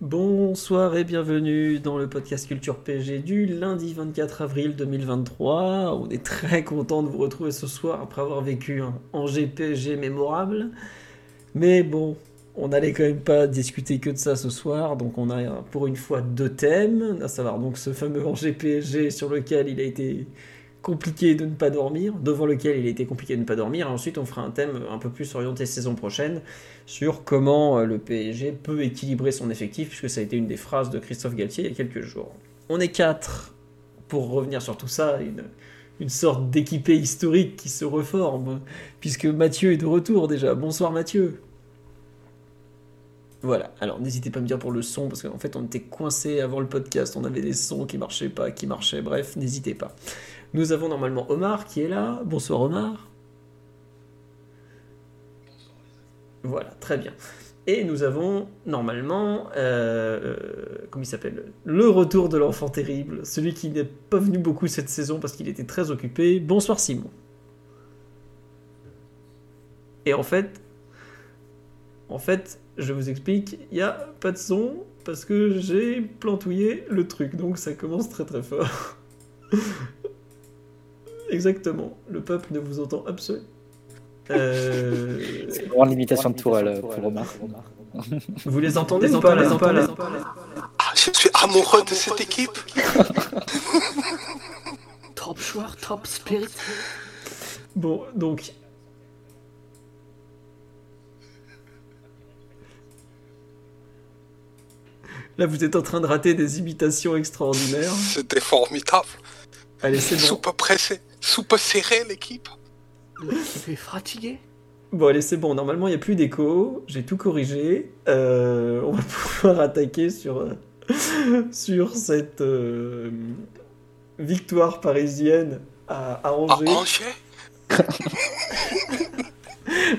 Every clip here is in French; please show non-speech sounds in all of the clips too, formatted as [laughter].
Bonsoir et bienvenue dans le podcast Culture PG du lundi 24 avril 2023. On est très content de vous retrouver ce soir après avoir vécu un Angers mémorable. Mais bon, on n'allait quand même pas discuter que de ça ce soir, donc on a pour une fois deux thèmes, à savoir donc ce fameux [laughs] Angers PSG sur lequel il a été compliqué de ne pas dormir, devant lequel il été compliqué de ne pas dormir. Et ensuite, on fera un thème un peu plus orienté saison prochaine sur comment euh, le PSG peut équilibrer son effectif, puisque ça a été une des phrases de Christophe Galtier il y a quelques jours. On est quatre pour revenir sur tout ça, une, une sorte d'équipé historique qui se reforme, puisque Mathieu est de retour déjà. Bonsoir Mathieu. Voilà, alors n'hésitez pas à me dire pour le son, parce qu'en fait on était coincé avant le podcast, on avait des sons qui marchaient pas, qui marchaient, bref, n'hésitez pas. Nous avons normalement Omar qui est là. Bonsoir Omar. Voilà, très bien. Et nous avons normalement, euh, euh, comment il s'appelle? Le retour de l'enfant terrible, celui qui n'est pas venu beaucoup cette saison parce qu'il était très occupé. Bonsoir Simon. Et en fait, en fait, je vous explique, il n'y a pas de son parce que j'ai plantouillé le truc, donc ça commence très très fort. [laughs] Exactement. Le peuple ne vous entend absolument. Euh... [laughs] C'est vraiment l'imitation de Tourelle pour Omar. [laughs] Vous les entendez ou pas, les pas, les ah, Je suis amoureux de cette équipe. [laughs] top joueur, top spirit. Bon, donc. Là, vous êtes en train de rater des imitations extraordinaires. C'était formidable. Allez, c'est bon. Soupe pressée, soupe serrée, l'équipe. L'équipe est fatiguée. Bon, allez, c'est bon. Normalement, il n'y a plus d'écho. J'ai tout corrigé. Euh, on va [laughs] pouvoir attaquer sur, euh, [laughs] sur cette euh, victoire parisienne à, à Angers. À Angers [laughs]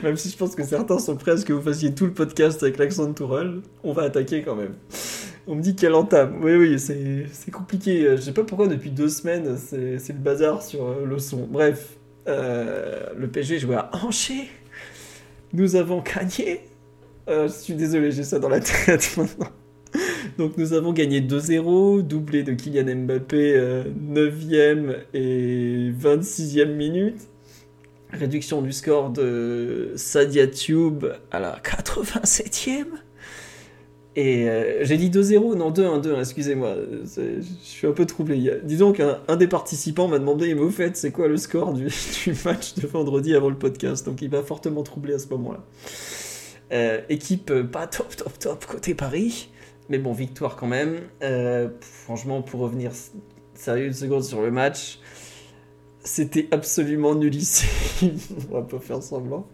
Même si je pense que certains sont prêts à ce que vous fassiez tout le podcast avec l'accent de Tourelle, on va attaquer quand même. On me dit qu'elle entame. Oui, oui, c'est compliqué. Je sais pas pourquoi depuis deux semaines, c'est le bazar sur euh, le son. Bref, euh, le PSG jouait à Angers. Nous avons gagné. Euh, je suis désolé, j'ai ça dans la [laughs] tête maintenant. Donc nous avons gagné 2-0, doublé de Kylian Mbappé, 9e et 26e minute. Réduction du score de Sadia Tube à la 87e. Et euh, j'ai dit 2-0, non 2-1-2, excusez-moi, je suis un peu troublé. Disons qu'un des participants m'a demandé, mais au fait, c'est quoi le score [laughs] du, match de vendredi avant le podcast? Donc il m'a fortement troublé à ce moment-là. Euh, équipe pas top, top, top côté Paris, mais bon, victoire quand même. Euh, franchement, pour revenir sérieux une seconde sur le match, c'était absolument nullissime, [laughs] on va pas faire semblant.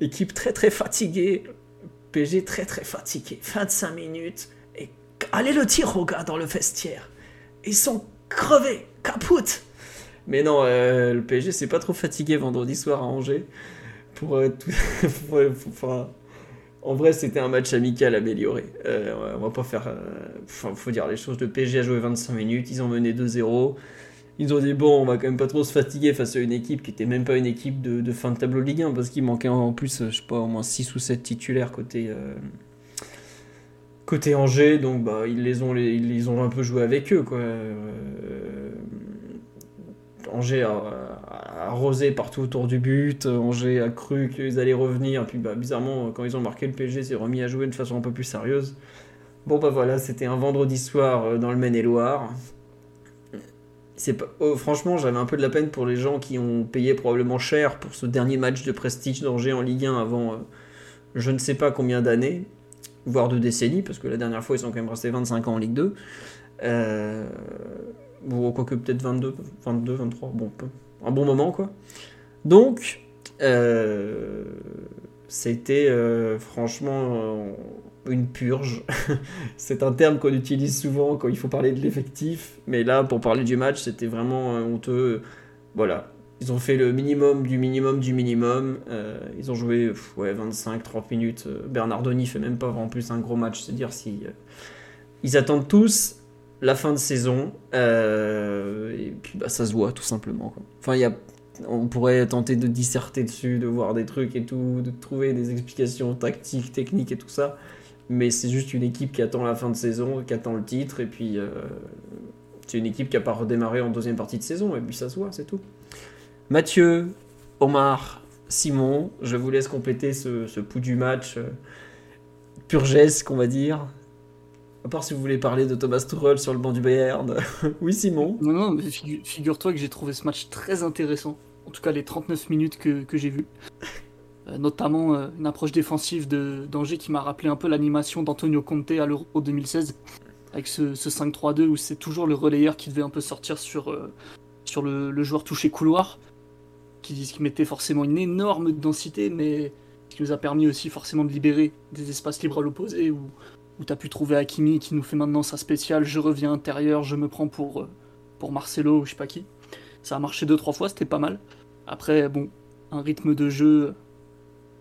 équipe très très fatiguée, PSG très très fatigué. 25 minutes. Et allez le tir au gars dans le vestiaire. Ils sont crevés, capoute. Mais non, euh, le PSG c'est pas trop fatigué vendredi soir à Angers. Pour, euh, [laughs] enfin, en vrai, c'était un match amical amélioré. Euh, on va pas faire. Faut dire les choses. Le PSG a joué 25 minutes. Ils ont mené 2-0 ils ont dit bon, on va quand même pas trop se fatiguer face à une équipe qui était même pas une équipe de, fin de tableau Ligue 1 parce qu'il manquait en plus, je sais pas, au moins 6 ou 7 titulaires côté, euh, côté Angers, donc bah, ils, les ont, un peu joué avec eux. Quoi. Euh, Angers a, arrosé partout autour du but, Angers a cru qu'ils allaient revenir, puis bah, bizarrement, quand ils ont marqué le PSG, s'est remis à jouer de façon un peu plus sérieuse. Bon bah voilà, c'était un vendredi soir euh, dans le Maine-et-Loire Oh, franchement, j'avais un peu de la peine pour les gens qui ont payé probablement cher pour ce dernier match de prestige d'Angers en Ligue 1 avant euh, je ne sais pas combien d'années, voire de décennies, parce que la dernière fois ils sont quand même restés 25 ans en Ligue 2. Euh... Bon, quoique peut-être 22, 22, 23, bon, un bon moment quoi. Donc, euh... C'était euh, franchement euh, une purge. [laughs] c'est un terme qu'on utilise souvent quand il faut parler de l'effectif, mais là, pour parler du match, c'était vraiment euh, honteux. Voilà, ils ont fait le minimum du minimum du minimum. Ils ont joué ouais, 25-30 minutes. Bernardoni fait même pas en plus un gros match. C'est dire si ils attendent tous la fin de saison. et puis bah, ça se voit tout simplement. Enfin, il y a, on pourrait tenter de disserter dessus, de voir des trucs et tout, de trouver des explications tactiques, techniques et tout ça. Mais c'est juste une équipe qui attend la fin de saison, qui attend le titre. Et puis euh, c'est une équipe qui a pas redémarré en deuxième partie de saison. Et puis ça se voit, c'est tout. Mathieu, Omar, Simon, je vous laisse compléter ce, ce pouls du match euh, purgesque, on va dire. À part si vous voulez parler de Thomas Tuchel sur le banc du Bayern. [laughs] oui, Simon. Non, non, mais figu- figure-toi que j'ai trouvé ce match très intéressant. En tout cas, les 39 minutes que, j'ai vues. Euh, notamment euh, une approche défensive de d'Angers qui m'a rappelé un peu l'animation d'Antonio Conte à l'Euro 2016. Avec ce, ce 5-3-2 où c'est toujours le relayeur qui devait un peu sortir sur, euh, sur le, joueur touché couloir. Qui, mettait forcément une énorme densité, mais qui nous a permis aussi forcément de libérer des espaces libres à l'opposé. Où, où tu as pu trouver Hakimi qui nous fait maintenant sa spéciale je reviens intérieur, je me prends pour, pour Marcelo ou je sais pas qui. Ça a marché deux trois fois, c'était pas mal. Après, bon, un rythme de jeu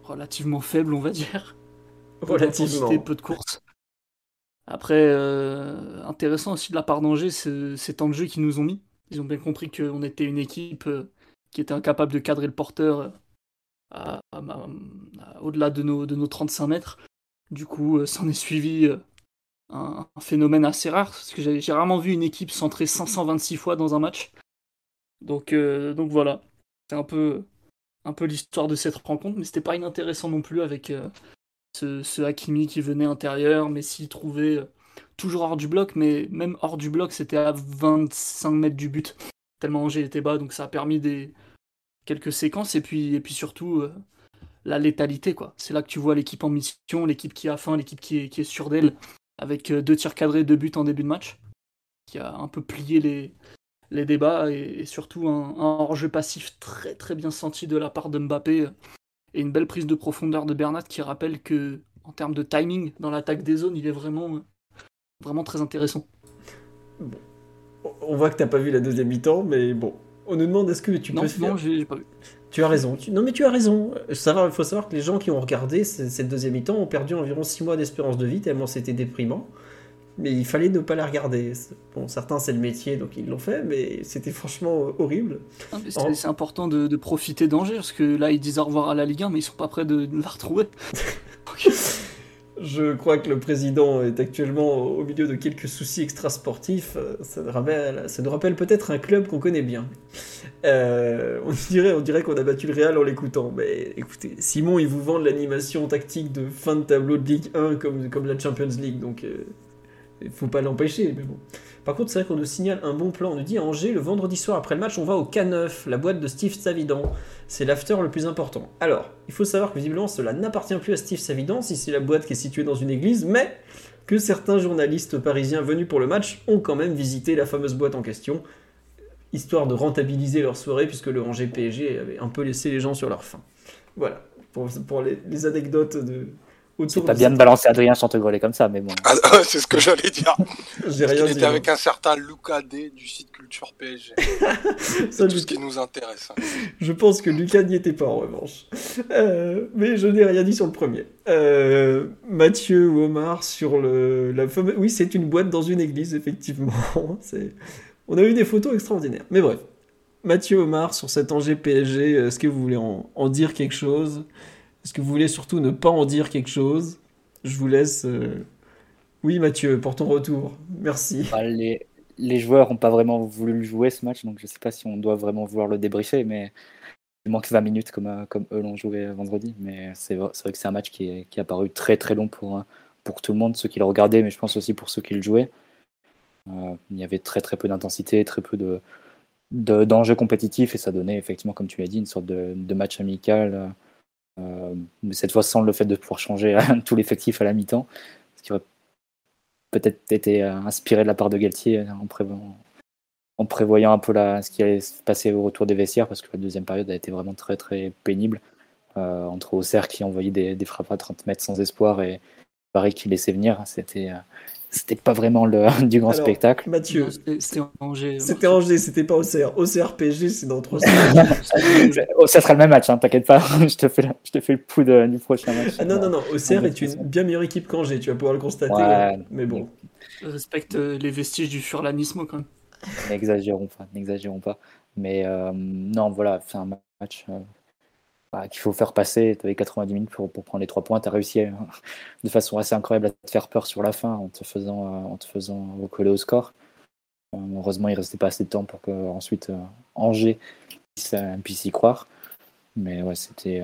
relativement faible, on va dire. [laughs] Peu Relativement. d'intensité, peu de courses. Après, euh, intéressant aussi de la part d'Angers, ce- ces temps de jeu qu'ils nous ont mis. Ils ont bien compris qu'on était une équipe euh, qui était incapable de cadrer le porteur euh, à- à- à- au-delà de nos, de nos 35 mètres. Du coup, s'en est suivi un, un phénomène assez rare, parce que j'ai j'ai rarement vu une équipe centrer 526 fois dans un match. Donc, euh, donc voilà, c'est un peu, un peu l'histoire de cette rencontre, mais c'était pas inintéressant non plus avec euh, ce, Hakimi qui venait intérieur, Messi trouvait euh, toujours hors du bloc, mais même hors du bloc, c'était à 25 mètres du but, tellement Angers était bas, donc ça a permis des quelques séquences, et puis, et puis surtout la létalité, quoi. C'est là que tu vois l'équipe en mission, l'équipe qui a faim, l'équipe qui est, qui est sûre d'elle, avec deux tirs cadrés, deux buts en début de match, qui a un peu plié les, les débats, et, et surtout un, un hors-jeu passif très très bien senti de la part de Mbappé, euh, et une belle prise de profondeur de Bernat qui rappelle que, en termes de timing dans l'attaque des zones, il est vraiment, euh, vraiment très intéressant. On voit que t'as pas vu la deuxième mi-temps, mais bon. On nous demande est-ce que tu non, peux faire- non, j'ai j'ai pas vu. Tu as raison. Tu- Non, mais tu as raison. Il faut savoir que les gens qui ont regardé ce- cette deuxième mi-temps ont perdu environ 6 mois d'espérance de vie, tellement c'était déprimant. Mais il fallait ne pas la regarder. Bon, certains, c'est le métier, donc ils l'ont fait, mais c'était franchement horrible. Ah. C'est important de, de profiter d'Angers, parce que là, ils disent au revoir à la Ligue 1, mais ils sont pas prêts de, de la retrouver. [laughs] Je crois que le président est actuellement au milieu de quelques soucis extrasportifs. Euh, Ça nous rappelle, ça nous rappelle peut-être un club qu'on connaît bien. Euh, on dirait, on dirait qu'on a battu le Real en l'écoutant. Mais écoutez, Simon, il vous vend l'animation tactique de fin de tableau de Ligue 1 comme, comme la Champions League, donc euh, il faut pas l'empêcher. Mais bon. Par contre, c'est vrai qu'on nous signale un bon plan. On nous dit Angers, le vendredi soir après le match, on va au K9, la boîte de Steve Savidan. C'est l'after le plus important. Alors, il faut savoir que visiblement cela n'appartient plus à Steve Savidan si c'est la boîte qui est située dans une église, mais que certains journalistes parisiens venus pour le match ont quand même visité la fameuse boîte en question, histoire de rentabiliser leur soirée, puisque le Angers PSG avait un peu laissé les gens sur leur faim. Voilà, pour, les, anecdotes de C'est pas de bien de balancer Adrien Chantegrelet comme ça, mais bon. Ah, c'est ce que j'allais dire. [laughs] J'ai rien dit. était hein. avec un certain Lucas D du site Culture PSG. [laughs] Ça, C'est tout du ce qui nous intéresse. hein. Je pense que Lucas n'y était pas en revanche. Euh, mais je n'ai rien dit sur le premier. Euh, Mathieu ou Omar sur le, la fameuse... Oui, c'est une boîte dans une église, effectivement. [laughs] C'est... On a eu des photos extraordinaires. Mais bref. Mathieu Omar sur cet Angers PSG, est-ce que vous voulez en, en dire quelque chose? Est-ce que vous voulez surtout ne pas en dire quelque chose? Je vous laisse... euh, Oui, Mathieu, pour ton retour. Merci. Bah, les, joueurs n'ont pas vraiment voulu le jouer ce match, donc je sais pas si on doit vraiment vouloir le débriefer, mais il manque 20 minutes comme, euh, comme eux l'ont joué vendredi. Mais c'est vrai, que c'est un match qui est, est apparu très très long pour, euh, pour tout le monde, ceux qui le regardaient, mais je pense aussi pour ceux qui le jouaient. Euh, il y avait très très peu d'intensité, très peu de, de- d'enjeux compétitifs, et ça donnait effectivement, comme tu l'as dit, une sorte de match amical. Euh, mais cette fois sans le fait de pouvoir changer [laughs] tout l'effectif à la mi-temps, ce qui aurait peut-être été euh, inspiré de la part de Galtier euh, en prévoyant, un peu ce qui allait se passer au retour des vestiaires, parce que la deuxième période a été vraiment très très pénible. euh, entre Auxerre qui envoyait des, des, frappes à 30 mètres sans espoir et Paris qui laissait venir. C'était c'était pas vraiment le, [laughs] du grand spectacle. Mathieu, c'était Angers. C'était Angers, c'était pas OCR. OCR PSG, c'est dans trois semaines. [laughs] Oh, ça sera le même match, hein, t'inquiète pas. [laughs] je, te fais, je te fais le pouls de, du prochain match. Ah non, non, non. OCR est une bien meilleure équipe qu'Angers, tu vas pouvoir le constater. Ouais, mais bon. Je respecte euh, les vestiges du furlanisme quand même. N'exagérons pas, n'exagérons pas. Mais euh, non, voilà, c'est un match euh, bah, qu'il faut faire passer. Tu avais 90 minutes pour, pour, prendre les trois points. Tu as réussi hein, [laughs] de façon assez incroyable à te faire peur sur la fin en te faisant, euh, en te faisant recoller au score. Euh, heureusement, il ne restait pas assez de temps pour que ensuite euh, Angers puisse, puisse, y croire. Mais ouais, c'était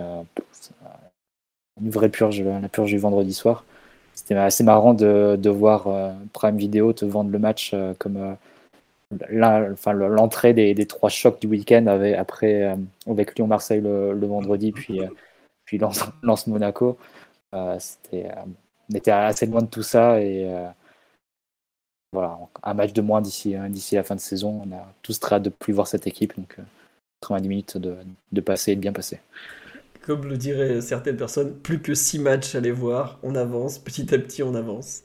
une vraie purge, la purge du vendredi soir. C'était assez marrant de, de voir Prime Video te vendre le match comme l'entrée des, des, trois chocs du week-end avec, après, euh, avec Lyon-Marseille le, le, vendredi, puis, euh, puis Lance, [laughs] Monaco. Euh, c'était, on était assez loin de tout ça et voilà, un match de moins d'ici, d'ici la fin de saison. On a tous très hâte de plus voir cette équipe, donc 90 minutes de, de passer et de bien passer. Comme le diraient certaines personnes, plus que 6 matchs à les voir, on avance, petit à petit on avance.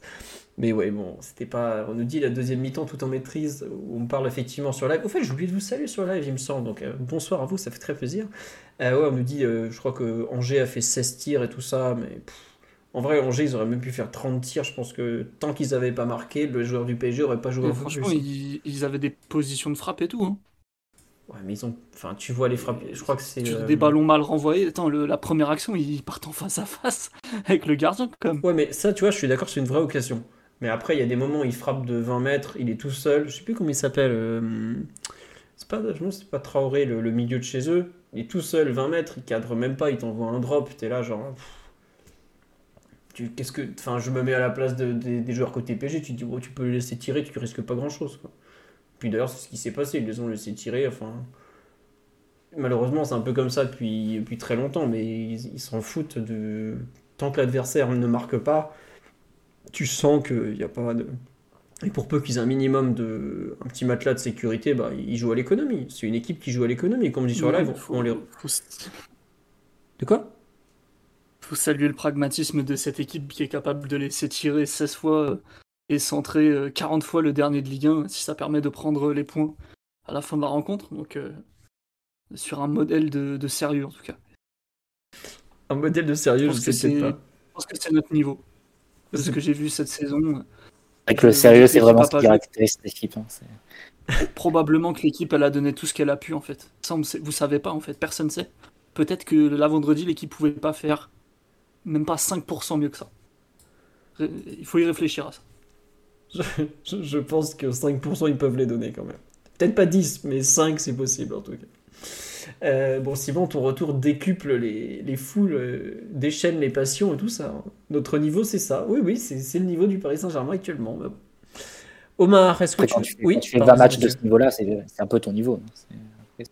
Mais ouais, bon, c'était pas. On nous dit la deuxième mi-temps tout en maîtrise, où on parle effectivement sur live. Au fait, j'ai oublié de vous saluer sur live, il me semble. Donc, euh, bonsoir à vous, ça fait très plaisir. Euh, ouais, on nous dit, euh, je crois que Angers a fait 16 tirs et tout ça, mais en vrai, Angers, ils auraient même pu faire 30 tirs. Je pense que tant qu'ils n'avaient pas marqué, le joueur du PSG aurait pas joué. franchement, ils, ils, avaient des positions de frappe et tout. Hein. Ouais, mais ils ont. Enfin, tu vois les frappes. Je crois que c'est. Des ballons mal renvoyés. Attends, la première action, ils partent en face à face [laughs] avec le gardien, comme. Ouais, mais ça, tu vois, je suis d'accord, c'est une vraie occasion. Mais après, il y a des moments où il frappe de 20 mètres, il est tout seul. Je sais plus comment il s'appelle. Euh, c'est pas, c'est pas Traoré, le, milieu de chez eux. Il est tout seul, 20 mètres, il cadre même pas, il t'envoie un drop. T'es là, genre. qu'est-ce que, enfin, je me mets à la place des joueurs côté PG. Tu dis, oh, tu peux le laisser tirer, tu risques pas grand chose. Puis d'ailleurs, c'est ce qui s'est passé. Ils les ont laissé tirer. Enfin, malheureusement, c'est un peu comme ça depuis, depuis très longtemps. Mais ils s'en foutent de tant que l'adversaire ne marque pas tu sens qu'il n'y a pas de. Et pour peu qu'ils aient un minimum de. un petit matelas de sécurité, bah, ils jouent à l'économie. C'est une équipe qui joue à l'économie. Comme on dit sur live, on les. De quoi? Faut saluer le pragmatisme de cette équipe qui est capable de laisser tirer 16 fois euh, et centrer 40 euh, fois le dernier de Ligue 1 si ça permet de prendre les points à la fin de la rencontre. Donc, euh, sur un modèle de, sérieux en tout cas. Un modèle de sérieux, je, sais pas. Je pense que c'est notre niveau ce que j'ai vu cette saison. Avec le sérieux, c'est vraiment ce qui caractérise cette équipe. Hein, Probablement que l'équipe, elle a donné tout ce qu'elle a pu, en fait. Ça, vous savez pas, en fait. Personne sait. Peut-être que la vendredi, l'équipe pouvait pas faire même pas 5% mieux que ça. Il faut y réfléchir à ça. Je, pense que 5% ils peuvent les donner quand même. Peut-être pas 10, mais 5 c'est possible en tout cas. Euh, bon, Simon, ton retour décuple les, les foules, euh, déchaîne les passions et tout ça. Hein. Notre niveau, c'est ça. Oui, oui, c'est le niveau du Paris Saint-Germain actuellement. Omar, est-ce que tu... tu... oui, tu fais 20 matchs de ce niveau-là, c'est un peu ton niveau. Le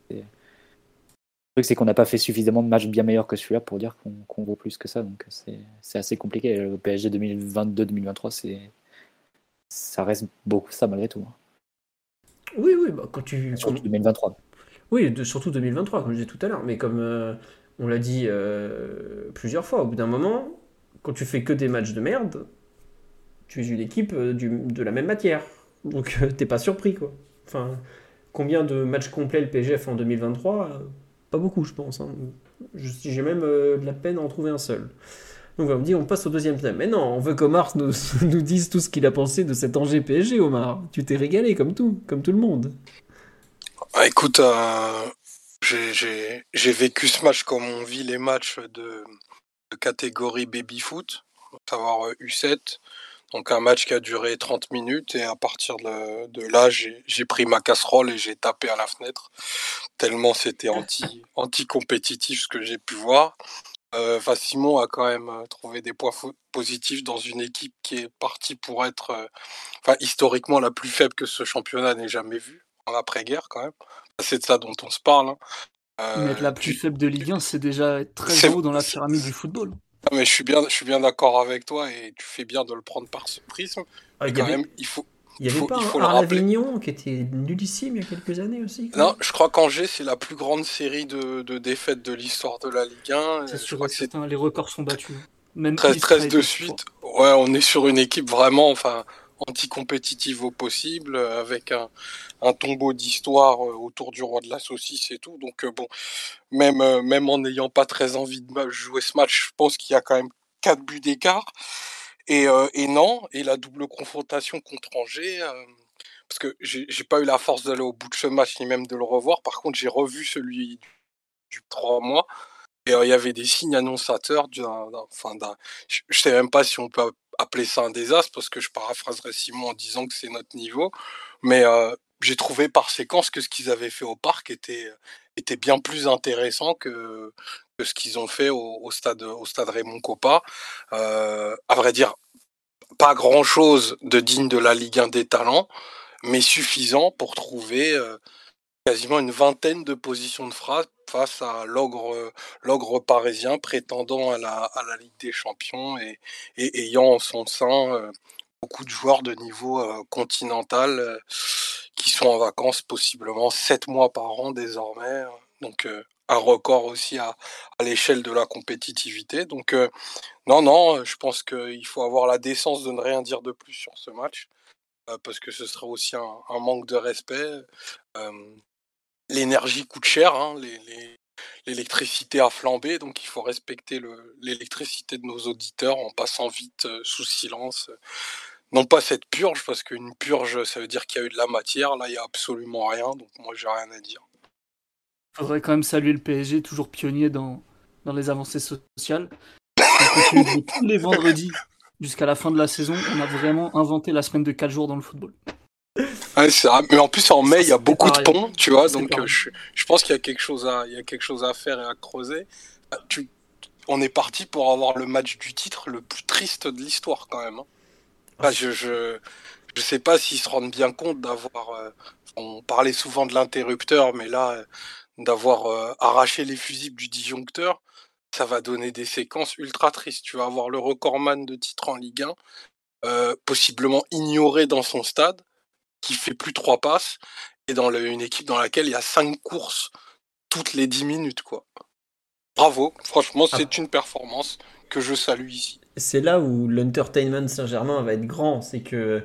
truc, c'est qu'on n'a pas fait suffisamment de matchs bien meilleurs que celui-là pour dire qu'on vaut plus que ça. Donc, c'est assez compliqué. Le PSG 2022-2023, ça reste beaucoup ça malgré tout. Hein. Oui, oui, bah, quand tu. Surtout 2023. Oui, surtout 2023, comme je disais tout à l'heure. Mais comme euh, on l'a dit euh, plusieurs fois, au bout d'un moment, quand tu fais que des matchs de merde, tu es une équipe euh, de la même matière. Donc t'es pas surpris, quoi. Enfin, combien de matchs complets le PGF en 2023 Pas beaucoup, je pense. Hein. J'ai même de la peine à en trouver un seul. Donc on me dit, on passe au deuxième thème. Mais non, on veut qu'Omar nous, [laughs] nous dise tout ce qu'il a pensé de cet Angers PSG, Omar. Tu t'es régalé comme tout, comme tout le monde. Ah, écoute, euh, j'ai vécu ce match comme on vit les matchs de, catégorie baby foot, savoir U7. Euh, Donc un match qui a duré 30 minutes et à partir de, là, j'ai pris ma casserole et j'ai tapé à la fenêtre, tellement c'était [laughs] anti, anti-compétitif ce que j'ai pu voir. Euh, Simon a quand même trouvé des points positifs dans une équipe qui est partie pour être historiquement la plus faible que ce championnat n'ait jamais vu en après-guerre quand même. C'est de ça dont on se parle. Hein. Euh, la plus faible de Ligue 1, c'est déjà très haut dans la pyramide du football. Ah, mais je suis bien, je suis bien d'accord avec toi et tu fais bien de le prendre par ce prisme. Ah, quand même, il faut, Il y avait pas un Avignon qui était nullissime il y a quelques années aussi. Non, je crois qu'Angers c'est la plus grande série de, défaites de l'histoire de la Ligue 1. C'est sûr, que les records sont battus. Même 13, 13 de suite. Ouais, on est sur une équipe vraiment, enfin, anti-compétitive au possible, avec un, tombeau d'histoire euh, autour du roi de la saucisse et tout. Donc euh, bon, même, euh, même en n'ayant pas très envie de jouer ce match, je pense qu'il y a quand même 4 buts d'écart. Et, et, non, et la double confrontation contre Angers, parce que j'ai pas eu la force d'aller au bout de ce match ni même de le revoir. Par contre, j'ai revu celui du 3 mois. Et il y avait des signes annonçateurs d'un, enfin je sais même pas si on peut appeler ça un désastre parce que je paraphraserais Simon en disant que c'est notre niveau, mais j'ai trouvé par séquence que ce qu'ils avaient fait au parc était, bien plus intéressant que, ce qu'ils ont fait au, stade, au stade Raymond Coppa. Euh, à vrai dire, pas grand chose de digne de la Ligue 1 des talents, mais suffisant pour trouver quasiment une vingtaine de positions de frappe face à l'ogre, l'ogre parisien prétendant à la, Ligue des Champions et, ayant en son sein beaucoup de joueurs de niveau continental qui sont en vacances possiblement sept mois par an désormais. Donc un record aussi à, l'échelle de la compétitivité. Donc non, non, je pense qu'il faut avoir la décence de ne rien dire de plus sur ce match parce que ce serait aussi un manque de respect l'énergie coûte cher, hein, l'électricité a flambé, donc il faut respecter l'électricité de nos auditeurs en passant vite euh, sous silence. Non pas cette purge, parce qu'une purge, ça veut dire qu'il y a eu de la matière, là il n'y a absolument rien, donc moi j'ai rien à dire. Il faudrait quand même saluer le PSG, toujours pionnier dans, dans les avancées sociales. [laughs] tous les vendredis jusqu'à la fin de la saison, on a vraiment inventé la semaine de 4 jours dans le football. Mais en plus, en mai, il y a beaucoup de ponts, tu vois, donc euh, je, je, pense qu'il y, a quelque chose à, il y a quelque chose à faire et à creuser. Euh, tu, on est parti pour avoir le match du titre le plus triste de l'histoire, quand même. Hein. je, je, je sais pas s'ils se rendent bien compte d'avoir. Euh, on parlait souvent de l'interrupteur, mais là, d'avoir arraché les fusibles du disjoncteur, ça va donner des séquences ultra tristes. Tu vas avoir le recordman de titre en Ligue 1, possiblement ignoré dans son stade qui fait plus trois passes et dans une équipe dans laquelle il y a cinq courses toutes les dix minutes quoi. Bravo, franchement ah. c'est une performance que je salue ici. C'est là où l'entertainment Saint-Germain va être grand, c'est que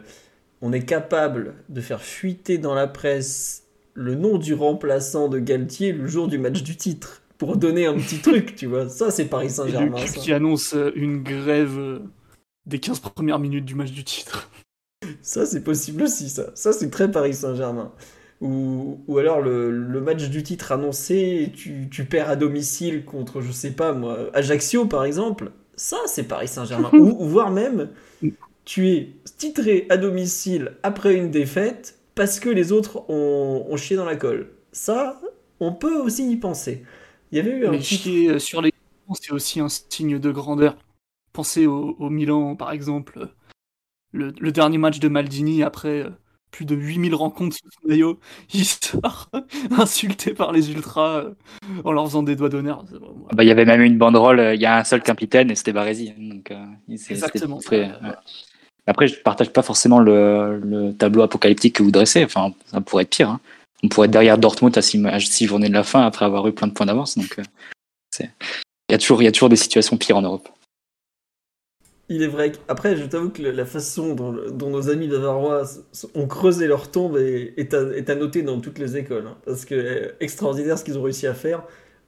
on est capable de faire fuiter dans la presse le nom du remplaçant de Galtier le jour du match du titre pour donner un petit truc, tu vois. Ça c'est Paris Saint-Germain. Qui annonce une grève des 15 premières minutes du match du titre. Ça, c'est possible aussi, ça. Ça, c'est très Paris Saint-Germain. Ou, ou, alors le, le, match du titre annoncé, tu, tu, perds à domicile contre, je sais pas moi, Ajaccio par exemple. Ça, c'est Paris Saint-Germain. [laughs] ou, voire même, tu es titré à domicile après une défaite parce que les autres ont, ont chié dans la colle. Ça, on peut aussi y penser. Il y avait eu un Mais chier sur les c'est aussi un signe de grandeur. Pensez au, au Milan, par exemple, le, dernier match de Maldini après euh, plus de 8000 rencontres sous le maillot, [laughs] il sort insulté par les ultras euh, en leur faisant des doigts d'honneur. Bah, il y avait même une banderole, euh, il y a un seul capitaine et c'était Baresi. Donc, Exactement. Après, je ne partage pas forcément le, tableau apocalyptique que vous dressez. Enfin, ça pourrait être pire. Hein. On pourrait être derrière Dortmund à six, journées de la fin après avoir eu plein de points d'avance. Donc, il y, a toujours, il y a toujours des situations pires en Europe. Il est vrai qu'après, je t'avoue que la façon dont, nos amis bavarois ont creusé leur tombe est, à, noter dans toutes les écoles. Hein. parce que euh, extraordinaire ce qu'ils ont réussi à faire.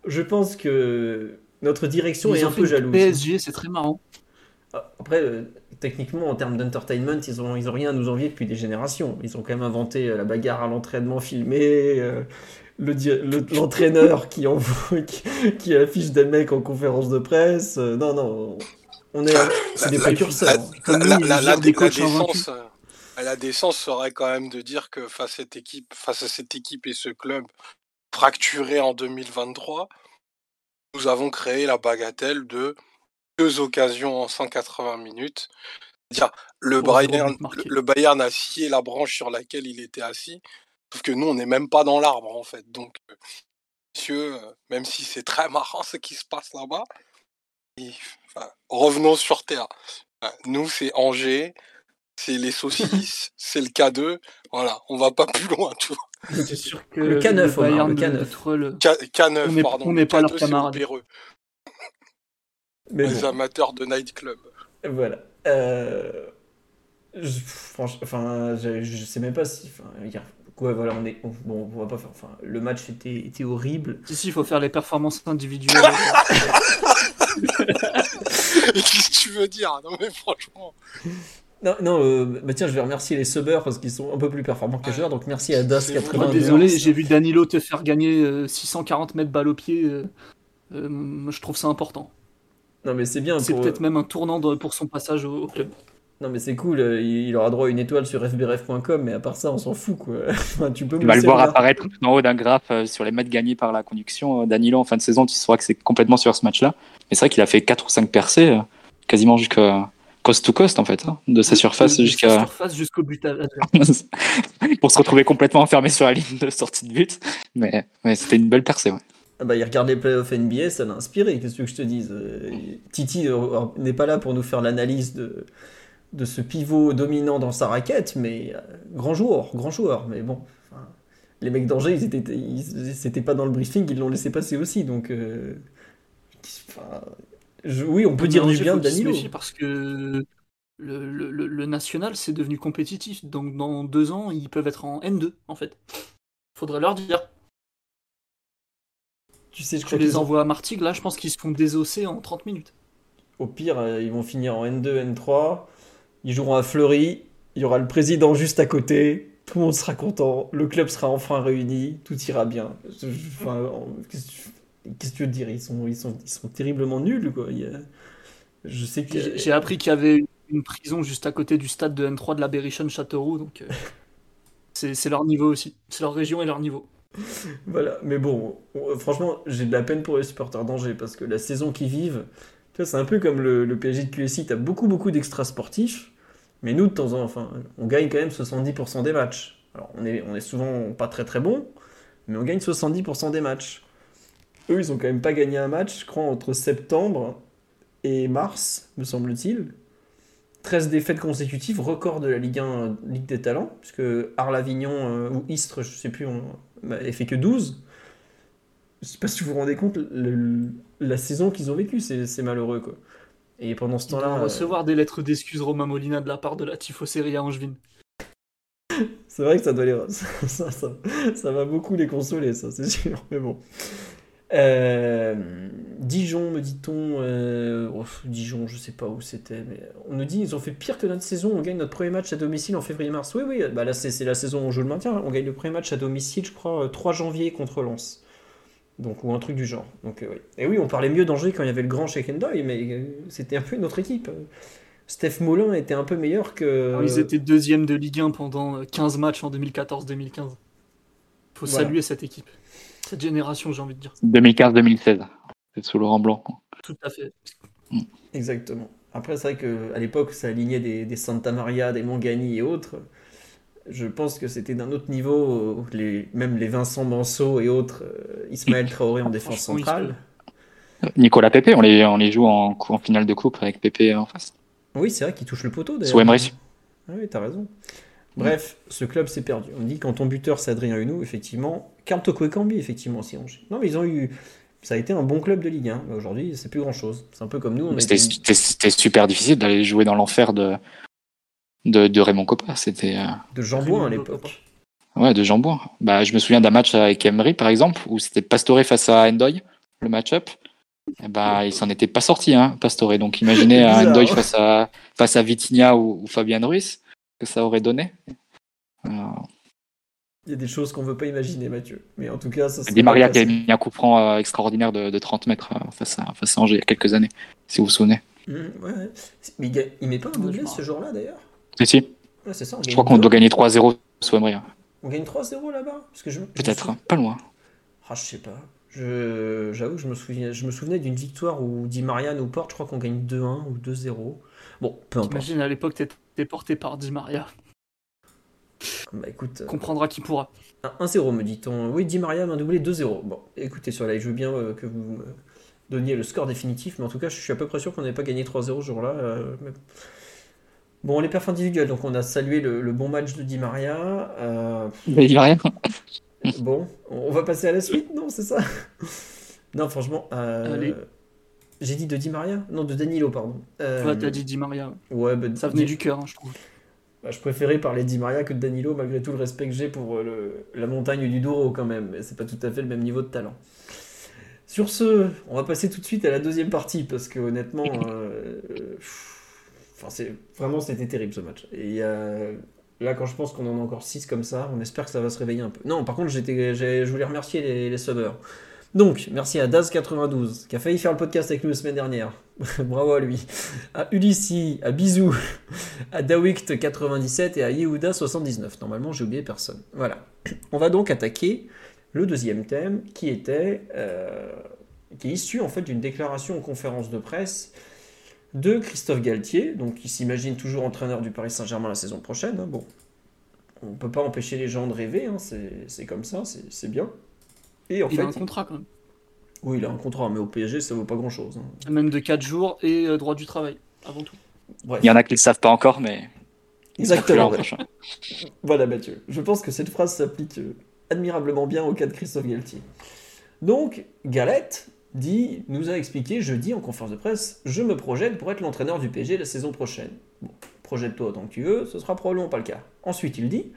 Je pense que notre direction est un peu jalouse. PSG, c'est très marrant. Ah, après, euh, techniquement, en termes d'entertainment, ils ont, ils ont rien à nous envier depuis des générations. Ils ont quand même inventé euh, la bagarre à l'entraînement filmé. l'entraîneur qui, [laughs] qui, qui, affiche des mecs en conférence de presse. non, non, on est, c'est des précurseurs. La, décence, la décence serait quand même de dire que face à cette équipe, face à cette équipe et ce club fracturé en 2023, nous avons créé la bagatelle de deux occasions en 180 minutes. dire le Bayern, le Bayern a scié la branche sur laquelle il était assis, sauf que nous, on n'est même pas dans l'arbre en fait. Donc, monsieur, même si c'est très marrant ce qui se passe là-bas, revenons sur Terre. Nous, c'est Angers, c'est les saucisses, [laughs] c'est le K2. Voilà, on va pas plus loin, tu vois. C'est sûr que Le K9, Omar, Bayern le de- K9. de Troll- K, 9 On n'est- pardon. on n'est le pas leurs K2, c'est camarades. Opéreux, Mais les bon, amateurs de nightclub. voilà. Euh, je, franch- enfin, je, je sais même pas si. Enfin, voilà, on est. on- bon, on va pas faire. Enfin, le match était, était horrible. Si, si, il faut faire les performances individuelles. [laughs] [laughs] Qu'est-ce que tu veux dire? Non mais franchement. Non, non euh, bah tiens, je vais remercier les subbers parce qu'ils sont un peu plus performants que les joueurs. Donc merci à C'est Das80. vraiment Oh, désolé, j'ai vu Danilo te faire gagner euh, 640 mètres balle au pied. euh, euh, je trouve ça important. Non, mais c'est bien. C'est pour- peut-être même un tournant de- pour son passage au, au club. Non, mais c'est cool. euh, Il, il aura droit à une étoile sur fbrf.com. Mais à part ça, on s'en fout, quoi. [laughs] Tu peux Tu vas le voir apparaître tout en haut d'un graphe euh, sur les mètres gagnés par la conduction. Euh, Danilo, en fin de saison, tu sauras que c'est complètement sur ce match-là. Mais c'est vrai qu'il a fait 4 ou 5 percées, quasiment jusqu'à coast to coast, en fait, hein, de sa surface De- de sa jusqu'à. surface jusqu'au but adverse. [laughs] pour se retrouver complètement enfermé sur la ligne de sortie de but. Mais, mais c'était une belle percée, ouais. Ah bah, il regarde les playoffs NBA, ça l'a inspiré. Qu'est-ce que je te dise Titi n'est pas là pour nous faire l'analyse de, de ce pivot dominant dans sa raquette, mais euh, grand joueur, grand joueur. Mais bon, enfin, les mecs d'Angers, ils étaient, ils- c'était pas dans le briefing, ils l'ont laissé passer aussi. Donc, euh, enfin, je- oui, on peut dire du bien de Danilo. parce que le, le- le- le national, c'est devenu compétitif. Donc dans deux ans, ils peuvent être en N2, en fait. Faudrait leur dire. Tu sais, je crois les envoies à Martigues, là, je pense qu'ils se font désosser en 30 minutes. Au pire, euh, ils vont finir en N2, N3. Ils joueront à Fleury. Il y aura le président juste à côté. Tout le monde sera content. Le club sera enfin réuni. Tout ira bien. Enfin, en- Qu'est-ce que tu- veux dire? Ils sont, ils, sont, ils sont terriblement nuls. Quoi. Il y a- Je sais que. J'ai j'ai appris qu'il y avait une- prison juste à côté du stade de N3 de la Berrichonne Châteauroux, donc euh, [laughs] c'est leur niveau aussi. C'est leur région et leur niveau. Voilà, mais bon, on- franchement, j'ai de la peine pour les supporters d'Angers parce que la saison qu'ils vivent, c'est un peu comme le, PSG de QSI, t'as beaucoup, beaucoup d'extra sportifs, mais nous, de temps en temps, enfin, on gagne quand même 70% des matchs. Alors, on est, on est souvent pas très très bon, mais on gagne 70% des matchs. Eux, ils ont quand même pas gagné un match, je crois, entre septembre et mars, me semble-t-il. 13 défaites consécutives, record de la Ligue 1, euh, Ligue des Talents, puisque Arles-Avignon euh, ou Istres, je sais plus, on bah, fait que 12. Je sais pas si vous vous rendez compte, le- la saison qu'ils ont vécue, c'est malheureux, quoi. Et pendant ce temps-là, euh, recevoir des lettres d'excuses Romain Molina de la part de la Tifo-Série à Angevin. [laughs] c'est vrai que ça doit les... [laughs] ça, ça, ça- ça va beaucoup les consoler, ça, c'est [laughs] sûr. Mais bon. Euh, Dijon, me dit-on. euh, oh, Dijon, je sais pas où c'était, mais on nous dit ils ont fait pire que notre saison. On gagne notre premier match à domicile en février-mars. Oui, oui, bah là c'est la saison où on joue le maintien. On gagne le premier match à domicile, je crois, euh, 3 janvier contre Lens. Donc, ou un truc du genre. Donc, euh, oui. Et oui, on parlait mieux d'Angers quand il y avait le grand Shekendoy, mais euh, c'était un peu une autre équipe. Steph Moulin était un peu meilleur que. Ils étaient deuxième de Ligue 1 pendant euh, 15 matchs en 2014-2015. Faut Voilà. saluer cette équipe. Cette génération, j'ai envie de dire. 2015-2016. C'est sous Laurent Blanc. Tout à fait. Exactement. Après, c'est vrai qu'à l'époque, ça alignait des, des Santa Maria, des Mangani et autres. Je pense que c'était d'un autre niveau. Les, même les Vincent Manceau et autres, euh, Ismaël Traoré en défense centrale. Nicolas Pépé, on les, on les joue en, finale de coupe avec Pépé en face. Oui, c'est vrai qu'il touche le poteau d'ailleurs. Sous Emery. Ah oui, t'as raison. Bref, ce club s'est perdu. On dit quand ton buteur c'est Adrien Hunou, effectivement. Carl Toko Ekambi, effectivement, aussi. Angers. Non, mais ils ont eu. Ça a été un bon club de Ligue 1. Mais aujourd'hui, c'est plus grand chose. C'est un peu comme nous. On été- c'était super difficile d'aller jouer dans l'enfer de, de, de Raymond Coppa. C'était euh, de Jambouin à l'époque. ouais, de Jambouin. Bah, je me souviens d'un match avec Emery, par exemple, où c'était Pastore face à Endoy, le match-up. Et bah, il s'en était pas sorti, hein, Pastore. Donc imaginez [laughs] un Bizarre, Endoy face à, face à Vitinha ou, ou Fabien Ruiz, que ça aurait donné. Il y a des choses qu'on veut pas imaginer, Mathieu. Mais en tout cas, ça s'est Di Maria qui a mis un coup franc euh, extraordinaire de, de 30 mètres euh, face, à, face à Angers il y a quelques années, si vous vous souvenez. Mmh, ouais, ouais. Mais il, met pas un je me ce jour-là d'ailleurs? Si, si. Ouais, c'est ça. Je crois qu'on doit gagner 3-0 sous Emery. hein. On gagne 3-0 là-bas Parce que je, je me Peut-être, souviens- hein, pas loin. Ah, je sais pas. Je, j'avoue que je me souviens, je me souvenais d'une victoire où Di Maria nous porte. Je crois qu'on gagne 2-1 ou 2-0. Bon, peu importe. Imagine à l'époque, t'étais porté par Di Maria. Bah écoute, euh, Comprendra qui pourra. un 1-0 me dit-on. Oui, Di Maria m'a doublé 2-0. Bon, écoutez sur la je veux bien euh, que vous me donniez le score définitif, mais en tout cas, je suis à peu près sûr qu'on n'avait pas gagné 3-0 ce jour-là. euh, mais- Bon, les perfs individuels, donc on a salué le, bon match de Di Maria. Euh... Di Maria [laughs] Bon, on va passer à la suite, non, c'est ça? Non, franchement. Euh... J'ai dit de Di Maria? Non, de Danilo, pardon. Euh... Ouais, t'as dit Di Maria. Ouais, bah, ça venait du cœur, hein, je trouve. Bah, je préférais parler de Di Maria que de Danilo, malgré tout le respect que j'ai pour euh, le... la montagne du Douro, quand même. Mais c'est pas tout à fait le même niveau de talent. Sur ce, on va passer tout de suite à la deuxième partie, parce que honnêtement. Euh... Enfin, c'est vraiment c'était terrible ce match. Et là, quand je pense qu'on en a encore 6 comme ça, on espère que ça va se réveiller un peu. Non, par contre, je voulais remercier les, les. Donc, merci à Daz92, qui a failli faire le podcast avec nous la semaine dernière. [laughs] Bravo à lui. À Ulissi, à Bisou, [laughs] à Dawikt97 et à Yehuda79. Normalement, j'ai oublié personne. Voilà. On va donc attaquer le deuxième thème, qui était... Euh, qui est issu en fait d'une déclaration en conférence de presse de Christophe Galtier, donc qui s'imagine toujours entraîneur du Paris Saint-Germain la saison prochaine. Hein. Bon, on ne peut pas empêcher les gens de rêver, hein. c'est comme ça, c'est bien. Et en il a un contrat quand même. Oui, il a un contrat, mais au PSG, ça vaut pas grand-chose. Hein. Même de 4 jours et euh, droit du travail, avant tout. Il y en a qui ne le savent pas encore, mais... Exactement. [laughs] voilà, Mathieu. Je pense que cette phrase s'applique euh, admirablement bien au cas de Christophe Galtier. Donc, Galette, dit, nous a expliqué jeudi en conférence de presse, je me projette pour être l'entraîneur du PSG la saison prochaine. Bon, projette-toi autant que tu veux, ce sera probablement pas le cas. Ensuite, il dit,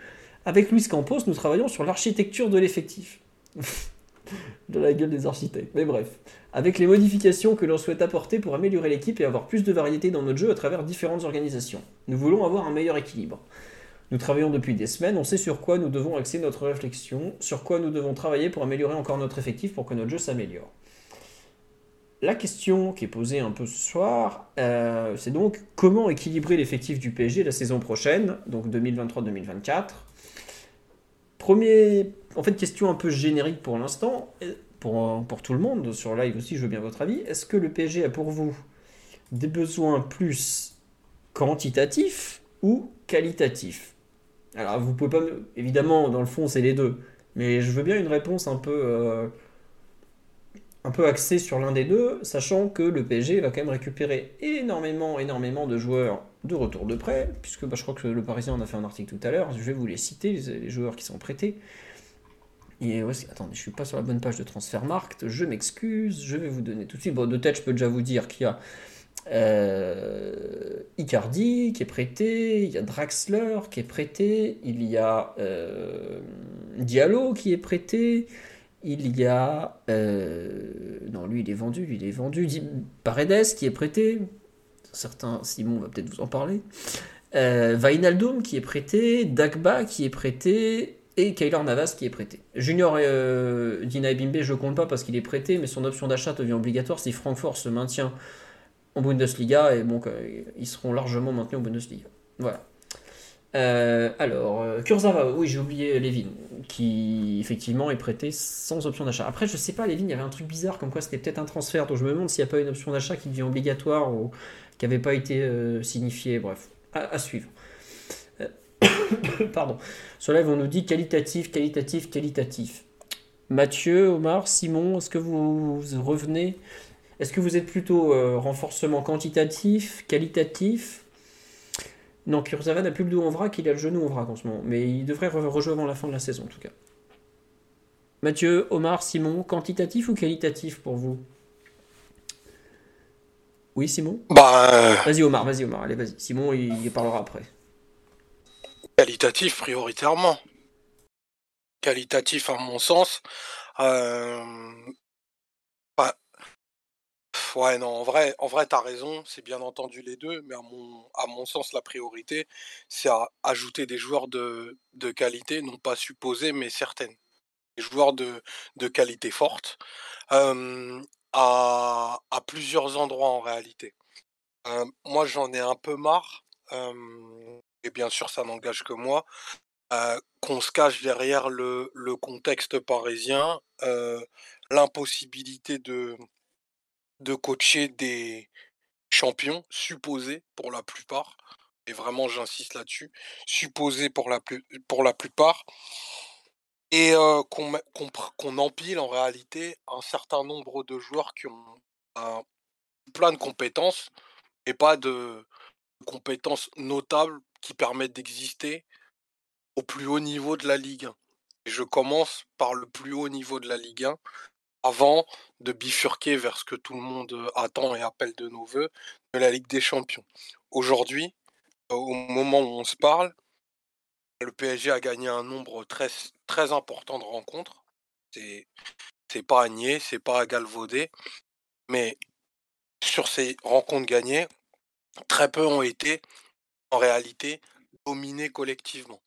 avec Luis Campos, nous travaillons sur l'architecture de l'effectif. [laughs] de la gueule des architectes. Mais bref, avec les modifications que l'on souhaite apporter pour améliorer l'équipe et avoir plus de variété dans notre jeu à travers différentes organisations. Nous voulons avoir un meilleur équilibre. Nous travaillons depuis des semaines, on sait sur quoi nous devons axer notre réflexion, sur quoi nous devons travailler pour améliorer encore notre effectif pour que notre jeu s'améliore. La question qui est posée un peu ce soir, euh, c'est donc comment équilibrer l'effectif du PSG la saison prochaine, donc 2023-2024. Premier, en fait, question un peu générique pour l'instant, pour, pour tout le monde, sur live aussi, je veux bien votre avis. Est-ce que le PSG a pour vous des besoins plus quantitatifs ou qualitatifs? Alors, vous pouvez pas, évidemment, dans le fond, c'est les deux, mais je veux bien une réponse un peu. Euh, un peu axé sur l'un des deux, sachant que le PSG va quand même récupérer énormément, énormément de joueurs de retour de prêt, puisque bah, je crois que le Parisien en a fait un article tout à l'heure, je vais vous les citer, les, joueurs qui sont prêtés. Et ouais, attendez, je suis pas sur la bonne page de Transfermarkt, je m'excuse, je vais vous donner tout de suite. Bon, de tête, je peux déjà vous dire qu'il y a euh, Icardi qui est prêté, il y a Draxler qui est prêté, il y a euh, Diallo qui est prêté, il y a. Euh, non, lui, il est vendu. Lui, il est vendu. Paredes qui est prêté. Certains, Simon va peut-être vous en parler. Euh, Vainaldum qui est prêté. Dagba qui est prêté. Et Kaylor Navas qui est prêté. Junior euh, Dina Bimbe, je compte pas parce qu'il est prêté, mais son option d'achat devient obligatoire si Francfort se maintient en Bundesliga. Et bon, ils seront largement maintenus en Bundesliga. Voilà. Euh, alors, euh, Kurzawa, oui, j'ai oublié Levin, qui effectivement est prêté sans option d'achat. Après, je sais pas, Levin, il y avait un truc bizarre, comme quoi c'était peut-être un transfert, donc je me demande s'il n'y a pas une option d'achat qui devient obligatoire ou qui n'avait pas été euh, signifiée. Bref, à, suivre. [coughs] Pardon. Sur live, on nous dit qualitatif, qualitatif, qualitatif. Mathieu, Omar, Simon, est-ce que vous, revenez? Est-ce que vous êtes plutôt renforcement quantitatif, qualitatif? Non, Kurzawa n'a plus le dos en vrac, il a le genou en vrac en ce moment. Mais il devrait rejouer avant la fin de la saison en tout cas. Mathieu, Omar, Simon, quantitatif ou qualitatif pour vous? Oui, Simon? Bah. Euh, vas-y, Omar, vas-y, Omar, allez, vas-y. Simon, il, parlera après. Qualitatif prioritairement. Qualitatif à mon sens. Euh, Ouais, non, en vrai, en vrai, t'as raison, c'est bien entendu les deux, mais à mon, sens, la priorité, c'est à ajouter des joueurs de, qualité, non pas supposés, mais certaines. Des joueurs de, qualité forte, à, plusieurs endroits en réalité. moi, j'en ai un peu marre, et bien sûr, ça n'engage que moi, qu'on se cache derrière le, le contexte parisien, l'impossibilité de de coacher des champions supposés pour la plupart. Et vraiment, j'insiste là-dessus, supposés pour la, plupart. Et qu'on empile en réalité un certain nombre de joueurs qui ont plein de compétences et pas de, compétences notables qui permettent d'exister au plus haut niveau de la Ligue 1. Et je commence par le plus haut niveau de la Ligue 1 avant de bifurquer vers ce que tout le monde attend et appelle de nos voeux de la Ligue des Champions. Aujourd'hui, au moment où on se parle, le PSG a gagné un nombre très, très important de rencontres. C'est, c'est pas à nier, c'est pas à galvauder. Mais sur ces rencontres gagnées, très peu ont été en réalité dominés collectivement.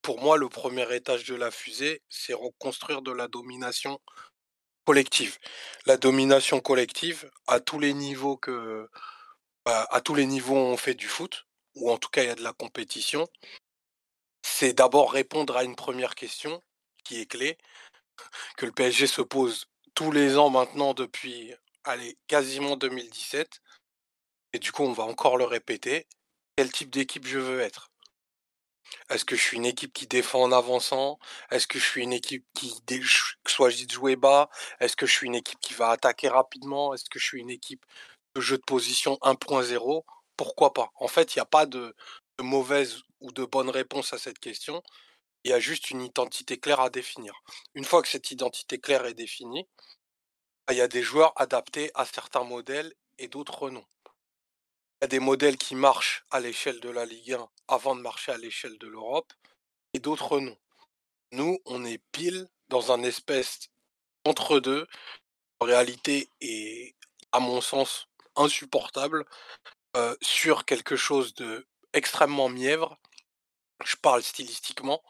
Pour moi, le premier étage de la fusée, c'est reconstruire de la domination collective. La domination collective, à tous les niveaux que, bah, à tous les niveaux on fait du foot, ou en tout cas il y a de la compétition, c'est d'abord répondre à une première question qui est clé, que le PSG se pose tous les ans maintenant depuis allez, quasiment 2017. Et du coup, on va encore le répéter. Quel type d'équipe je veux être? Est-ce que je suis une équipe qui défend en avançant? Est-ce que je suis une équipe qui choisit de jouer bas? Est-ce que je suis une équipe qui va attaquer rapidement? Est-ce que je suis une équipe de jeu de position 1.0 Pourquoi pas? En fait, il n'y a pas de, de mauvaise ou de bonne réponse à cette question. Il y a juste une identité claire à définir. Une fois que cette identité claire est définie, bah, il y a des joueurs adaptés à certains modèles et d'autres non. Il y a des modèles qui marchent à l'échelle de la Ligue 1 avant de marcher à l'échelle de l'Europe et d'autres non. Nous, on est pile dans un espèce entre deux. En réalité, est, à mon sens, insupportable euh, sur quelque chose de extrêmement mièvre. Je parle stylistiquement,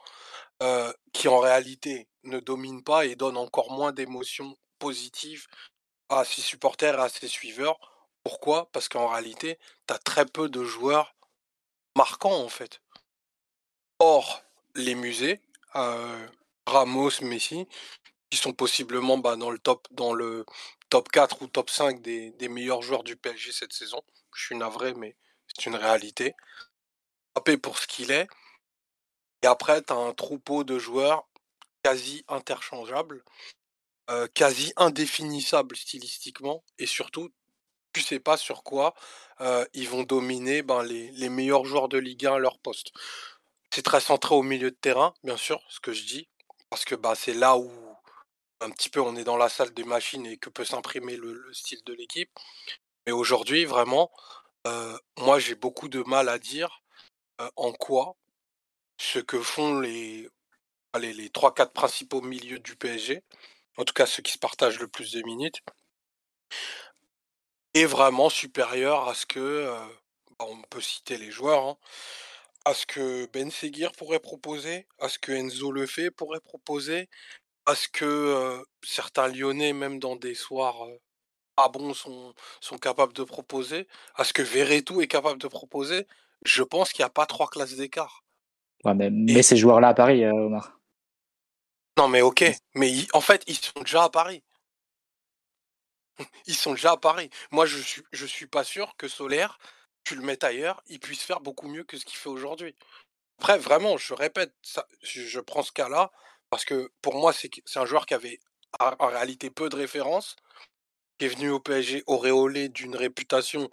euh, qui en réalité ne domine pas et donne encore moins d'émotions positives à ses supporters et à ses suiveurs. Pourquoi? Parce qu'en réalité, tu as très peu de joueurs marquants en fait. Or, les musées, euh, Ramos, Messi, qui sont possiblement bah, dans le top dans le top 4 ou top 5 des, meilleurs joueurs du PSG cette saison. Je suis navré, mais c'est une réalité. Frappé pour ce qu'il est. Et après, tu as un troupeau de joueurs quasi interchangeables, euh, quasi indéfinissables stylistiquement, et surtout, tu sais pas sur quoi ils vont dominer ben, les, les, meilleurs joueurs de Ligue 1 à leur poste. C'est très centré au milieu de terrain, bien sûr, ce que je dis, parce que bah, c'est là où un petit peu on est dans la salle des machines et que peut s'imprimer le, le, style de l'équipe. Mais aujourd'hui, vraiment, moi j'ai beaucoup de mal à dire en quoi ce que font les, allez, les 3-4 principaux milieux du PSG, en tout cas ceux qui se partagent le plus de minutes, est vraiment supérieur à ce que, euh, bah, on peut citer les joueurs, hein, à ce que Ben Seguir pourrait proposer, à ce que Enzo Lefebvre pourrait proposer, à ce que euh, certains Lyonnais, même dans des soirs euh, pas bons, sont, sont capables de proposer, à ce que Verretou est capable de proposer, je pense qu'il n'y a pas trois classes d'écart. Ouais, mais, mais Et... ces joueurs-là à Paris, euh, Omar. Non, mais ok, mais en fait, ils sont déjà à Paris. Ils sont déjà à Paris. Moi, je suis, je suis pas sûr que Solaire, tu le mettes ailleurs, il puisse faire beaucoup mieux que ce qu'il fait aujourd'hui. Après, vraiment, je répète, je prends ce cas-là parce que pour moi, c'est un joueur qui avait en réalité peu de références, qui est venu au PSG auréolé d'une réputation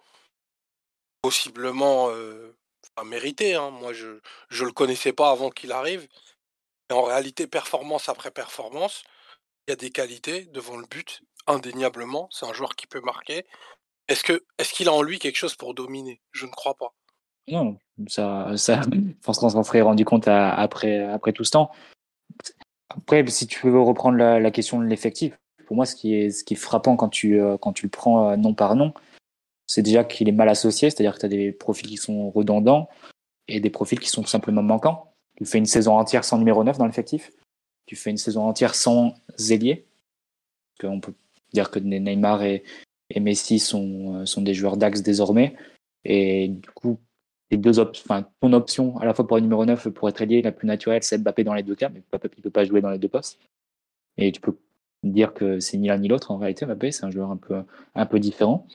possiblement euh, méritée. Hein. Moi, je ne le connaissais pas avant qu'il arrive. Et en réalité, performance après performance, il y a des qualités devant le but, indéniablement. C'est un joueur qui peut marquer. Est-ce que est-ce qu'il a en lui quelque chose pour dominer? Je ne crois pas. Non, ça, ça [laughs] je pense qu'on s'en serait rendu compte après, après tout ce temps. Après, si tu veux reprendre la, question de l'effectif, pour moi, ce qui est, ce qui est frappant quand tu, euh, quand tu le prends euh, nom par nom, c'est déjà qu'il est mal associé, c'est-à-dire que tu as des profils qui sont redondants et des profils qui sont tout simplement manquants. Tu fais une saison entière sans numéro 9 dans l'effectif, tu fais une saison entière sans zélier, on peut dire que Neymar et, Messi sont, euh, sont des joueurs d'axe désormais, et du coup, les deux op ton option à la fois pour le numéro 9 pour être ailier la plus naturelle, c'est Mbappé dans les deux cas, mais Mbappé ne peut pas jouer dans les deux postes. Et tu peux dire que c'est ni l'un ni l'autre en réalité, Mbappé, c'est un joueur un peu, un peu différent.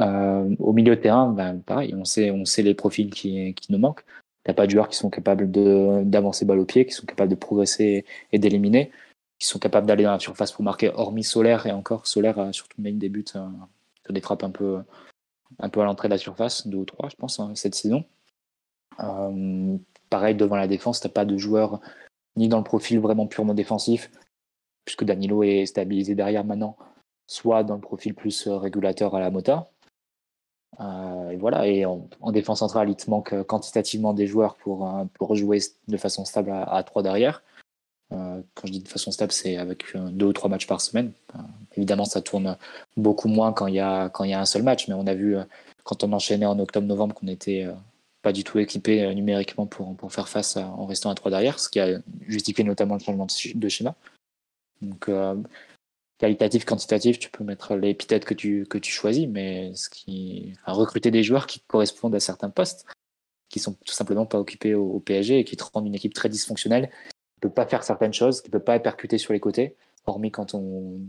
Euh, au milieu de terrain, ben, pareil, on sait, on sait les profils qui, qui nous manquent. N'y a pas de joueurs qui sont capables d'avancer balle au pied, qui sont capables de progresser et d'éliminer, sont capables d'aller dans la surface pour marquer, hormis Solaire, et encore Solaire a surtout mis des buts euh, sur des frappes un peu, un peu à l'entrée de la surface, deux ou trois, je pense, hein, cette saison. Euh, pareil, devant la défense, tu pas de joueur ni dans le profil vraiment purement défensif, puisque Danilo est stabilisé derrière maintenant, soit dans le profil plus régulateur à la Mota. et voilà, et en, défense centrale, il te manque quantitativement des joueurs pour, jouer de façon stable à, 3 derrière. Euh, quand je dis de façon stable, c'est avec euh, deux ou trois matchs par semaine. Euh, évidemment, ça tourne beaucoup moins quand il y a un seul match, mais on a vu quand on enchaînait en octobre-novembre qu'on n'était pas du tout équipé numériquement pour, faire face en restant à trois derrière, ce qui a justifié notamment le changement de schéma. Donc, qualitatif, quantitatif, tu peux mettre l'épithète que tu, que tu choisis, mais ce qui, recruter des joueurs qui correspondent à certains postes, qui sont tout simplement pas occupés au, au PSG et qui te rendent une équipe très dysfonctionnelle peut pas faire certaines choses, qui peut pas percuter sur les côtés, hormis quand on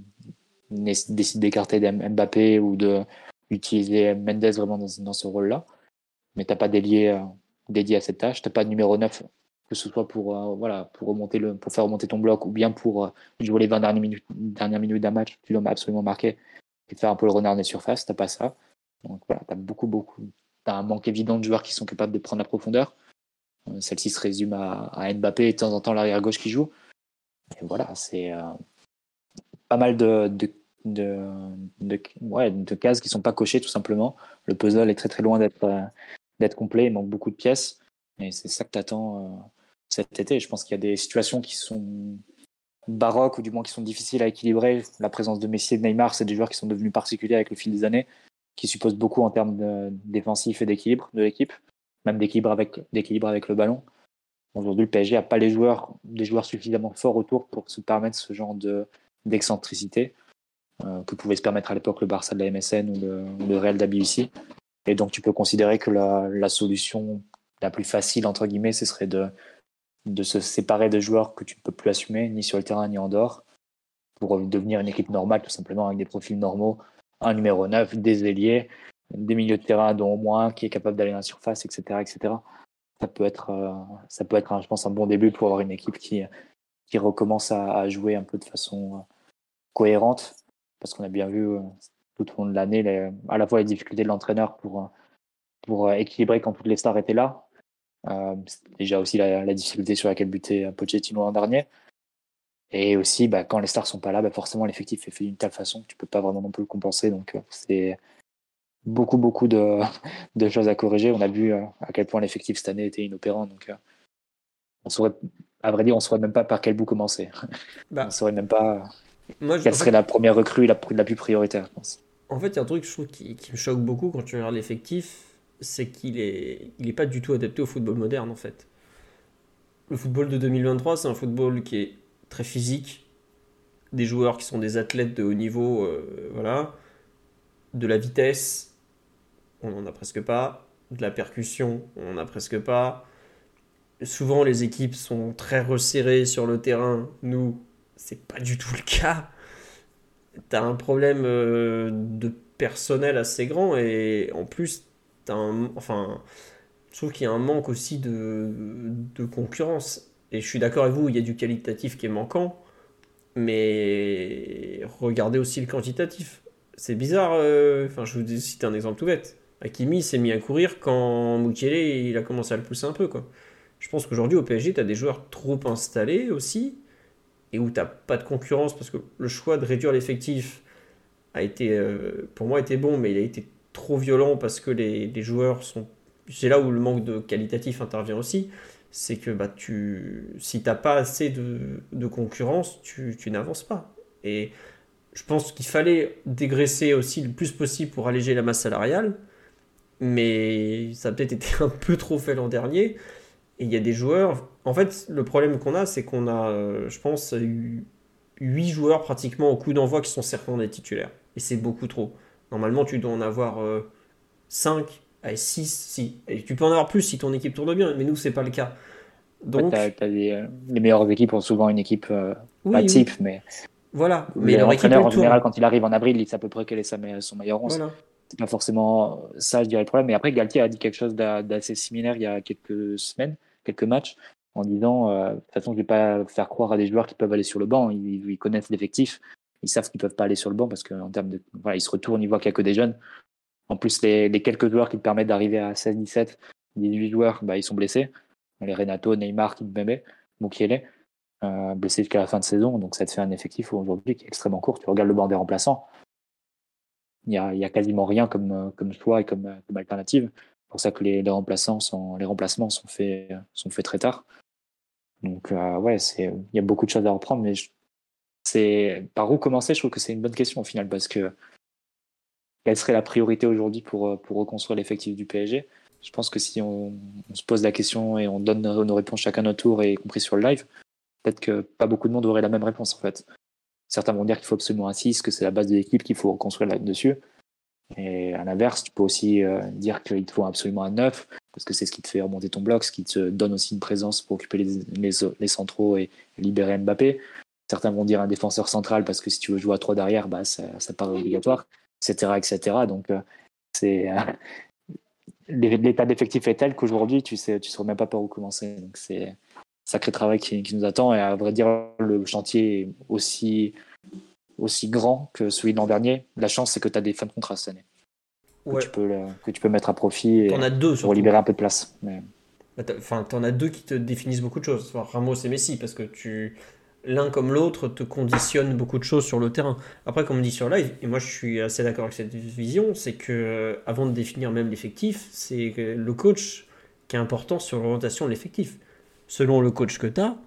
décide d'écarter Mbappé ou d'utiliser Mendes vraiment dans, ce rôle-là. Mais t'as pas euh, dédié à cette tâche, t'as pas de numéro 9 que ce soit pour euh, voilà pour remonter le pour faire remonter ton bloc ou bien pour euh, jouer les 20 dernières minutes d'un match. Tu dois absolument marquer et faire un peu le renard des surfaces t'as pas ça. Donc voilà t'as beaucoup beaucoup t'as un manque évident de joueurs qui sont capables de prendre la profondeur celle-ci se résume à, Mbappé et de temps en temps l'arrière gauche qui joue. Et voilà, c'est euh, pas mal de, de, cases qui sont pas cochées tout simplement. Le puzzle est très très loin d'être euh, complet, il manque beaucoup de pièces. Et c'est ça que tu attends cet été. Je pense qu'il y a des situations qui sont baroques ou du moins qui sont difficiles à équilibrer. La présence de Messi et de Neymar, c'est des joueurs qui sont devenus particuliers avec le fil des années, qui supposent beaucoup en termes de défensif et d'équilibre de l'équipe même d'équilibre avec, le ballon. Aujourd'hui, le PSG n'a pas les joueurs, des suffisamment forts autour pour se permettre ce genre de, d'excentricité euh, que pouvait se permettre à l'époque le Barça de la MSN ou le, le Real d'ABUC. Et donc, tu peux considérer que la, solution la plus facile, entre guillemets, ce serait de, de se séparer de joueurs que tu ne peux plus assumer, ni sur le terrain, ni en dehors, pour devenir une équipe normale, tout simplement, avec des profils normaux, un numéro 9, des ailiers, des milieux de terrain dont au moins qui est capable d'aller dans la surface, etc., etc. Ça peut être, euh, ça peut être, je pense, un bon début pour avoir une équipe qui, qui recommence à, jouer un peu de façon euh, cohérente, parce qu'on a bien vu euh, tout au long de l'année à la fois les difficultés de l'entraîneur pour, pour équilibrer quand toutes les stars étaient là. Déjà aussi la, difficulté sur laquelle butait Pochettino l'an dernier. Et aussi, bah, quand les stars sont pas là, bah, forcément l'effectif est fait d'une telle façon que tu peux pas vraiment non plus le compenser. Donc c'est beaucoup, beaucoup de, [laughs] de, choses à corriger. On a vu euh, à quel point l'effectif cette année était inopérant. Donc, euh, on saurait, à vrai dire, on ne saurait même pas par quel bout commencer. [laughs] Bah, on ne saurait même pas moi, quelle serait la première recrue la, la plus prioritaire, je pense. En fait, il y a un truc je trouve, qui, qui, me choque beaucoup quand tu regardes l'effectif, c'est qu'il est, il est pas du tout adapté au football moderne, en fait. Le football de 2023, c'est un football qui est très physique, des joueurs qui sont des athlètes de haut niveau, euh, voilà, de la vitesse, on n'en a presque pas. De la percussion, on n'en a presque pas. Souvent, les équipes sont très resserrées sur le terrain. Nous, c'est pas du tout le [laughs] cas. Tu as un problème euh, de personnel assez grand et en plus, enfin, je trouve qu'il y a un manque aussi de, de concurrence. Et je suis d'accord avec vous, il y a du qualitatif qui est manquant, mais regardez aussi le quantitatif. C'est bizarre, euh, enfin, je vous cite un exemple tout bête. Hakimi s'est mis à courir quand Mukele il a commencé à le pousser un peu. Quoi. Je pense qu'aujourd'hui au PSG, tu as des joueurs trop installés aussi, et où tu n'as pas de concurrence, parce que le choix de réduire l'effectif a été, euh, pour moi, était bon, mais il a été trop violent parce que les, joueurs sont... C'est là où le manque de qualitatif intervient aussi, c'est que bah, tu, si tu n'as pas assez de, concurrence, tu, tu n'avances pas. Et je pense qu'il fallait dégraisser aussi le plus possible pour alléger la masse salariale mais ça a peut-être été [laughs] un peu trop fait l'an dernier. Et il y a des joueurs. En fait, le problème qu'on a, c'est qu'on a, euh, je pense, eu 8 joueurs pratiquement au coup d'envoi qui sont certains des titulaires. Et c'est beaucoup trop. Normalement, tu dois en avoir 5 à 6. Si. Et tu peux en avoir plus si ton équipe tourne bien, mais nous, c'est pas le cas. Donc, euh, les meilleures équipes ont souvent une équipe euh, pas type, mais. Voilà. Mais l'entraîneur, en général, quand il arrive en avril, il sait à peu près quel est son meilleur 11. Voilà pas forcément ça, je dirais, le problème. Mais après, Galtier a dit quelque chose d'assez similaire il y a quelques semaines, quelques matchs, en disant euh, de toute façon, je vais pas faire croire à des joueurs qui peuvent aller sur le banc. Ils, connaissent l'effectif, ils savent qu'ils peuvent pas aller sur le banc parce qu'en termes de. Voilà, ils se retournent, ils voient qu'il n'y a que des jeunes. En plus, les, quelques joueurs qui te permettent d'arriver à 16, 17, 18 joueurs, bah, ils sont blessés. Les Renato, Neymar, Kimpembe, Mukiele, euh, blessés jusqu'à la fin de saison. Donc ça te fait un effectif aujourd'hui qui est extrêmement court. Tu regardes le banc des remplaçants, il n'y a, quasiment rien comme, comme choix et comme, comme alternative. C'est pour ça que les, remplaçants sont, remplacements sont faits, sont faits très tard. Donc euh, ouais, il y a beaucoup de choses à reprendre, mais par où commencer Je trouve que c'est une bonne question au final parce que quelle serait la priorité aujourd'hui pour, euh, pour reconstruire l'effectif du PSG Je pense que si on, se pose la question et on donne nos réponses chacun notre tour, et y compris sur le live, peut-être que pas beaucoup de monde aurait la même réponse en fait. Certains vont dire qu'il faut absolument un 6, que c'est la base de l'équipe qu'il faut reconstruire là-dessus. Et à l'inverse, tu peux aussi euh, dire qu'il te faut absolument un 9, parce que c'est ce qui te fait remonter ton bloc, ce qui te donne aussi une présence pour occuper les, les, centraux et libérer Mbappé. Certains vont dire un défenseur central, parce que si tu veux jouer à 3 derrière, bah, ça, ça paraît obligatoire, etc. etc. Donc, euh, c'est. Euh, [laughs] l'état d'effectif est tel qu'aujourd'hui, tu sais, tu saurais même pas par où commencer. Donc, c'est sacré travail qui, qui, nous attend. Et à vrai dire, le chantier est aussi aussi grand que celui de l'an dernier. La chance, c'est que tu as des fins de contrat cette année. Que, tu peux, que tu peux mettre à profit et, as deux, pour libérer un peu de place. Mais... Bah, enfin, tu en as deux qui te définissent beaucoup de choses. Ramos et Messi, parce que tu l'un comme l'autre te conditionne beaucoup de choses sur le terrain. Après, comme on dit sur live, et moi je suis assez d'accord avec cette vision, c'est que euh, avant de définir même l'effectif, c'est le coach qui est important sur l'orientation de l'effectif. Selon le coach que tu as,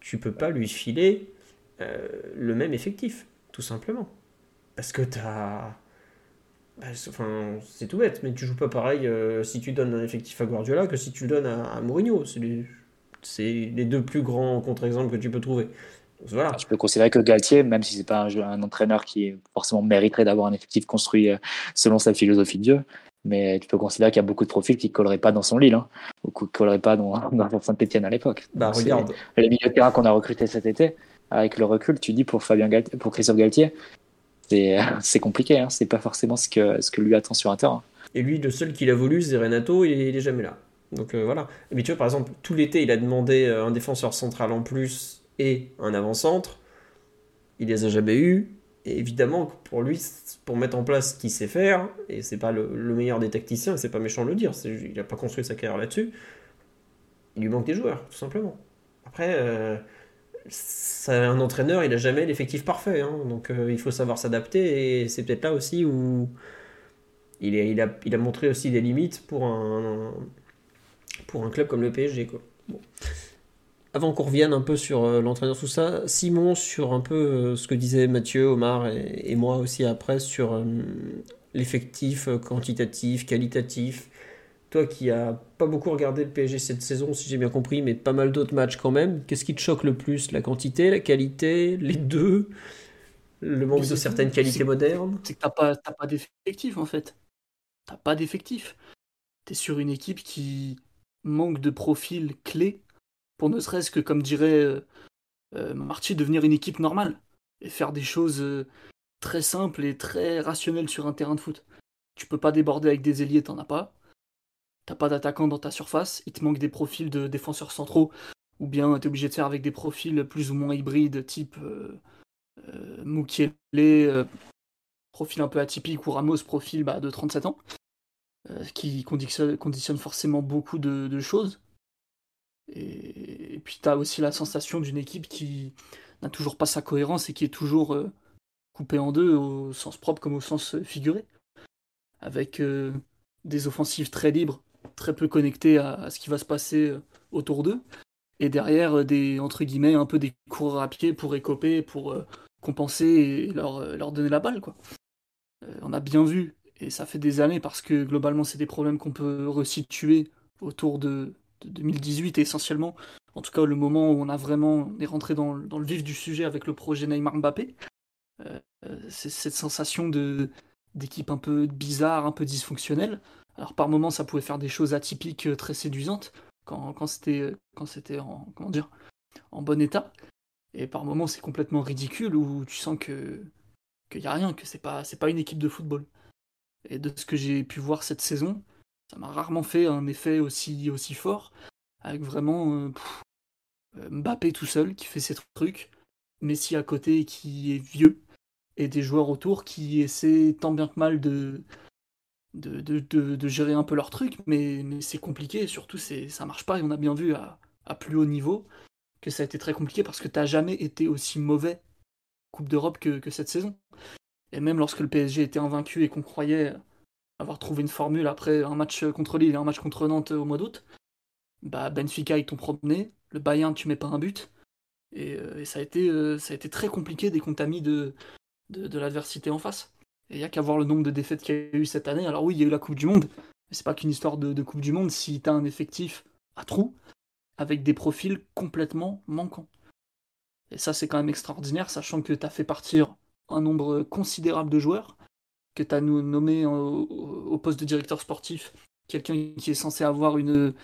tu peux pas lui filer euh, le même effectif tout simplement. Parce que t'as. Bah, enfin, c'est tout bête, mais tu joues pas pareil euh, si tu donnes un effectif à Guardiola que si tu le donnes à, Mourinho. C'est les... deux plus grands contre-exemples que tu peux trouver. Je peux considérer que Galtier, même si c'est pas un, un, entraîneur qui forcément mériterait d'avoir un effectif construit euh, selon sa philosophie de jeu, mais tu peux considérer qu'il y a beaucoup de profils qui colleraient pas dans son Lille, hein, ou qui colleraient pas dans, [laughs] dans Saint-Etienne à l'époque. Bah, regarde. Les milieux de terrain qu'on a recrutés cet été, avec le recul, tu dis pour Fabien Galtier, pour Christophe Galtier, [laughs] c'est compliqué, hein, c'est pas forcément ce que, ce que lui attend sur un terrain. Et lui, le seul qu'il a voulu, c'est Renato, il, il est jamais là. Donc euh, voilà. Mais tu vois, par exemple, tout l'été, il a demandé euh, un défenseur central en plus et un avant-centre. Il les a jamais eu. Évidemment, pour lui, pour mettre en place ce qu'il sait faire, et c'est pas le, meilleur des tacticiens, c'est pas méchant de le dire, il a pas construit sa carrière là-dessus, il lui manque des joueurs, tout simplement. Après, euh, un entraîneur, il n'a jamais l'effectif parfait. Hein. donc euh, il faut savoir s'adapter. Et c'est peut-être là aussi où il, a, montré aussi des limites pour un, pour un club comme le PSG. Quoi. Avant qu'on revienne un peu sur euh, l'entraîneur, tout ça, Simon, sur un peu euh, ce que disaient Mathieu, Omar et, moi aussi après, sur l'effectif quantitatif, qualitatif. Toi qui as pas beaucoup regardé le PSG cette saison, si j'ai bien compris, mais pas mal d'autres matchs quand même, qu'est-ce qui te choque le plus? La quantité, la qualité, les deux? Le manque de certaines qualités modernes? C'est que t'as pas, pas d'effectif en fait. T'as pas d'effectif. T'es sur une équipe qui manque de profil clé pour ne serait-ce que, comme dirait euh, euh devenir une équipe normale et faire des choses euh, très simples et très rationnelles sur un terrain de foot. Tu peux pas déborder avec des ailiers, t'en as pas t'as pas d'attaquant dans ta surface, il te manque des profils de défenseurs centraux, ou bien t'es obligé de faire avec des profils plus ou moins hybrides, type euh, euh profil un peu atypique, ou Ramos, profil bah, de 37 ans, qui conditionne, forcément beaucoup de, choses. Et, puis t'as aussi la sensation d'une équipe qui n'a toujours pas sa cohérence et qui est toujours coupée en deux, au sens propre comme au sens figuré, avec des offensives très libres très peu connectés à, ce qui va se passer euh, autour d'eux. Et derrière, euh, des, entre guillemets, un peu des coureurs à pied pour écoper, pour euh, compenser et leur, leur donner la balle. Quoi. on a bien vu, et ça fait des années, parce que globalement, c'est des problèmes qu'on peut resituer autour de, 2018 essentiellement. En tout cas, le moment où on a vraiment on est rentré dans, le vif du sujet avec le projet Neymar Mbappé. c'est cette sensation de d'équipe un peu bizarre, un peu dysfonctionnelle, alors par moments, ça pouvait faire des choses atypiques euh, très séduisantes quand, c'était euh, quand c'était en comment dire en bon état. Et par moments, c'est complètement ridicule où tu sens que qu'il y a rien, que c'est pas c'est pas une équipe de football. Et de ce que j'ai pu voir cette saison, ça m'a rarement fait un effet aussi aussi fort avec vraiment euh, Mbappé tout seul qui fait ses trucs, Messi à côté qui est vieux et des joueurs autour qui essaient tant bien que mal de de, de, gérer un peu leur truc, mais, c'est compliqué, surtout c'est, ça marche pas, et on a bien vu à, à, plus haut niveau que ça a été très compliqué parce que tu n'as jamais été aussi mauvais Coupe d'Europe que, que, cette saison. Et même lorsque le PSG était invaincu et qu'on croyait avoir trouvé une formule après un match contre Lille et un match contre Nantes au mois d'août, bah Benfica ils t'ont promené, le Bayern tu mets pas un but, et, euh, ça, a été, euh, ça a été très compliqué dès qu'on t'a mis de, de, de l'adversité en face. Et il n'y a qu'à voir le nombre de défaites qu'il y a eu cette année. Alors oui, il y a eu la Coupe du Monde, mais c'est pas qu'une histoire de, Coupe du Monde si tu as un effectif à trous, avec des profils complètement manquants. Et ça, c'est quand même extraordinaire, sachant que tu as fait partir un nombre considérable de joueurs, que tu as nommé au, poste de directeur sportif quelqu'un qui est censé avoir une,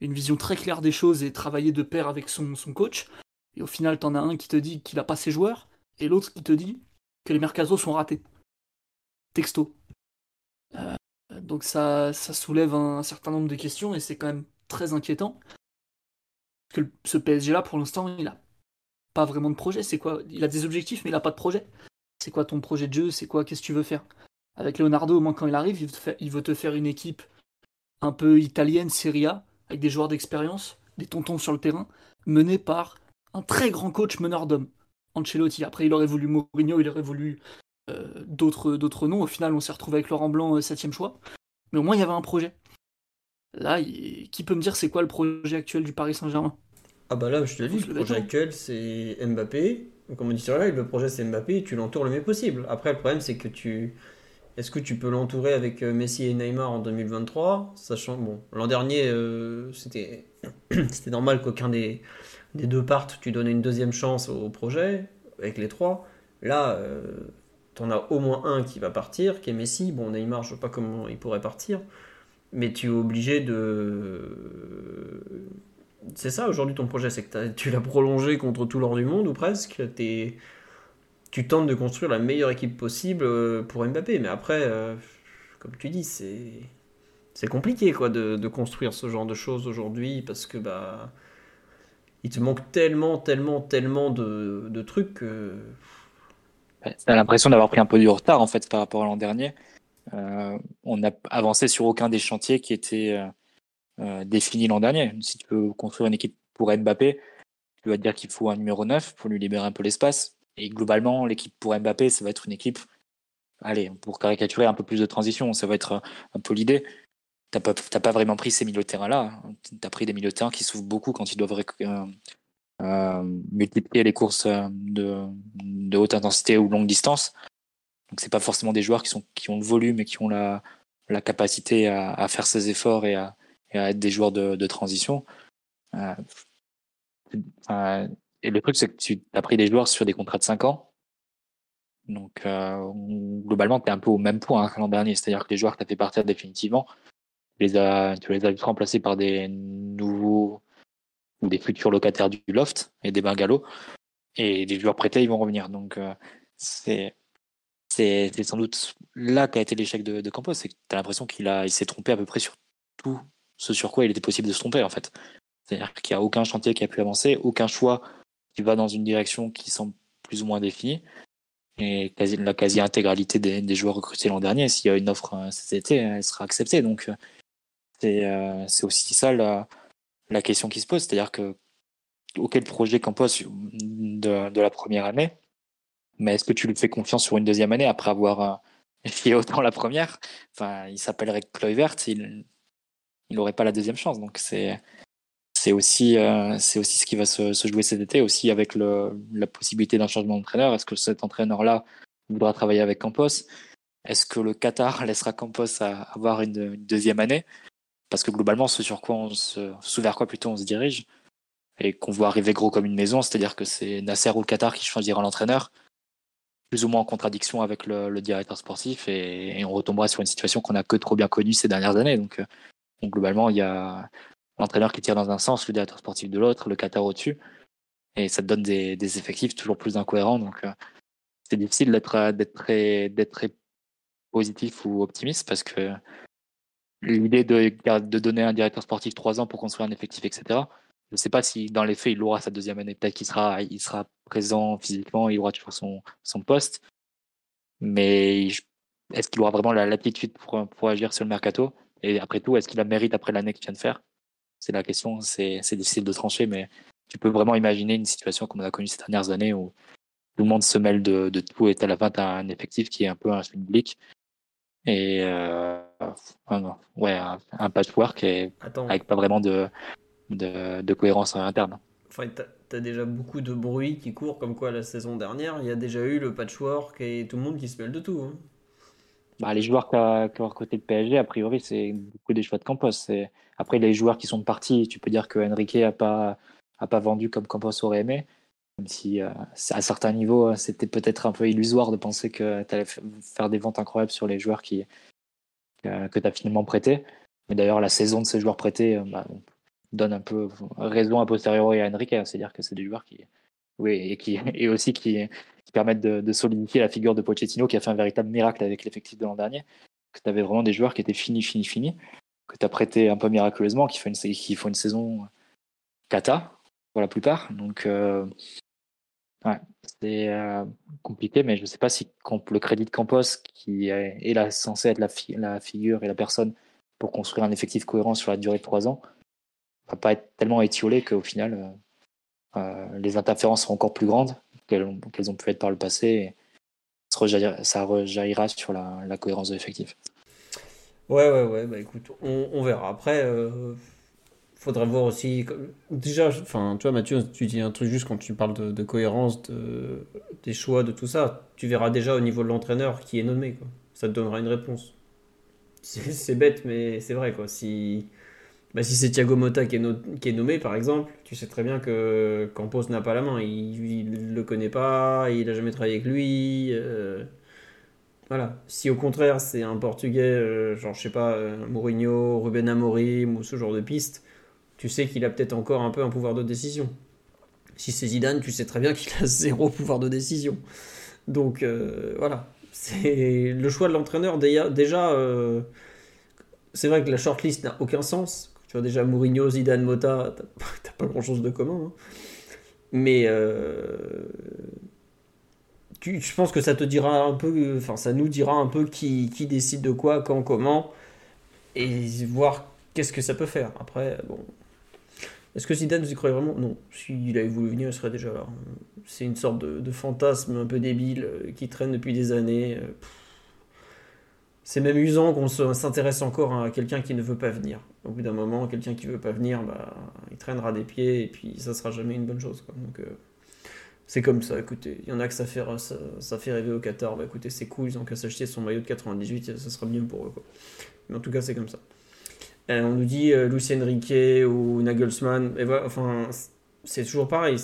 vision très claire des choses et travailler de pair avec son, coach. Et au final, tu en as un qui te dit qu'il a pas ses joueurs, et l'autre qui te dit que les mercatos sont ratés texto. Euh, donc ça, ça soulève un, certain nombre de questions et c'est quand même très inquiétant. Parce que ce PSG-là, pour l'instant, il a pas vraiment de projet. C'est quoi? Il a des objectifs, mais il a pas de projet. C'est quoi ton projet de jeu? C'est quoi? Qu'est-ce que tu veux faire? Avec Leonardo, au moins quand il arrive, il veut, te faire, il veut te faire une équipe un peu italienne, Serie A, avec des joueurs d'expérience, des tontons sur le terrain, menés par un très grand coach meneur d'hommes, Ancelotti. Après, il aurait voulu Mourinho, il aurait voulu euh, d'autres, d'autres noms. Au final, on s'est retrouvé avec Laurent Blanc, euh, septième choix. Mais au moins, il y avait un projet. Là, qui peut me dire c'est quoi le projet actuel du Paris Saint-Germain? Ah bah là, je te dis, le projet actuel, c'est Mbappé. Comme on dit sur la le projet c'est Mbappé et tu l'entoures le mieux possible. Après, le problème, c'est que tu... Est-ce que tu peux l'entourer avec euh, Messi et Neymar en 2023 Sachant, bon, l'an dernier, c'était... [clears throat] c'était normal qu'aucun des... des deux partent. Tu donnais une deuxième chance au projet avec les trois. Là, t'en as au moins un qui va partir, qui est Messi. Bon, Neymar, je sais pas comment il pourrait partir, mais tu es obligé de. C'est ça aujourd'hui ton projet, c'est que tu l'as prolongé contre tout l'or du monde ou presque. Es... Tu tentes de construire la meilleure équipe possible euh, pour Mbappé, mais après, euh, comme tu dis, c'est compliqué quoi de, construire ce genre de choses aujourd'hui parce que bah il te manque tellement, tellement, tellement de, trucs que T'as l'impression d'avoir pris un peu du retard en fait par rapport à l'an dernier. Euh, on n'a avancé sur aucun des chantiers qui étaient définis l'an dernier. Si tu veux construire une équipe pour Mbappé, tu vas dire qu'il faut un numéro 9 pour lui libérer un peu l'espace. Et globalement, l'équipe pour Mbappé, ça va être une équipe, allez, pour caricaturer un peu plus de transition, ça va être un peu l'idée. T'as pas, pas vraiment pris ces milieux de terrain-là. Tu as pris des milieux de terrain qui souffrent beaucoup quand ils doivent euh, multiplier les courses euh, de, haute intensité ou longue distance. Donc c'est pas forcément des joueurs qui sont qui ont le volume et qui ont la, capacité à, faire ces efforts et à, être des joueurs de, de transition. Euh, et le truc c'est que tu as pris des joueurs sur des contrats de 5 ans. Donc euh, globalement tu es un peu au même point hein, l'an dernier, c'est-à-dire que les joueurs que tu as fait partir définitivement, tu les as tu les as remplacés par des nouveaux ou des futurs locataires du loft et des bungalows. Et les joueurs prêtés, ils vont revenir. Donc, euh, c'est sans doute là qu'a été l'échec de, Campos. C'est que tu as l'impression qu'il il s'est trompé à peu près sur tout ce sur quoi il était possible de se tromper, en fait. C'est-à-dire qu'il n'y a aucun chantier qui a pu avancer, aucun choix qui va dans une direction qui semble plus ou moins définie. Et la quasi-intégralité des, joueurs recrutés l'an dernier, s'il y a une offre euh, cet été, elle sera acceptée. Donc, euh, c'est c'est aussi ça la, la question qui se pose, c'est-à-dire que auquel projet Campos de, de la première année, mais est-ce que tu lui fais confiance sur une deuxième année après avoir euh, [laughs] fait autant la première? Enfin, il s'appellerait Kluivert, il n'aurait pas la deuxième chance. Donc c'est c'est aussi euh, aussi ce qui va se, jouer cet été aussi avec la possibilité d'un changement d'entraîneur. Est-ce que cet entraîneur-là voudra travailler avec Campos? Est-ce que le Qatar [laughs] laissera Campos avoir une deuxième année? Parce que globalement, ce sur quoi on se, vers quoi plutôt on se dirige, et qu'on voit arriver gros comme une maison, c'est-à-dire que c'est Nasser ou le Qatar qui choisira l'entraîneur, plus ou moins en contradiction avec le, directeur sportif, et, on retombera sur une situation qu'on a que trop bien connue ces dernières années. Donc, euh, globalement, il y a l'entraîneur qui tire dans un sens, le directeur sportif de l'autre, le Qatar au-dessus, et ça te donne des, effectifs toujours plus incohérents. Donc, euh, c'est difficile d'être très, d'être très positif ou optimiste parce que l'idée de, donner un directeur sportif trois ans pour construire un effectif, etc. Je ne sais pas si dans les faits il aura sa deuxième année. Peut-être qu'il sera, présent physiquement, il aura toujours son, poste. Mais est-ce qu'il aura vraiment l'aptitude pour, pour agir sur le mercato? Et après tout, est-ce qu'il a mérite après l'année qu'il vient de faire? C'est la question, c'est difficile de trancher, mais tu peux vraiment imaginer une situation comme on a connu ces dernières années où tout le monde se mêle de, de tout et à la fin, tu as un effectif qui est un peu un public et euh, ouais, un, patchwork et avec pas vraiment de, de, de cohérence interne. Enfin, tu as déjà beaucoup de bruit qui court, comme quoi la saison dernière, il y a déjà eu le patchwork et tout le monde qui se mêle de tout. Hein. Bah, les joueurs qui ont côté de PSG, a priori, c'est beaucoup des choix de Campos. Après, les joueurs qui sont partis, tu peux dire que Enrique n'a pas, a pas vendu comme Campos aurait aimé. Même si euh, à certains niveaux, euh, c'était peut-être un peu illusoire de penser que tu allais faire des ventes incroyables sur les joueurs que tu as finalement prêtés. Mais d'ailleurs, la saison de ces joueurs prêtés euh, bah, donne un peu raison a posteriori à Enrique. C'est-à-dire que c'est des joueurs qui, oui, et, qui, [laughs] et aussi qui, permettent de, solidifier la figure de Pochettino qui a fait un véritable miracle avec l'effectif de l'an dernier. Que tu avais vraiment des joueurs qui étaient finis, finis, finis, que tu as prêté un peu miraculeusement, qui, qui font une saison cata pour la plupart. Donc, Ouais, c'est euh, compliqué, mais je ne sais pas si le crédit de Campos, qui est, censé être la, figure et la personne pour construire un effectif cohérent sur la durée de trois ans, va pas être tellement étiolé qu'au final, euh, euh, les interférences seront encore plus grandes qu'elles ont, pu être par le passé. Et ça rejaillira sur la, cohérence de l'effectif. Ouais, ouais, ouais, bah écoute, on, verra. Après, faudra voir aussi. Déjà, enfin, tu vois, Mathieu, tu dis un truc juste quand tu parles de, cohérence, de, des choix, de tout ça. Tu verras déjà au niveau de l'entraîneur qui est nommé. Quoi. Ça te donnera une réponse. C'est bête, mais c'est vrai. quoi. Si, bah, si c'est Thiago Motta qui est, nommé, par exemple, tu sais très bien que Campos n'a pas la main. Il ne le connaît pas, il n'a jamais travaillé avec lui. Euh, voilà. Si au contraire c'est un Portugais, euh, genre je sais pas, euh, Mourinho, Ruben Amorim ou ce genre de piste, tu sais qu'il a peut-être encore un peu un pouvoir de décision. Si c'est Zidane, tu sais très bien qu'il a [laughs] zéro pouvoir de décision. Donc voilà, c'est le choix de l'entraîneur déjà. Euh, c'est vrai que la shortlist n'a aucun sens. Déjà Mourinho, Zidane, Mota, [laughs] t'as pas grand-chose de commun. Hein. Mais euh, je pense que ça te dira un peu, enfin ça nous dira un peu qui, qui décide de quoi, quand, comment, et voir qu'est-ce que ça peut faire. Après, bon, est-ce que Zidane, vous y croyez vraiment? Non. S'il avait voulu venir, il serait déjà là. C'est une sorte de, fantasme un peu débile euh, qui traîne depuis des années. Euh, c'est même usant qu'on s'intéresse encore à quelqu'un qui ne veut pas venir. Au bout d'un moment, quelqu'un qui ne veut pas venir, bah, il traînera des pieds et puis ça sera jamais une bonne chose. Donc, euh, c'est comme ça, écoutez. Il y en a que ça fait, rêver au Qatar. Bah, écoutez, c'est cool, ils ont qu'à s'acheter son maillot de 98, ça sera bien pour eux. Mais en tout cas, c'est comme ça. Euh, on nous dit euh, Lucien Riquet ou Nagelsmann. Enfin, c'est toujours pareil.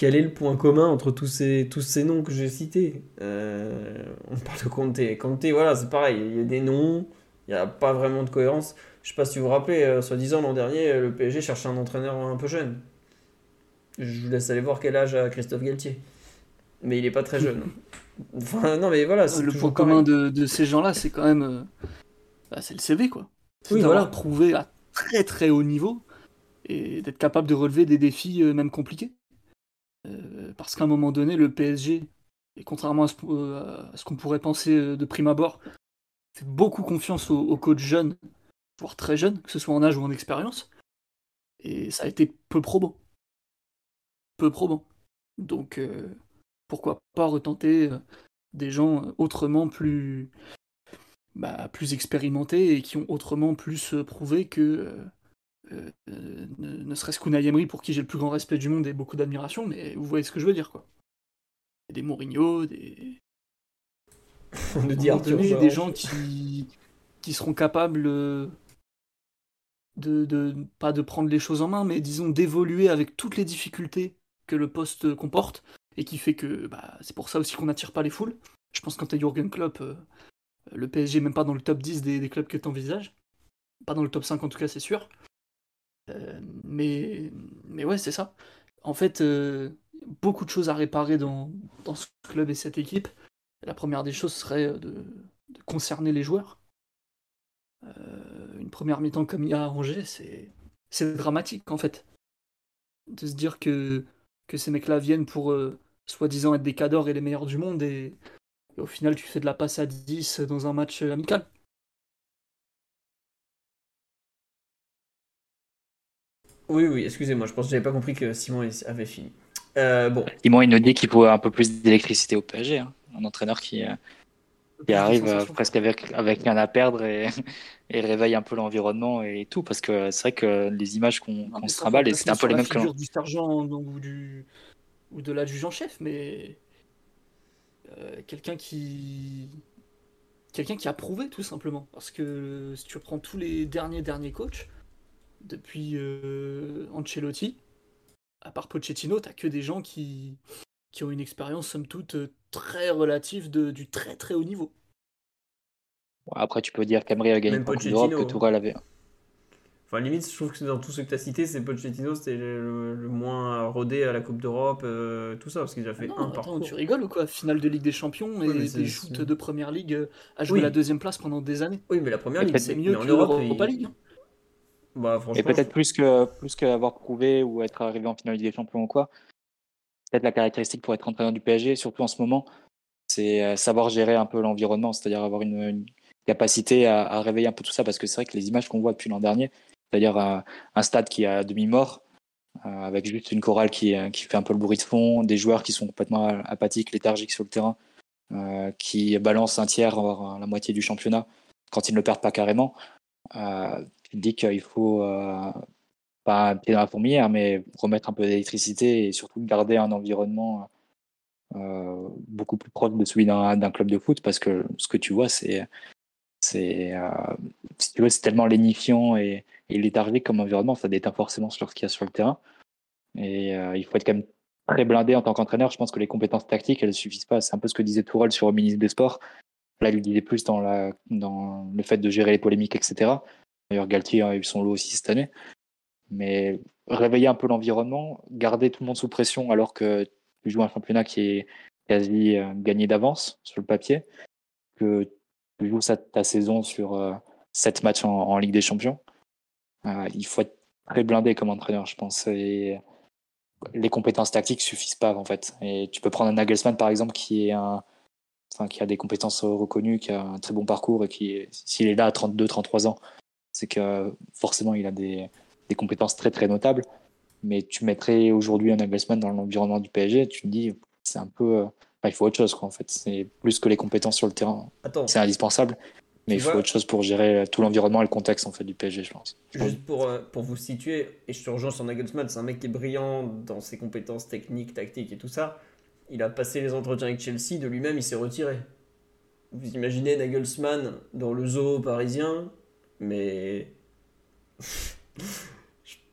Quel est le point commun entre tous ces, tous ces noms que j'ai cités euh, On parle de Conte. Conte, voilà, c'est pareil. Il y a des noms, il n'y a pas vraiment de cohérence. Je ne sais pas si vous vous rappelez, soi-disant l'an dernier, le PSG cherchait un entraîneur un peu jeune. Je vous laisse aller voir quel âge a Christophe Galtier. Mais il n'est pas très jeune. [laughs] non, mais voilà. Le point commun de, ces gens-là, c'est quand même. Euh, bah, c'est le CV, quoi. Oui, voilà. prouvé à très très haut niveau et d'être capable de relever des défis euh, même compliqués. Euh, parce qu'à un moment donné, le PSG, et contrairement à ce, qu'on pourrait penser de prime abord, fait beaucoup confiance aux, coachs jeunes, voire très jeunes, que ce soit en âge ou en expérience. Et ça a été peu probant. Peu probant. Donc, pourquoi pas retenter euh, des gens euh, autrement plus, bah, plus expérimentés et qui ont autrement plus euh, prouvé que ne, serait-ce qu'Unai Emery pour qui j'ai le plus grand respect du monde et beaucoup d'admiration, mais vous voyez ce que je veux dire quoi. Des Mourinho, des [laughs] des gens qui qui seront capables de, de pas de prendre les choses en main, mais disons d'évoluer avec toutes les difficultés que le poste comporte et qui fait que bah, c'est pour ça aussi qu'on n'attire pas les foules. Je pense que quand tu Jurgen Klopp, euh, le PSG même pas dans le top 10 des, clubs que tu envisages. Pas dans le top 5 en tout cas, c'est sûr. Euh, mais, mais ouais, c'est ça. En fait, euh, beaucoup de choses à réparer dans, ce club et cette équipe. La première des choses serait de, de concerner les joueurs. une première mi-temps comme il y a à Angers, c'est dramatique en fait. De se dire que ces mecs-là viennent pour euh, soi-disant être des cadors et les meilleurs du monde, et, au final, tu fais de la passe à 10 dans un match amical. Oui, oui, excusez-moi, je pense que j'avais pas compris que Simon avait fini. Euh, bon. Simon, il nous dit qu'il faut un peu plus d'électricité au PSG. Hein. Un entraîneur qui, euh, qui arrive euh, presque avec, avec rien à perdre et, [laughs] et réveille un peu l'environnement et tout. Parce que c'est vrai que les images qu'on se trimballe, et c'est un peu les mêmes que. du sergent ou, du, ou de l'adjudant en chef, mais quelqu'un qui. Quelqu'un qui a prouvé tout simplement. Parce que si tu prends tous les derniers derniers coachs, depuis euh, Ancelotti, à part Pochettino, t'as que des gens qui, qui ont une expérience, somme toute, très relative de, du très très haut niveau. Après, tu peux dire qu'Emery a gagné Même Pochettino, que Tourelle avait. Enfin, limite, je trouve que dans tous ceux que tu as cités, c'est Pochettino, c'était le, moins rodé à la Coupe d'Europe, euh, tout ça, parce qu'il a fait ah un parcours. Tu rigoles ou quoi? Finale de Ligue des Champions et des shoots de Première Ligue euh, à jouer la deuxième place pendant des années. Oui, mais la Première Ligue, c'est mieux que l'Europa Ligue. Hein. Bah, et peut-être plus que plus qu'avoir prouvé ou être arrivé en finale des champions ou quoi. Peut-être la caractéristique pour être entraîneur du PSG, surtout en ce moment, c'est euh, savoir gérer un peu l'environnement, c'est-à-dire avoir une, capacité à, réveiller un peu tout ça, parce que c'est vrai que les images qu'on voit depuis l'an dernier, c'est-à-dire un, stade qui est à demi-mort, euh, avec juste une chorale qui, euh, qui fait un peu le bruit de fond, des joueurs qui sont complètement apathiques, léthargiques sur le terrain, qui balancent un tiers, voire la moitié du championnat quand ils ne le perdent pas carrément tu dis qu'il faut euh, pas un pied dans la fourmilière, mais remettre un peu d'électricité et surtout garder un environnement euh, beaucoup plus proche de celui d'un club de foot parce que ce que tu vois, euh, c'est tellement lénifiant et, et, léthargique comme environnement, ça déteint forcément sur ce qu'il y a sur le terrain. Et il faut être quand même très blindé en tant qu'entraîneur. Je pense que les compétences tactiques, elles ne suffisent pas. C'est un peu ce que disait Tourelle sur le ministre des Sports. Là, il disait plus dans le fait de gérer les polémiques, etc. D'ailleurs, Galtier a eu son lot aussi cette année. Mais réveiller un peu l'environnement, garder tout le monde sous pression alors que tu joues un championnat qui est quasi euh, gagné d'avance sur le papier, que tu joues ta saison sur euh, sept matchs en, Ligue des Champions. Euh, il faut être très blindé comme entraîneur, je pense. Les compétences tactiques suffisent pas en fait. Et tu peux prendre un Nagelsmann par exemple qui est un, enfin, qui a des compétences reconnues, qui a un très bon parcours et qui, s'il est là à 32-33 ans, c'est que forcément il a des, des, compétences très très notables. Mais tu mettrais aujourd'hui un Nagelsmann dans l'environnement du PSG, tu te dis c'est un peu, il faut autre chose quoi en fait. C'est plus que les compétences sur le terrain. C'est indispensable. Mais il faut autre chose pour gérer tout l'environnement et le contexte en fait du PSG, je pense. Juste pour, euh, pour vous situer, et je te rejoins sur Nagelsmann, c'est un mec qui est brillant dans ses compétences techniques, tactiques et tout ça. Il a passé les entretiens avec Chelsea, de lui-même il s'est retiré. Vous imaginez Nagelsmann dans le zoo parisien, mais. [laughs]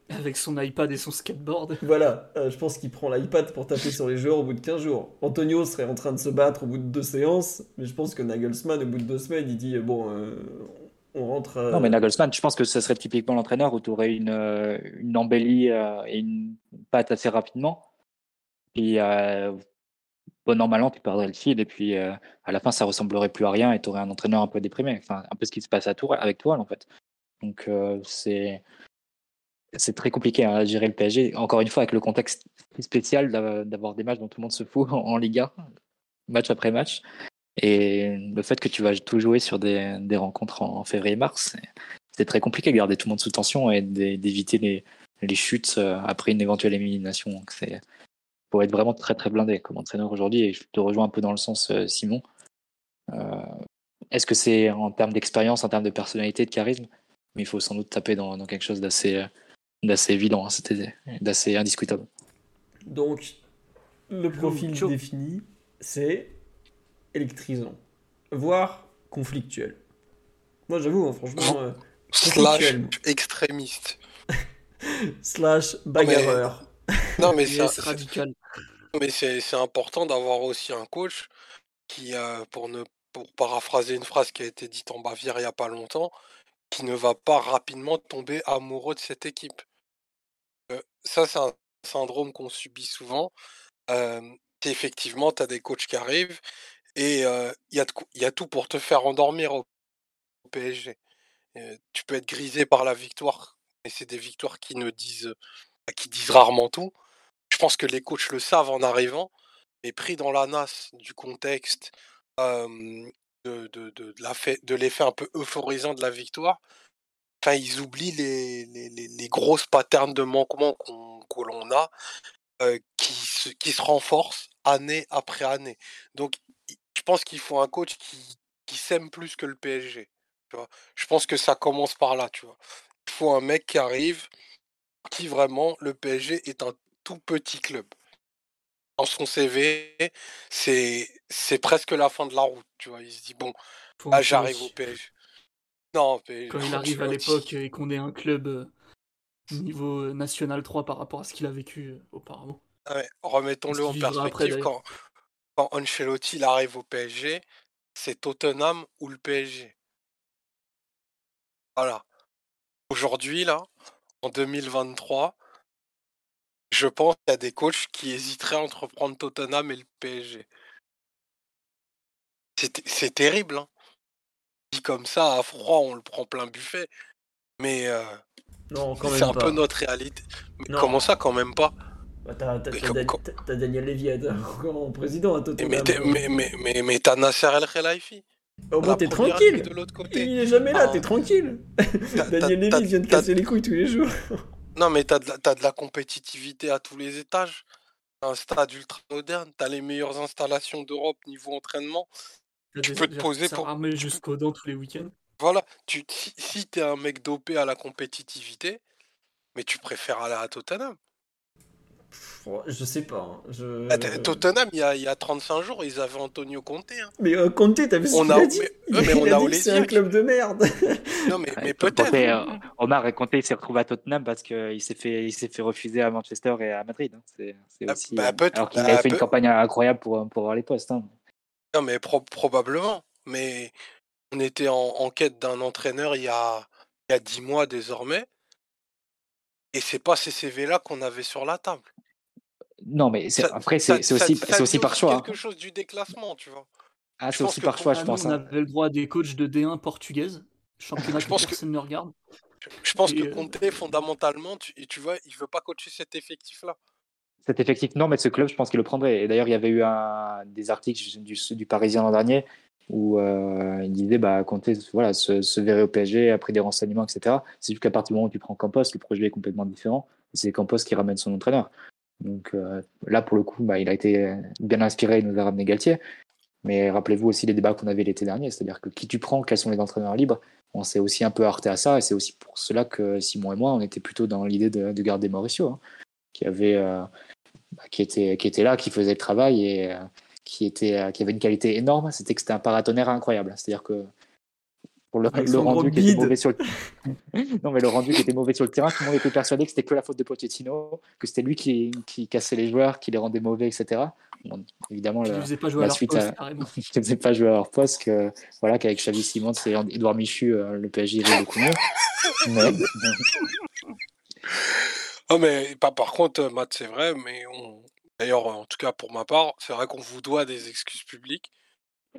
Avec son iPad et son skateboard. [laughs] Voilà, euh, je pense qu'il prend l'iPad pour taper sur les joueurs au bout de 15 jours. Antonio serait en train de se battre au bout de deux séances, mais je pense que Nagelsmann, au bout de deux semaines, il dit bon, euh, on rentre. Non, mais Nagelsmann, je pense que ce serait typiquement l'entraîneur où tu aurais une, euh, une embellie et une patte assez rapidement. Et bon an, mal tu perdrais le fil et puis euh, à la fin, ça ressemblerait plus à rien et tu aurais un entraîneur un peu déprimé. Enfin, un peu ce qui se passe à Tour, avec toi, en fait. Donc, euh, c'est très compliqué à gérer le PSG. Encore une fois, avec le contexte spécial d'avoir des matchs dont tout le monde se fout [laughs] en Liga, match après match. Et le fait que tu vas tout jouer sur des, des rencontres en, février-mars, c'est très compliqué de garder tout le monde sous tension et d'éviter les, les, chutes euh, après une éventuelle élimination. Pour être vraiment très très blindé comme entraîneur aujourd'hui. Et je te rejoins un peu dans le sens, euh, Simon. Euh, est-ce que c'est en termes d'expérience, en termes de personnalité, de charisme? Mais il faut sans doute taper dans, quelque chose d'assez, euh, d'assez évident, hein, c'était d'assez indiscutable. Donc, le profil défini, c'est électrisant, voire conflictuel. Moi, j'avoue, hein, franchement, slash extrémiste, [laughs] slash bagarreur. [laughs] Non, mais c'est radical. Mais c'est important d'avoir aussi un coach qui, euh, pour ne pour paraphraser une phrase qui a été dite en Bavière il n'y a pas longtemps, qui ne va pas rapidement tomber amoureux de cette équipe. Euh, ça, c'est un syndrome qu'on subit souvent. Euh, effectivement, tu as des coachs qui arrivent et il y, y, a tout pour te faire endormir au, PSG. tu peux être grisé par la victoire, mais c'est des victoires qui ne disent qui disent rarement tout. Je pense que les coachs le savent en arrivant. mais pris dans la nasse du contexte, de, de, l'effet un peu euphorisant de la victoire, ils oublient les, grosses patterns de manquement que l'on a qui, se, renforcent année après année. Donc, je pense qu'il faut un coach qui, s'aime plus que le PSG. Je pense que ça commence par là, tu vois? Il faut un mec qui arrive, qui vraiment, le PSG est un tout petit club. Dans son CV, c'est, c'est presque la fin de la route, tu vois. Il se dit, bon, là, j'arrive au PSG. Non, Quand il arrive à l'époque et qu'on est un club niveau national 3 par rapport à ce qu'il a vécu auparavant. Ah remettons-le en perspective. quand, quand Ancelotti arrive au PSG, c'est Tottenham ou le PSG. Voilà. Aujourd'hui, là, en 2023, je pense qu'il y a des coachs qui hésiteraient à entreprendre Tottenham et le PSG. C'est terrible. Hein. Dit comme ça, à froid, on le prend plein buffet. Mais c'est un peu notre réalité. Mais comment ça, quand même pas? Bah, T'as Daniel Levy [laughs] en président à Tottenham. Mais, mais, mais, mais, t'as Nasser El Khelaifi. Au moins t'es tranquille. Il est jamais là, t'es tranquille. Daniel Levy vient de casser les couilles tous les jours. non, mais t'as de, la, de la compétitivité à tous les étages. Un stade ultra moderne, t'as les meilleures installations d'Europe niveau entraînement. Tu peux te poser pour. jusqu'aux dents tous les week-ends. Voilà, tu, si, si t'es un mec dopé à la compétitivité, mais tu préfères aller à Tottenham. Je sais pas. Hein, je... Ah, Tottenham, il y, a, il y, a, 35 jours, ils avaient Antonio Conte. Hein. Mais euh, Conte, t'as vu ce qu'il a, dit mais, on a, C'est un club de merde. [laughs] non, mais, mais peut-être. Euh, Omar Conte s'est retrouvé à Tottenham parce qu'il s'est fait, s'est fait refuser à Manchester et à Madrid. Hein. C'est, ah, aussi, bah, euh, alors qu'il bah, avait fait une campagne incroyable pour, pour avoir les postes. Hein. Non, mais probablement. Mais on était en, quête d'un entraîneur il y, a, il y a 10 mois désormais. Et c'est pas ces CV-là qu'on avait sur la table. Non, mais après, c'est aussi, aussi par choix. C'est quelque chose du déclassement, tu vois. Ah, c'est aussi par choix, je pense. On hein. avait le droit des coachs de D1 portugaise, [laughs] championnat que personne ne regarde. Je pense que Conte, fondamentalement, tu, tu vois, il veut pas coacher cet effectif-là. Cet effectif, non, mais ce club, je pense qu'il le prendrait. Et d'ailleurs, il y avait eu un, des articles du, du Parisien l'an dernier où euh, il disait bah Conte voilà se, se, au PSG après des renseignements etc c'est juste qu'à partir du moment où tu prends Campos le projet est complètement différent. C'est Campos qui ramène son entraîneur. Donc euh, là pour le coup bah, il a été bien inspiré il nous a ramené Galtier. Mais rappelez-vous aussi les débats qu'on avait l'été dernier c'est-à-dire que qui tu prends quels sont les entraîneurs libres on s'est aussi un peu heurté à ça et c'est aussi pour cela que Simon et moi on était plutôt dans l'idée de, de, garder Mauricio hein, qui avait euh, bah, qui était qui était là qui faisait le travail et qui, était, euh, qui avait une qualité énorme, c'était que c'était un paratonnerre incroyable. C'est-à-dire que pour le, rendu qui était mauvais sur le... [laughs] non, mais le rendu qui était mauvais sur le terrain, tout le monde était persuadé que c'était que la faute de Pochettino, que c'était lui qui, qui, cassait les joueurs, qui les rendait mauvais, etc. évidemment, la, pas jouer la suite, poste, à... ne faisait pas jouer à leur poste, que voilà, qu'avec Xavi Simons et Edouard Michu, euh, le PSG irait beaucoup mieux. mais... Oh [laughs] mais pas par contre, Matt, c'est vrai, mais on, D'ailleurs, en tout cas pour ma part, c'est vrai qu'on vous doit des excuses publiques.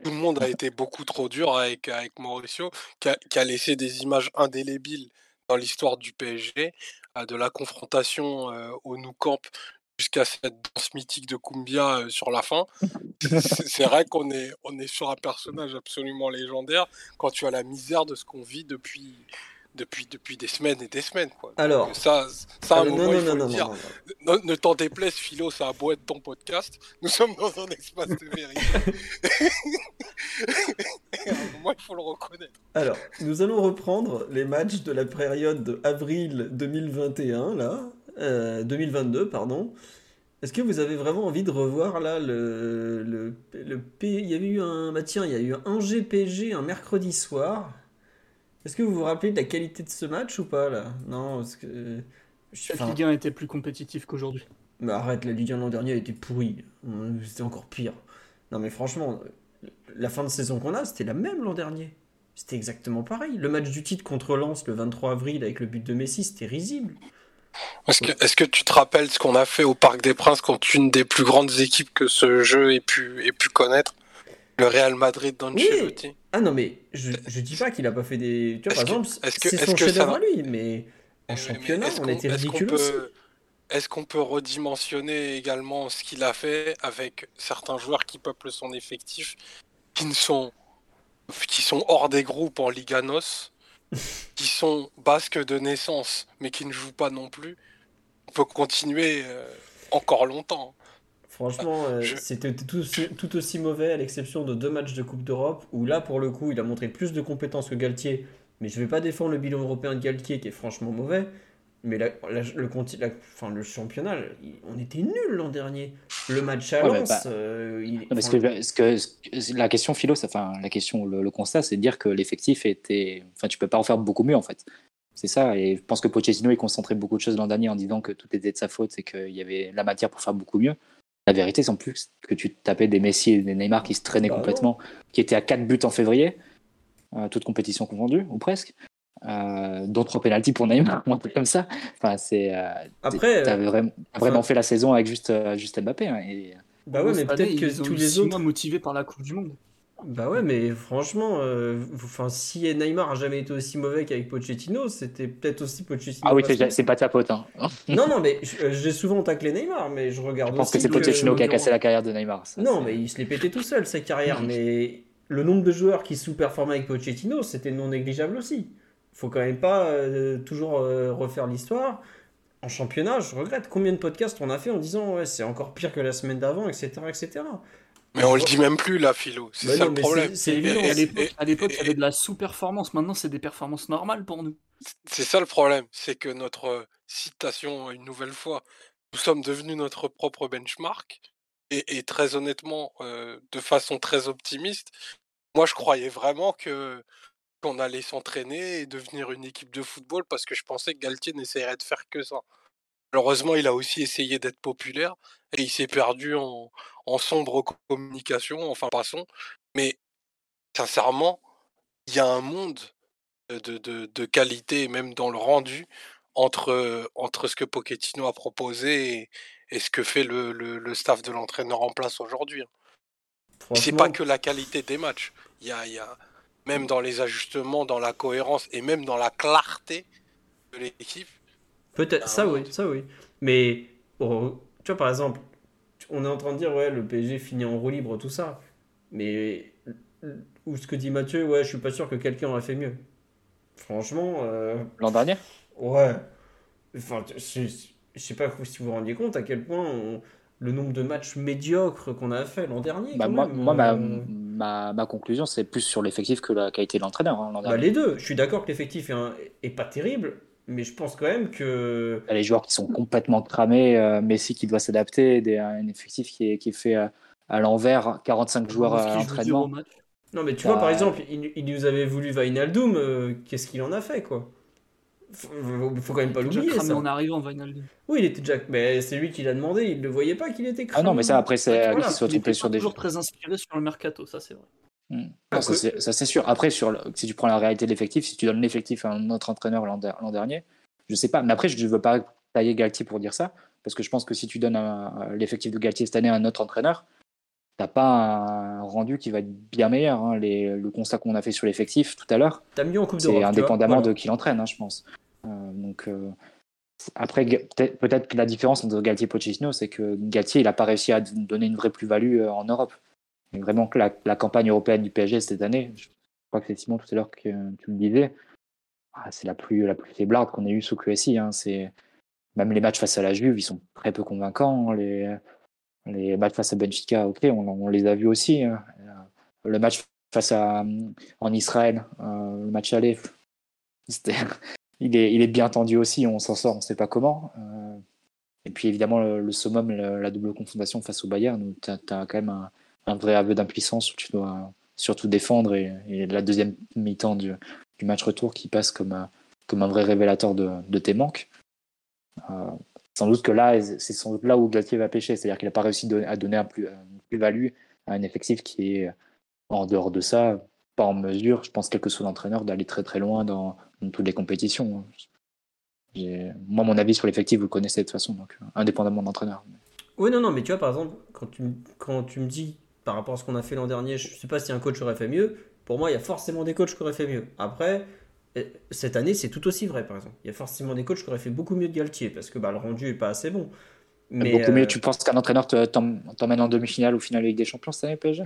Tout le monde a été beaucoup trop dur avec, Mauricio, qui a, laissé des images indélébiles dans l'histoire du PSG, de la confrontation au Nou Camp jusqu'à cette danse mythique de Kumbia sur la fin. C'est vrai qu'on est, on est sur un personnage absolument légendaire quand tu as la misère de ce qu'on vit depuis, depuis, depuis des semaines et des semaines. Quoi. Alors, ça, ça un moment, il faut le dire. Ne, ne t'en déplaise, Philo, ça a beau être ton podcast. Nous sommes dans un espace de vérité. [laughs] Moi, il faut le reconnaître. Alors, nous allons reprendre les matchs de la période de avril 2021, là, 2022, euh, pardon. Est-ce que vous avez vraiment envie de revoir là le, le, le P... Il y avait eu un. Bah tiens, il y a eu un GPG un mercredi soir. Est-ce que vous vous rappelez de la qualité de ce match ou pas là? Non, parce que. La Ligue 1 était plus compétitif qu'aujourd'hui. Mais arrête, la Ligue 1 l'an dernier était pourrie. C'était encore pire. Non mais franchement, la fin de saison qu'on a, c'était la même l'an dernier. C'était exactement pareil. Le match du titre contre Lens le 23 avril avec le but de Messi, c'était risible. Est-ce que, est que, tu te rappelles ce qu'on a fait au Parc des Princes contre une des plus grandes équipes que ce jeu ait pu, ait pu connaître? Le Real Madrid d'Ancelotti. Oui. Ah non, mais je, je dis pas qu'il a pas fait des. Tu vois, par exemple, c'est son chef-d'œuvre à lui, mais en championnat, on était ridicule est-ce qu'on peut redimensionner également ce qu'il a fait avec certains joueurs qui peuplent son effectif, qui ne sont, qui sont hors des groupes en Liganos, [laughs] qui sont basques de naissance, mais qui ne jouent pas non plus? On peut continuer euh, encore longtemps. Franchement, euh, c'était tout, tout, aussi mauvais, à l'exception de deux matchs de Coupe d'Europe, où là, pour le coup, il a montré plus de compétences que Galtier. Mais je ne vais pas défendre le bilan européen de Galtier, qui est franchement mauvais. Mais le, enfin, le championnat, on était nul l'an dernier. Le match à Lens. Bah, euh, ce que, la question philo, enfin la question, le, constat, c'est de dire que l'effectif était. Enfin, tu peux pas en faire beaucoup mieux en fait. C'est ça. Et je pense que Pochettino il concentrait beaucoup de choses l'an dernier en disant que tout était de sa faute, c'est qu'il y avait la matière pour faire beaucoup mieux. La vérité, c'est en plus que tu tapais des Messi et des Neymar qui se traînaient bah complètement, qui étaient à 4 buts en février, euh, toute compétition confondue, ou presque. Euh, d'autres pénalties pour Neymar, [laughs] un truc comme ça. Enfin, c'est. Euh, Après, t'avais vraiment, vraiment fait la saison avec juste, euh, juste Mbappé. Hein, et... Bah ouais, mais peut-être que tous les autres motivés par la Coupe du Monde. Bah ouais, mais franchement, enfin, si Neymar a jamais été aussi mauvais qu'avec Pochettino, c'était peut-être aussi Pochettino. Ah oui, c'est pas ta pote. Hein. [laughs] non, non, mais j'ai souvent taclé Neymar, mais je regarde. Je pense que c'est Pochettino qui a cassé la carrière de Neymar. non, mais il se l'est pété tout seul sa carrière. [laughs] mais le nombre de joueurs qui sous-performaient avec Pochettino, c'était non négligeable aussi faut quand même pas euh, toujours euh, refaire l'histoire. En championnat, je regrette combien de podcasts on a fait en disant ouais, c'est encore pire que la semaine d'avant, etc., etc. Mais on le dit même plus là, Philo. C'est bah ça le problème. C'est évident. À l'époque, il y avait de la sous-performance. Maintenant, c'est des performances normales pour nous. C'est ça le problème. C'est que notre euh, citation, une nouvelle fois, nous sommes devenus notre propre benchmark. Et, très honnêtement, de façon très optimiste, moi, je croyais vraiment que qu'on allait s'entraîner et devenir une équipe de football parce que je pensais que Galtier n'essayerait de faire que ça. Malheureusement, il a aussi essayé d'être populaire et il s'est perdu en, sombre communication, enfin passons. Mais sincèrement, il y a un monde de, qualité, même dans le rendu, entre, entre ce que Pochettino a proposé et, ce que fait le, staff de l'entraîneur en place aujourd'hui. Hein. C'est pas que la qualité des matchs. Il y a, y a même dans les ajustements, dans la cohérence et même dans la clarté de l'équipe. Peut-être, ça oui, ça oui. Mais, oh, tu vois, par exemple, on est en train de dire, ouais, le PSG finit en roue libre, tout ça. Mais, ou ce que dit Mathieu, ouais, je suis pas sûr que quelqu'un aurait fait mieux. Franchement. Euh, L'an dernier? Ouais. Enfin, je, je sais pas si vous vous rendiez compte à quel point le nombre de matchs médiocres qu'on a fait l'an dernier. Bah, moi, moi ma, euh, ma, ma, conclusion, c'est plus sur l'effectif que la qualité de l'entraîneur. Hein, bah, les deux. Je suis d'accord que l'effectif est, pas terrible, mais je pense quand même que. Les joueurs qui sont complètement cramés, euh, Messi qui doit s'adapter, un effectif qui est, qui est fait à, l'envers, 45 joueurs à l'entraînement. Non, mais tu vois, par bah, exemple, il, il, nous avait voulu Vainaldoum, euh, qu'est-ce qu'il en a fait, quoi? Faut, faut quand même pas l'oublier. ça. en arrivant, Vinaldi. Oui, il était déjà. Mais c'est lui qui l'a demandé, il ne voyait pas qu'il était cramé. Ah non, mais ça, après, c'est voilà. qu'il soit trompé sur des. toujours très inspiré sur le mercato, ça c'est vrai. Hmm. ça, c'est sûr. Après, sur si tu prends la réalité de l'effectif, si tu donnes l'effectif à un autre entraîneur l'an dernier, je sais pas. Mais après, je ne veux pas tailler Galtier pour dire ça, parce que je pense que si tu donnes l'effectif de Galtier cette année à un autre entraîneur, t'as pas un rendu qui va être bien meilleur. Hein. Les, le constat qu'on a fait sur l'effectif tout à l'heure, c'est indépendamment de qui l'entraîne, hein, je pense. Euh, donc euh, après, peut-être que la différence entre Galtier et Pochettino, c'est que Galtier, il n'a pas réussi à donner une vraie plus-value euh, en Europe. Vraiment que la, campagne européenne du PSG cette année, je crois que c'est Simon tout à l'heure que tu le disais, ah, c'est la plus, la plus faiblarde qu'on ait eue sous QSI. Hein. Même les matchs face à la Juve, ils sont très peu convaincants. Les, les matchs face à Benfica, ok, on, les a vus aussi. Hein. Le match face à en Israël, le match aller, [laughs] il, est, il est bien tendu aussi. On s'en sort, on ne sait pas comment. Euh, et puis évidemment le, summum, la, double confrontation face au Bayern, où tu as, quand même un, vrai aveu d'impuissance où tu dois surtout défendre et, la deuxième mi-temps du, match retour qui passe comme un, comme un vrai révélateur de, tes manques. Euh, sans doute que là, c'est sans doute là où Galtier va pêcher, c'est-à-dire qu'il n'a pas réussi à donner un plus, une plus-value à un effectif qui est en dehors de ça, pas en mesure, je pense, quel que soit l'entraîneur, d'aller très très loin dans, toutes les compétitions. Moi, mon avis sur l'effectif, vous le connaissez de toute façon, donc indépendamment de l'entraîneur. Oui, non, non, mais tu vois, par exemple, quand tu, quand tu me dis par rapport à ce qu'on a fait l'an dernier, je ne sais pas si un coach aurait fait mieux. Pour moi, il y a forcément des coachs qui auraient fait mieux. Après, cette année, c'est tout aussi vrai, par exemple. Il y a forcément des coachs qui auraient fait beaucoup mieux de Galtier parce que bah, le rendu est pas assez bon. Mais, beaucoup mieux. Tu penses qu'un entraîneur t'emmène en demi-finale ou finale avec des champions cette année, PSG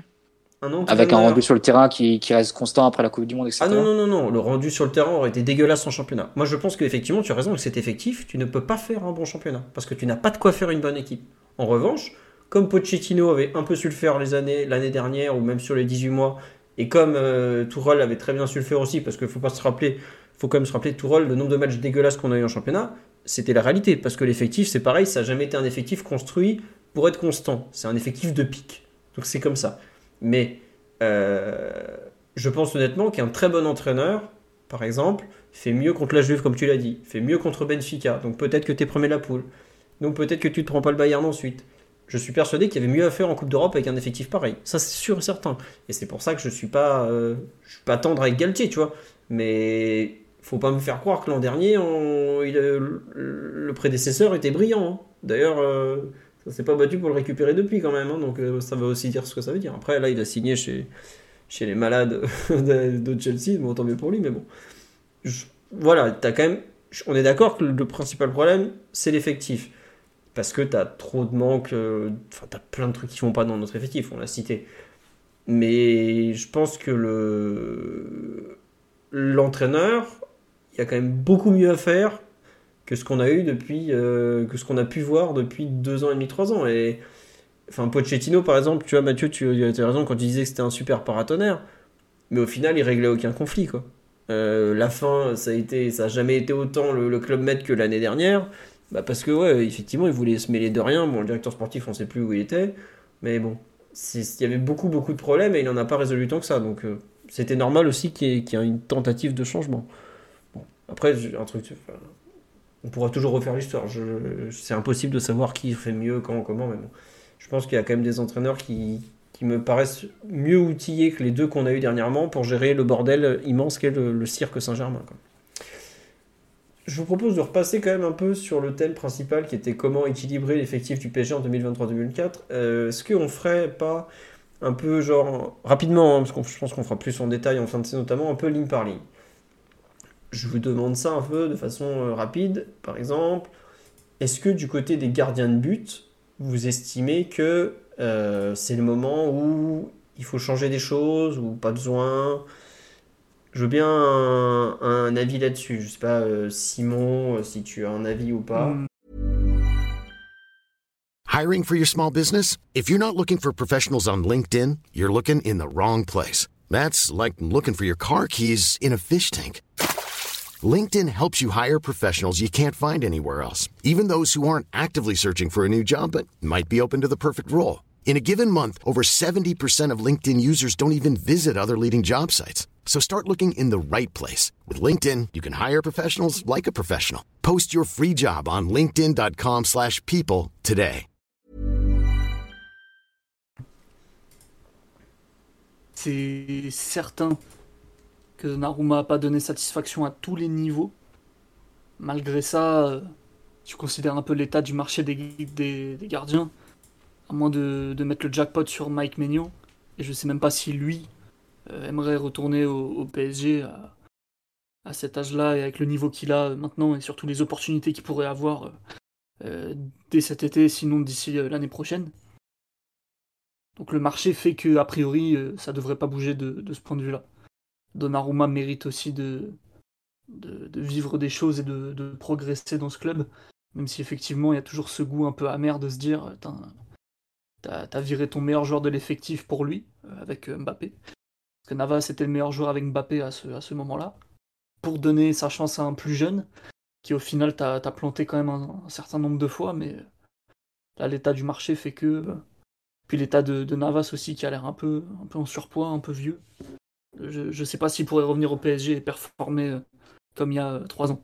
un Avec un rendu sur le terrain qui, qui, reste constant après la Coupe du Monde, etc. Ah non, non, non, non, le rendu sur le terrain aurait été dégueulasse en championnat. Moi, je pense qu'effectivement, tu as raison, avec cet effectif, tu ne peux pas faire un bon championnat parce que tu n'as pas de quoi faire une bonne équipe. En revanche, comme Pochettino avait un peu su le faire les années, l'année dernière ou même sur les 18 mois, et comme euh, Tourelle avait très bien su le faire aussi, parce qu'il faut pas se rappeler, faut quand même se rappeler Tourelle, le nombre de matchs dégueulasses qu'on a eu en championnat, c'était la réalité, parce que l'effectif, c'est pareil, ça n'a jamais été un effectif construit pour être constant. C'est un effectif de pic. Donc c'est comme ça. Mais euh, je pense honnêtement qu'un très bon entraîneur, par exemple, fait mieux contre la Juve, comme tu l'as dit, fait mieux contre Benfica. Donc peut-être que tu es premier de la poule. Donc peut-être que tu ne te prends pas le Bayern ensuite. Je suis persuadé qu'il y avait mieux à faire en Coupe d'Europe avec un effectif pareil. Ça, c'est sûr et certain. Et c'est pour ça que je suis euh, suis pas tendre avec Galtier, tu vois. Mais faut pas me faire croire que l'an dernier, le prédécesseur était brillant. Hein. D'ailleurs, euh, ça s'est pas battu pour le récupérer depuis quand même. Hein. donc euh, ça veut aussi dire ce que ça veut dire. Après, là, il a signé chez, chez les malades [laughs] de Chelsea. Bon, tant mieux pour lui, mais bon. voilà, as quand même, on est d'accord que le principal problème, c'est l'effectif parce que tu as trop de manques, euh, enfin, tu as plein de trucs qui vont pas dans notre effectif, on l'a cité. Mais je pense que le l'entraîneur, il y a quand même beaucoup mieux à faire que ce qu'on a eu depuis, euh, que ce qu'on a pu voir depuis deux ans et demi, trois ans. Et enfin, Pochettino, par exemple, tu vois, Mathieu, tu as raison quand tu disais que c'était un super paratonnerre, mais au final, il réglait aucun conflit, quoi. Euh, la fin, ça a été, ça a jamais été autant le, le club maître que l'année dernière. Bah parce que, ouais, effectivement, il voulait se mêler de rien. Bon, le directeur sportif, on sait plus où il était. Mais bon, il y avait beaucoup, beaucoup de problèmes et il n'en a pas résolu tant que ça. Donc, euh, c'était normal aussi qu'il y, ait une tentative de changement. Bon, après, on pourra toujours refaire l'histoire. C'est impossible de savoir qui fait mieux, quand, comment. Mais bon, je pense qu'il y a quand même des entraîneurs qui, qui me paraissent mieux outillés que les deux qu'on a eu dernièrement pour gérer le bordel immense qu'est le cirque Saint-Germain je vous propose de repasser quand même un peu sur le thème principal qui était comment équilibrer l'effectif du PSG en 2023-2024. Euh, est-ce qu'on ferait pas un peu genre rapidement, hein, parce que je pense qu'on fera plus en détail en fin de saison notamment, un peu ligne par ligne. Je vous demande ça un peu de façon euh, rapide. Par exemple, est-ce que du côté des gardiens de but, vous estimez que euh, c'est le moment où il faut changer des choses ou pas besoin? Je veux bien un, avis là-dessus. Je sais pas, euh, Simon, euh, si tu as un avis ou pas. Mm. Hiring for your small business? If you're not looking for professionals on LinkedIn, you're looking in the wrong place. That's like looking for your car keys in a fish tank. LinkedIn helps you hire professionals you can't find anywhere else, even those who aren't actively searching for a new job but might be open to the perfect role. In a given month, over 70% of LinkedIn users don't even visit other leading job sites. So start looking in the right place. With LinkedIn, you can hire professionals like a professional. Post your free job on linkedin.com slash people today. C'est certain que Naruma n'a pas donné satisfaction à tous les niveaux. Malgré ça, euh, tu considères un peu l'état du marché des, des, des gardiens, à moins de, de, mettre le jackpot sur Mike Maignan. Et je sais même pas si lui euh, aimerait retourner au, PSG à, cet âge-là et avec le niveau qu'il a maintenant et surtout les opportunités qu'il pourrait avoir euh, dès cet été, sinon d'ici euh, l'année prochaine. Donc le marché fait que a priori ça devrait pas bouger de, ce point de vue-là. Donnarumma mérite aussi de, de, vivre des choses et de, progresser dans ce club, même si effectivement il y a toujours ce goût un peu amer de se dire t'as viré ton meilleur joueur de l'effectif pour lui, avec Mbappé. Parce que Navas était le meilleur joueur avec Mbappé à ce, moment-là. Pour donner sa chance à un plus jeune, qui au final t'a planté quand même un, certain nombre de fois, mais là l'état du marché fait que. Puis l'état de, Navas aussi qui a l'air un peu, en surpoids, un peu vieux. Je ne sais pas s'il pourrait revenir au PSG et performer euh, comme il y a trois ans.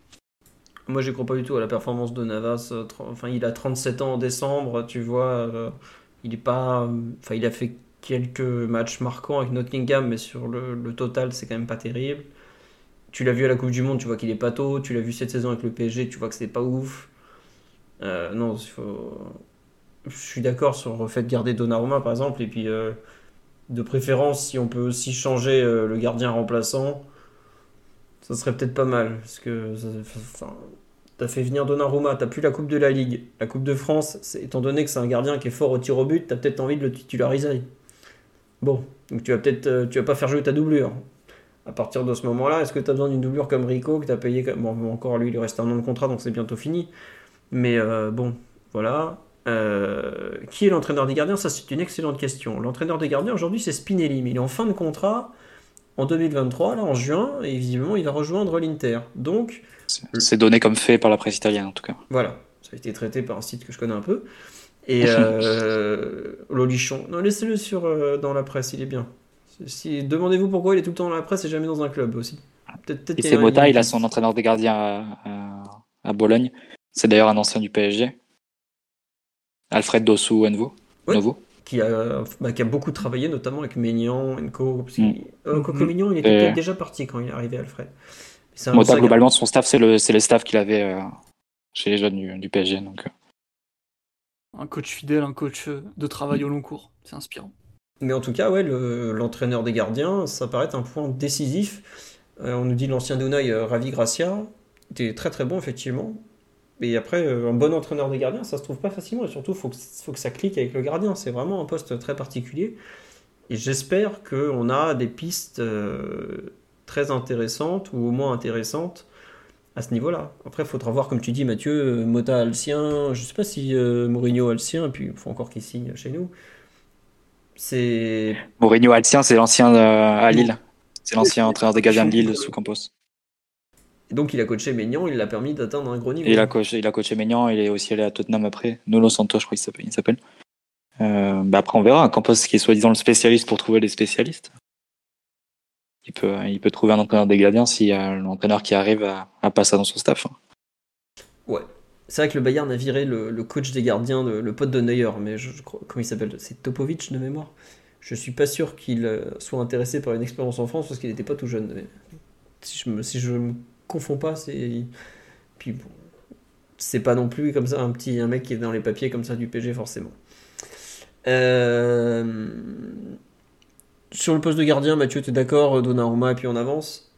Moi, je crois pas du tout à la performance de Navas. Euh, enfin, il a 37 ans en décembre, tu vois. Il pas. Enfin, a fait quelques matchs marquants avec Nottingham, mais sur le, total, c'est quand même pas terrible. Tu l'as vu à la Coupe du Monde, tu vois qu'il est pas tôt. Tu l'as vu cette saison avec le PSG, tu vois que c'est pas ouf. Euh, non, je suis d'accord sur le fait de garder Donnarumma par exemple, et puis euh, de préférence, si on peut aussi changer euh, le gardien remplaçant, Ça serait peut-être pas mal. Parce que. T'as fait venir Donnarumma, t'as plus la Coupe de la Ligue. La Coupe de France, étant donné que c'est un gardien qui est fort au tir au but, t'as peut-être envie de le titulariser. Bon, donc tu vas peut-être. Euh, tu vas pas faire jouer ta doublure. À partir de ce moment-là, est-ce que tu as besoin d'une doublure comme Rico que tu as payé Bon, encore lui, il reste un an de contrat, donc c'est bientôt fini. Mais euh, bon, voilà. Euh, qui est l'entraîneur des gardiens? Ça, c'est une excellente question. L'entraîneur des gardiens, aujourd'hui, c'est Spinelli. Mais il est en fin de contrat en 2023, là, en juin, et visiblement, il va rejoindre l'Inter. Donc. C'est donné comme fait par la presse italienne, en tout cas. Voilà. Ça a été traité par un site que je connais un peu. Et [laughs] euh, Lolichon. Non, laissez-le sur, euh, dans la presse, il est bien. Si, Demandez-vous pourquoi il est tout le temps dans la presse et jamais dans un club aussi. et c'est il a son entraîneur des gardiens à, à Bologne. C'est d'ailleurs un ancien du PSG. Alfred Dossou Envo. Qui a, bah, qui a beaucoup travaillé, notamment avec Maignan, Enco. Parce mm. euh, mm-hmm. il était peut-être déjà parti quand il est arrivé, Alfred. Mota, globalement, son staff, c'est le, le staff qu'il avait euh, chez les jeunes du, PSG. Donc. Euh. Un coach fidèle, un coach de travail au long cours. C'est inspirant. Mais en tout cas, ouais, l'entraîneur des gardiens, ça paraît un point décisif. on nous dit l'ancien Donaï, Ravi Gracia, était très très bon, effectivement. Mais après, euh, un bon entraîneur des gardiens, ça se trouve pas facilement. Et surtout, il faut que, faut que ça clique avec le gardien. C'est vraiment un poste très particulier. Et j'espère qu'on a des pistes euh, très intéressantes, ou au moins intéressantes, à ce niveau-là. Après, il faudra voir, comme tu dis, Mathieu, euh, Mota a le sien. Je sais pas si Mourinho a le sien, et puis il faut encore qu'il signe chez nous. C'est. Mourinho a le sien, c'est l'ancien à Lille. C'est l'ancien entraîneur des gardiens de Lille sous Campos. Et donc il a coaché Maignan, il l'a permis d'atteindre un gros niveau. il a coaché, il a coaché Maignan, il est aussi allé à Tottenham après. Nolo Santos, je crois qu'il s'appelle. Euh, bah après on verra. Campos qui est soi-disant le spécialiste pour trouver les spécialistes. Il peut, il peut trouver un entraîneur des gardiens s'il y a l'entraîneur qui arrive à, à passer dans son staff. Hein. Ouais. C'est vrai que le Bayern a viré le, coach des gardiens, le, pote de Neuer, mais je, crois, comment il s'appelle? C'est Topovic de mémoire? Je suis pas sûr qu'il euh, soit intéressé par une expérience en France parce qu'il n'était pas tout jeune. si je me, si je me confonds pas. C'est puis bon, c'est pas non plus comme ça un petit un mec qui est dans les papiers comme ça du PG forcément. Euh, sur le poste de gardien, Mathieu, tu es d'accord Donnarumma et puis on avance?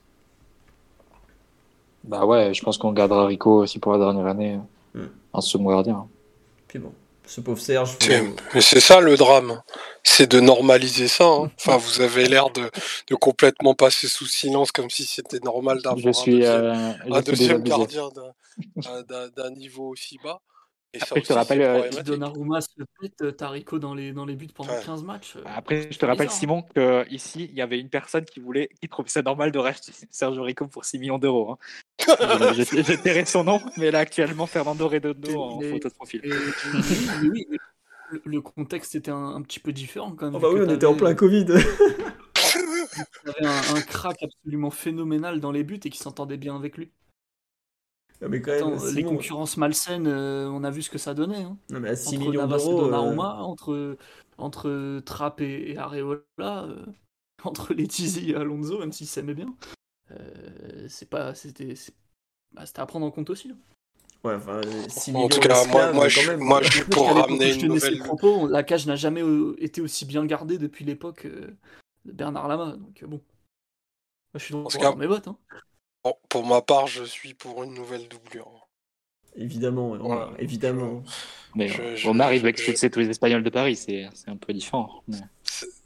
Bah ouais, je pense qu'on gardera Rico aussi pour la dernière année hmm. en second gardien. Puis bon, ce pauvre Serge. Mais c'est ça le drame, c'est de normaliser ça. Hein. Enfin, vous avez l'air de, de, complètement passer sous silence comme si c'était normal d'avoir un deuxième, euh, gardien d'un niveau aussi bas. Après, je te rappelle. Euh, Donnarumma se pète Tarico dans les, dans les buts pendant 15 matchs. Euh, Après, je te rappelle, Simon, qu'ici, il y avait une personne qui voulait, qui trouvait ça normal de racheter [laughs] Sergio Rico pour 6 millions d'euros. Hein. [laughs] J'ai tairé son nom, mais là, actuellement, Fernando Redondo en photo de profil. oui, le, contexte était un, petit peu différent quand même. Oh bah oui, on était en plein Covid. [laughs] il avait un, un crack absolument phénoménal dans les buts et qui s'entendait bien avec lui. Ah, mais quand même, les concurrences malsaines, euh, on a vu ce que ça donnait. Hein. Non, mais à 6 entre millions d'euros. Donnarumma, euh... entre, entre Trapp et, et Areola, euh, [laughs] entre Letizy et Alonso, même s'ils s'aimaient bien. Euh, c'est pas. C'était. Bah, à prendre en compte aussi. Hein. Ouais, enfin, 6 en tout cas, moi, moi, je, moi, je suis pour ramener une nouvelle. Propos, la cage n'a jamais été aussi bien gardée depuis l'époque de Bernard Lama. Donc bon. Moi, je suis dans mes votes. Hein pour ma part, je suis pour une nouvelle doublure. Évidemment, évidemment. Mais on arrive avec tous les Espagnols de Paris, c'est un peu différent.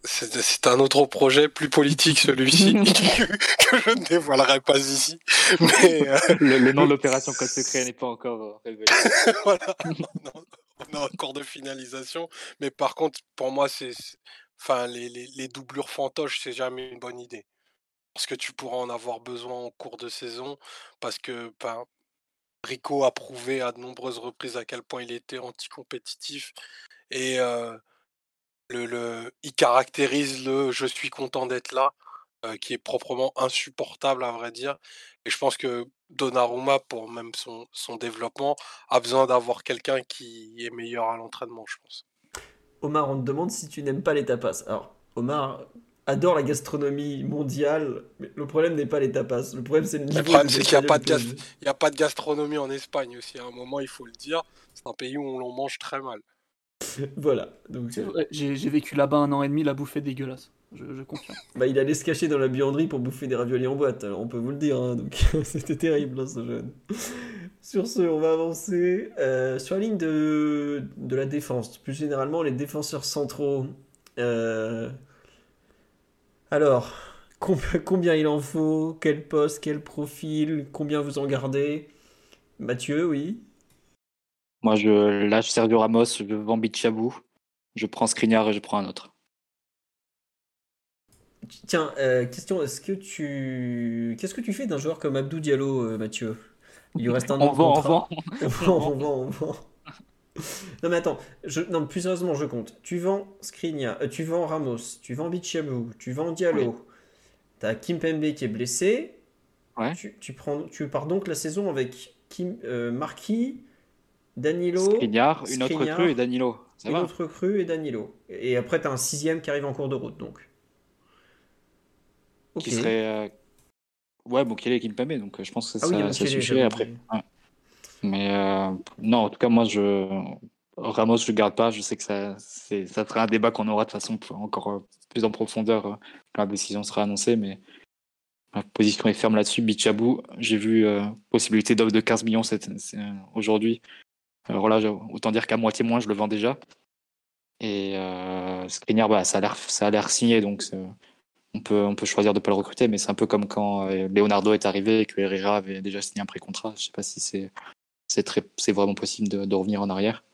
C'est un autre projet plus politique celui-ci [laughs] que je ne dévoilerai pas ici. Mais euh, le, nom de l'opération Code Secret n'est pas encore euh, révélé. [laughs] voilà, on a encore de finalisation. Mais par contre, pour moi, c'est, enfin, les, les, les doublures fantoches, c'est jamais une bonne idée parce que tu pourras en avoir besoin en cours de saison, parce que ben, Rico a prouvé à de nombreuses reprises à quel point il était anticompétitif et le, il caractérise le je suis content d'être là, qui est proprement insupportable à vrai dire. Et je pense que Donnarumma, pour même son, son développement, a besoin d'avoir quelqu'un qui est meilleur à l'entraînement, je pense. Omar, on te demande si tu n'aimes pas les tapas. Alors, Omar, adore la gastronomie mondiale, mais le problème n'est pas les tapas. Le problème, c'est le niveau. Le problème, c'est qu'il n'y a, pas de a pas de gastronomie en Espagne aussi. À un moment, il faut le dire. C'est un pays où on mange très mal. [laughs] voilà. Donc, J'ai vécu là-bas un an et demi, la bouffe est dégueulasse. je, confirme. [laughs] Bah, il allait se cacher dans la buanderie pour bouffer des raviolis en boîte, on peut vous le dire, hein, donc [laughs] c'était terrible hein, ce jeune. Sur ce, on va avancer euh, sur la ligne de, de la défense, plus généralement les défenseurs centraux. Euh, alors, [laughs] combien il en faut Quel poste Quel profil Combien vous en gardez? Mathieu, oui. Moi, je lâche Sergio Ramos, je vends Bichabou, je prends Skriniar et je prends un autre. Tiens, euh, question, est-ce que tu... Qu'est-ce que tu fais d'un joueur comme Abdou Diallo, euh, Mathieu? Il lui reste un an [laughs] on, vend, on vend, on vend, on vend, on vend. [laughs] Non mais attends, je... non, plus sérieusement je compte. Tu vends Skriniar, euh, tu vends Ramos, tu vends Bichabou, tu vends Diallo. Tu as Kim Pembe qui est blessé. Ouais. Tu, prends, tu pars donc la saison avec Kim, Marquis, Danilo, Skriniar, une autre crue et Danilo. une autre crue et Danilo. Et après tu as un sixième qui arrive en cours de route donc. Qui serait. Euh, ouais, bon, qui est Kimpembe, donc euh, je pense que ah ça, ça suffirait après. Mais euh, non, en tout cas, moi, je. Ramos, je ne garde pas. Je sais que ça, ça sera un débat qu'on aura de façon encore plus en profondeur quand la décision sera annoncée. Mais ma position est ferme là-dessus. Bichabou, j'ai vu possibilité d'offre de 15 millions aujourd'hui. Alors là, autant dire qu'à moitié moins, je le vends déjà. Et euh, Skriniar, bah, ça a l'air signé, donc on peut, on peut choisir de ne pas le recruter, mais c'est un peu comme quand euh, Leonardo est arrivé et que Herrera avait déjà signé un pré-contrat. Je ne sais pas si c'est c'est vraiment possible de, revenir en arrière.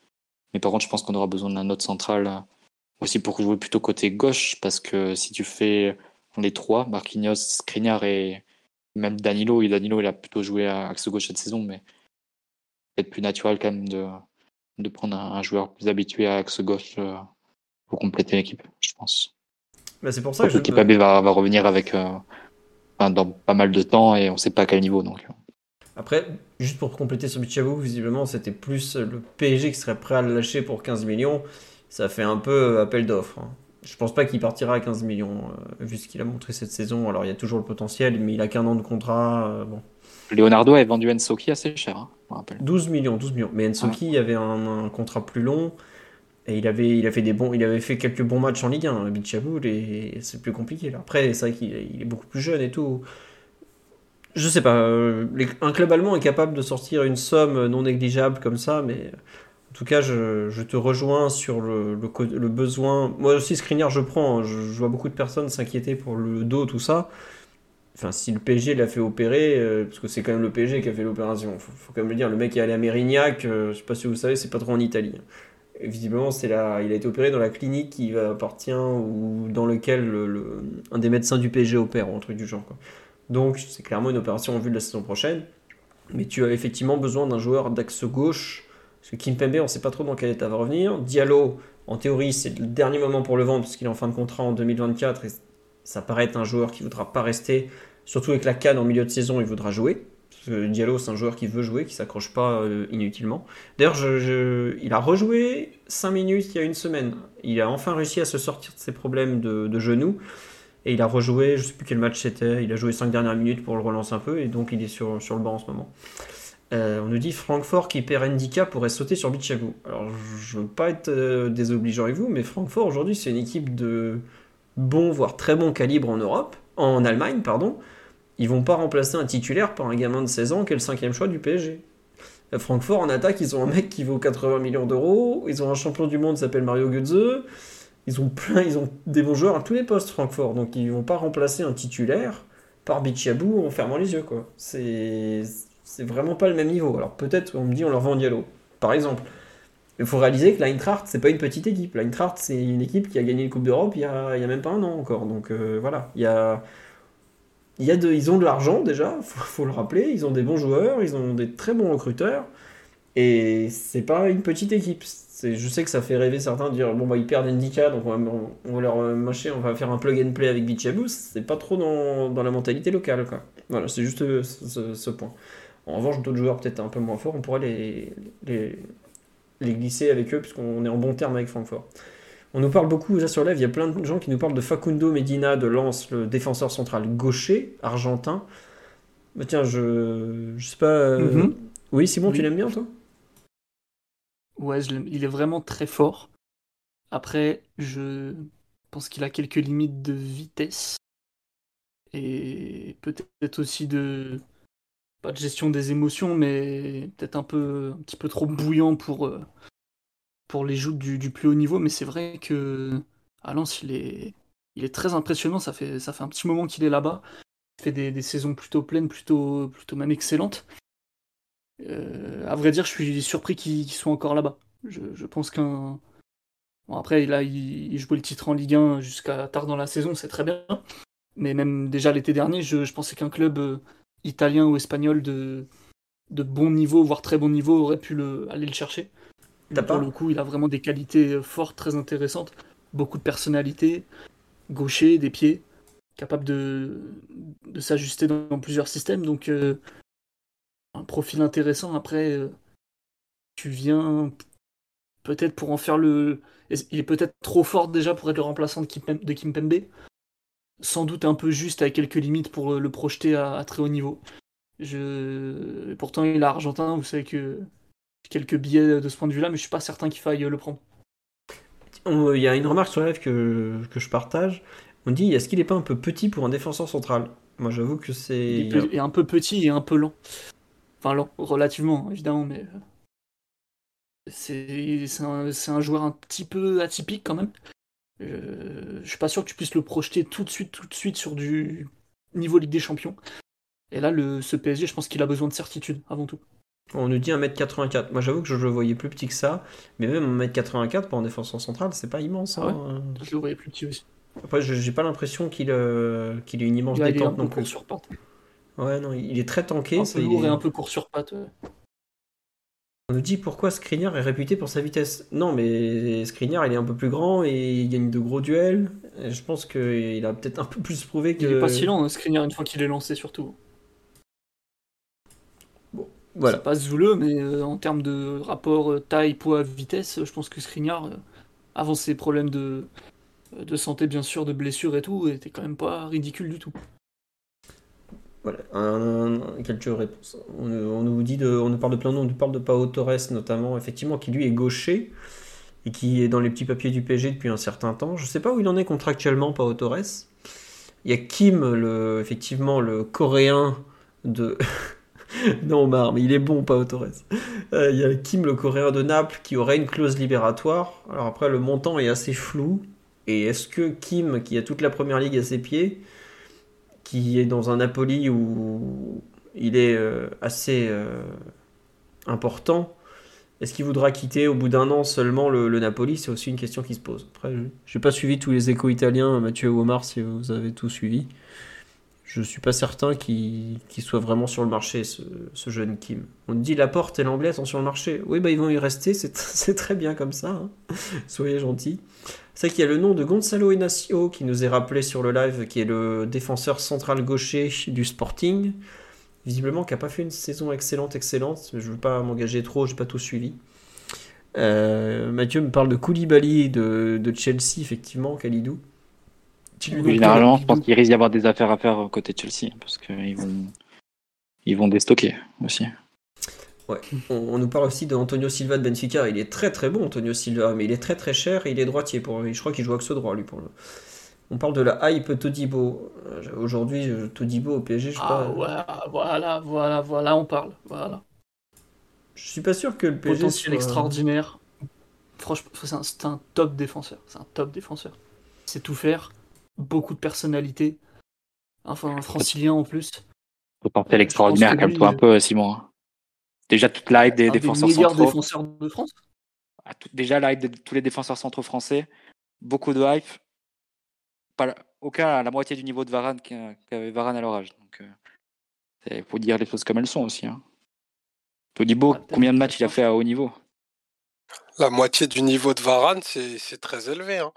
Mais par contre, je pense qu'on aura besoin d'un autre central euh, aussi pour jouer plutôt côté gauche, parce que si tu fais les trois, Marquinhos, Skriniar et même Danilo, et Danilo il a plutôt joué à axe gauche cette saison, mais peut-être plus naturel quand même de, de prendre un, joueur plus habitué à axe gauche euh, pour compléter l'équipe, je pense. Bah, c'est pour ça que je... AB va, va, revenir avec euh, dans pas mal de temps et on sait pas à quel niveau. Donc. Après, juste pour compléter sur Bichabou, visiblement c'était plus le PSG qui serait prêt à le lâcher pour 15 millions. Ça fait un peu appel d'offres. Hein. Je pense pas qu'il partira à 15 millions, euh, vu ce qu'il a montré cette saison. Alors il y a toujours le potentiel, mais il a qu'un an de contrat. Euh, bon. Leonardo a vendu Ensoki assez cher, hein, je rappelle. 12 millions, 12 millions. Mais Ensoki il avait un, un, contrat plus long. Et il avait, il, a fait des bons, il avait fait quelques bons matchs en Ligue 1. Bichabou, c'est plus compliqué. Là. Après, c'est vrai qu'il est beaucoup plus jeune et tout. Je sais pas. Euh, un club allemand est capable de sortir une somme non négligeable comme ça, mais en tout cas, je, te rejoins sur le, besoin. Moi aussi, Skriniar, je prends. Hein. Je, vois beaucoup de personnes s'inquiéter pour le dos, tout ça. Enfin, si le PSG l'a fait opérer, euh, parce que c'est quand même le PSG qui a fait l'opération, faut, faut quand même le dire. Le mec est allé à Mérignac, euh, je sais pas si vous savez, c'est pas trop en Italie visiblement, c'est là, il a été opéré dans la clinique qui appartient ou dans lequel le, un des médecins du PSG opère, ou un truc du genre. Donc, c'est clairement une opération en vue de la saison prochaine. Mais tu as effectivement besoin d'un joueur d'axe gauche. Parce que Kimpembe, on ne sait pas trop dans quel état va revenir. Diallo, en théorie, c'est le dernier moment pour le vendre, parce qu'il est en fin de contrat en 2024. Et ça paraît être un joueur qui ne voudra pas rester. Surtout avec la canne en milieu de saison, il voudra jouer. Diallo, c'est un joueur qui veut jouer, qui s'accroche pas euh, inutilement. D'ailleurs, il a rejoué 5 minutes il y a une semaine. Il a enfin réussi à se sortir de ses problèmes de, genoux. Et il a rejoué, je sais plus quel match c'était, il a joué 5 dernières minutes pour le relancer un peu, et donc il est sur, sur le banc en ce moment. Euh, on nous dit Francfort qui perd handicap pourrait sauter sur Bichagou. Alors je veux pas être euh, désobligeant avec vous, mais Francfort aujourd'hui c'est une équipe de bon, voire très bon calibre en Europe, en Allemagne, pardon ils vont pas remplacer un titulaire par un gamin de 16 ans qui est le cinquième choix du PSG. À Francfort, en attaque, ils ont un mec qui vaut 80 millions d'euros, ils ont un champion du monde qui s'appelle Mario Götze, ils ont plein, ils ont des bons joueurs à tous les postes, Francfort, donc ils vont pas remplacer un titulaire par Bichabou en fermant les yeux, quoi. C'est, vraiment pas le même niveau. Alors peut-être, on me dit, on leur vend Diallo, par exemple. Il faut réaliser que l'Eintracht, c'est pas une petite équipe. L'Eintracht, c'est une équipe qui a gagné une Coupe d'Europe il y a, y a même pas un an encore. Donc euh, voilà, il y a y a de, ils ont de l'argent déjà, faut, faut le rappeler. Ils ont des bons joueurs, ils ont des très bons recruteurs. Et c'est pas une petite équipe. Je sais que ça fait rêver certains de dire bon bah ils perdent Indica donc on va, on leur mâcher, on va faire un plug and play avec Bichabou. C'est pas trop dans, dans, la mentalité locale quoi. Voilà, c'est juste ce, ce, point. En revanche, d'autres joueurs peut-être un peu moins forts, on pourrait les, les, les glisser avec eux puisqu'on est en bon terme avec Francfort. On nous parle beaucoup, déjà sur live, il y a plein de gens qui nous parlent de Facundo Medina de Lens, le défenseur central gaucher, argentin. Bah tiens, je, je sais pas. Euh, mhm. Oui, Simon, tu l'aimes bien, toi? Ouais, il est vraiment très fort. Après, je pense qu'il a quelques limites de vitesse et peut-être aussi de pas de gestion des émotions, mais peut-être un peu un petit peu trop bouillant pour euh, pour les joutes du, plus haut niveau. Mais c'est vrai que à il est il est très impressionnant. Ça fait ça fait un petit moment qu'il est là-bas. Il fait des, saisons plutôt pleines, plutôt plutôt même excellentes. Euh, à vrai dire, je suis surpris qu'il soit encore là-bas. Je, pense qu'un bon, après là, il, il jouait le titre en Ligue 1 jusqu'à tard dans la saison, c'est très bien. Mais même déjà l'été dernier, je, pensais qu'un club euh, italien ou espagnol de, de bon niveau, voire très bon niveau, aurait pu le, aller le chercher. pour le coup, il a vraiment des qualités euh, fortes, très intéressantes, beaucoup de personnalité, gaucher, des pieds, capable de, de s'ajuster dans, plusieurs systèmes. Donc, euh, un profil intéressant. Après, tu viens peut-être pour en faire le. Il est peut-être trop fort déjà pour être le remplaçant de, Kim, de Kimpembe sans doute un peu juste avec quelques limites pour le projeter à, très haut niveau. Je... Pourtant, il est argentin, vous savez que quelques billets de ce point de vue-là, mais je suis pas certain qu'il faille le prendre. Il y a une remarque sur live que, que je partage. On dit est-ce qu'il n'est pas un peu petit pour un défenseur central? Moi, j'avoue que c'est. Il est un peu petit et un peu lent. Enfin, lent, relativement, évidemment, mais. C'est un, un joueur un petit peu atypique quand même. Euh, je suis pas sûr que tu puisses le projeter tout de suite, tout de suite sur du niveau Ligue des Champions. Et là, le, ce PSG, je pense qu'il a besoin de certitude avant tout. On nous dit 1m84. Moi, j'avoue que je le voyais plus petit que ça. Mais même 1m84 pour un défenseur central, c'est pas immense. Ah hein. Je le voyais plus petit aussi. Après, j'ai pas l'impression qu'il euh, ait une immense détente non plus. Ouais, non, il est très tanké. Un peu lourd et un peu court sur patte. On nous dit pourquoi Skriniar est réputé pour sa vitesse. Non, mais Skriniar, il est un peu plus grand et il gagne de gros duels. je pense qu'il a peut-être un peu plus prouvé que. Il est pas si lent, hein, Skriniar, une fois qu'il est lancé, surtout. Bon, voilà. C'est pas zouleux, mais euh, en termes de rapport euh, taille, poids, vitesse, je pense que Skriniar, euh, avant ses problèmes de, de santé, bien sûr, de blessures et tout, était quand même pas ridicule du tout. Voilà, quelques réponses. On, nous parle de plein de noms, on nous parle de Pao Torres notamment, effectivement, qui lui est gaucher et qui est dans les petits papiers du PSG depuis un certain temps. Je ne sais pas où il en est contractuellement, Pao Torres. Il y a Kim, le, effectivement, le coréen de. [laughs] non, Omar, mais il est bon, Pao Torres. Euh, il y a Kim, le coréen de Naples, qui aurait une clause libératoire. Alors après, le montant est assez flou. Et est-ce que Kim, qui a toute la première ligue à ses pieds, qui est dans un Napoli où il est euh, assez euh, important. Est-ce qu'il voudra quitter au bout d'un an seulement le, Napoli? C'est aussi une question qui se pose. Après, je n'ai pas suivi tous les échos italiens, Mathieu Omar, si vous avez tout suivi. Je ne suis pas certain qu'il soit vraiment sur le marché, ce, jeune Kim. On dit la porte et l'anglais sont sur le marché. Oui, bah, ils vont y rester, c'est [laughs] très bien comme ça. Hein. Soyez gentils. C'est qu'il y a le nom de Gonzalo Inacio qui nous est rappelé sur le live, qui est le défenseur central gaucher du Sporting. Visiblement, qui n'a pas fait une saison excellente, excellente. Je ne veux pas m'engager trop, je n'ai pas tout suivi. Euh, Mathieu me parle de Koulibaly de, de Chelsea, effectivement, Kalidou. Généralement, je pense qu'il risque d'y avoir des affaires à faire côté Chelsea, parce qu'ils vont, ils vont déstocker aussi. On, nous parle aussi d'Antonio Silva de Benfica. Il est très très bon, Antonio Silva, mais il est très très cher et il est droitier. Pour, je crois qu'il joue axe droit, lui. Pour le... On parle de la hype Todibo. Aujourd'hui, Todibo au PSG, je crois. Ah, voilà, voilà, voilà, on parle. Voilà. Je suis pas sûr que le PSG. Potentiel extraordinaire. Franchement, c'est un, top défenseur. C'est un top défenseur. C'est tout faire. Beaucoup de personnalité. Enfin, un francilien en plus. Potentiel extraordinaire, calme-toi un peu, Simon. Déjà toute la des défenseurs des centraux. défenseurs de France ah, Déjà la de tous les défenseurs centraux français. Beaucoup de hype. Pas, aucun à la moitié du niveau de Varane qu'avait Varane à. Donc, il euh, faut dire les choses comme elles sont aussi. Hein. Todibo, ah, combien de matchs il a fait à haut niveau? La moitié du niveau de Varane, c'est très élevé. Hein.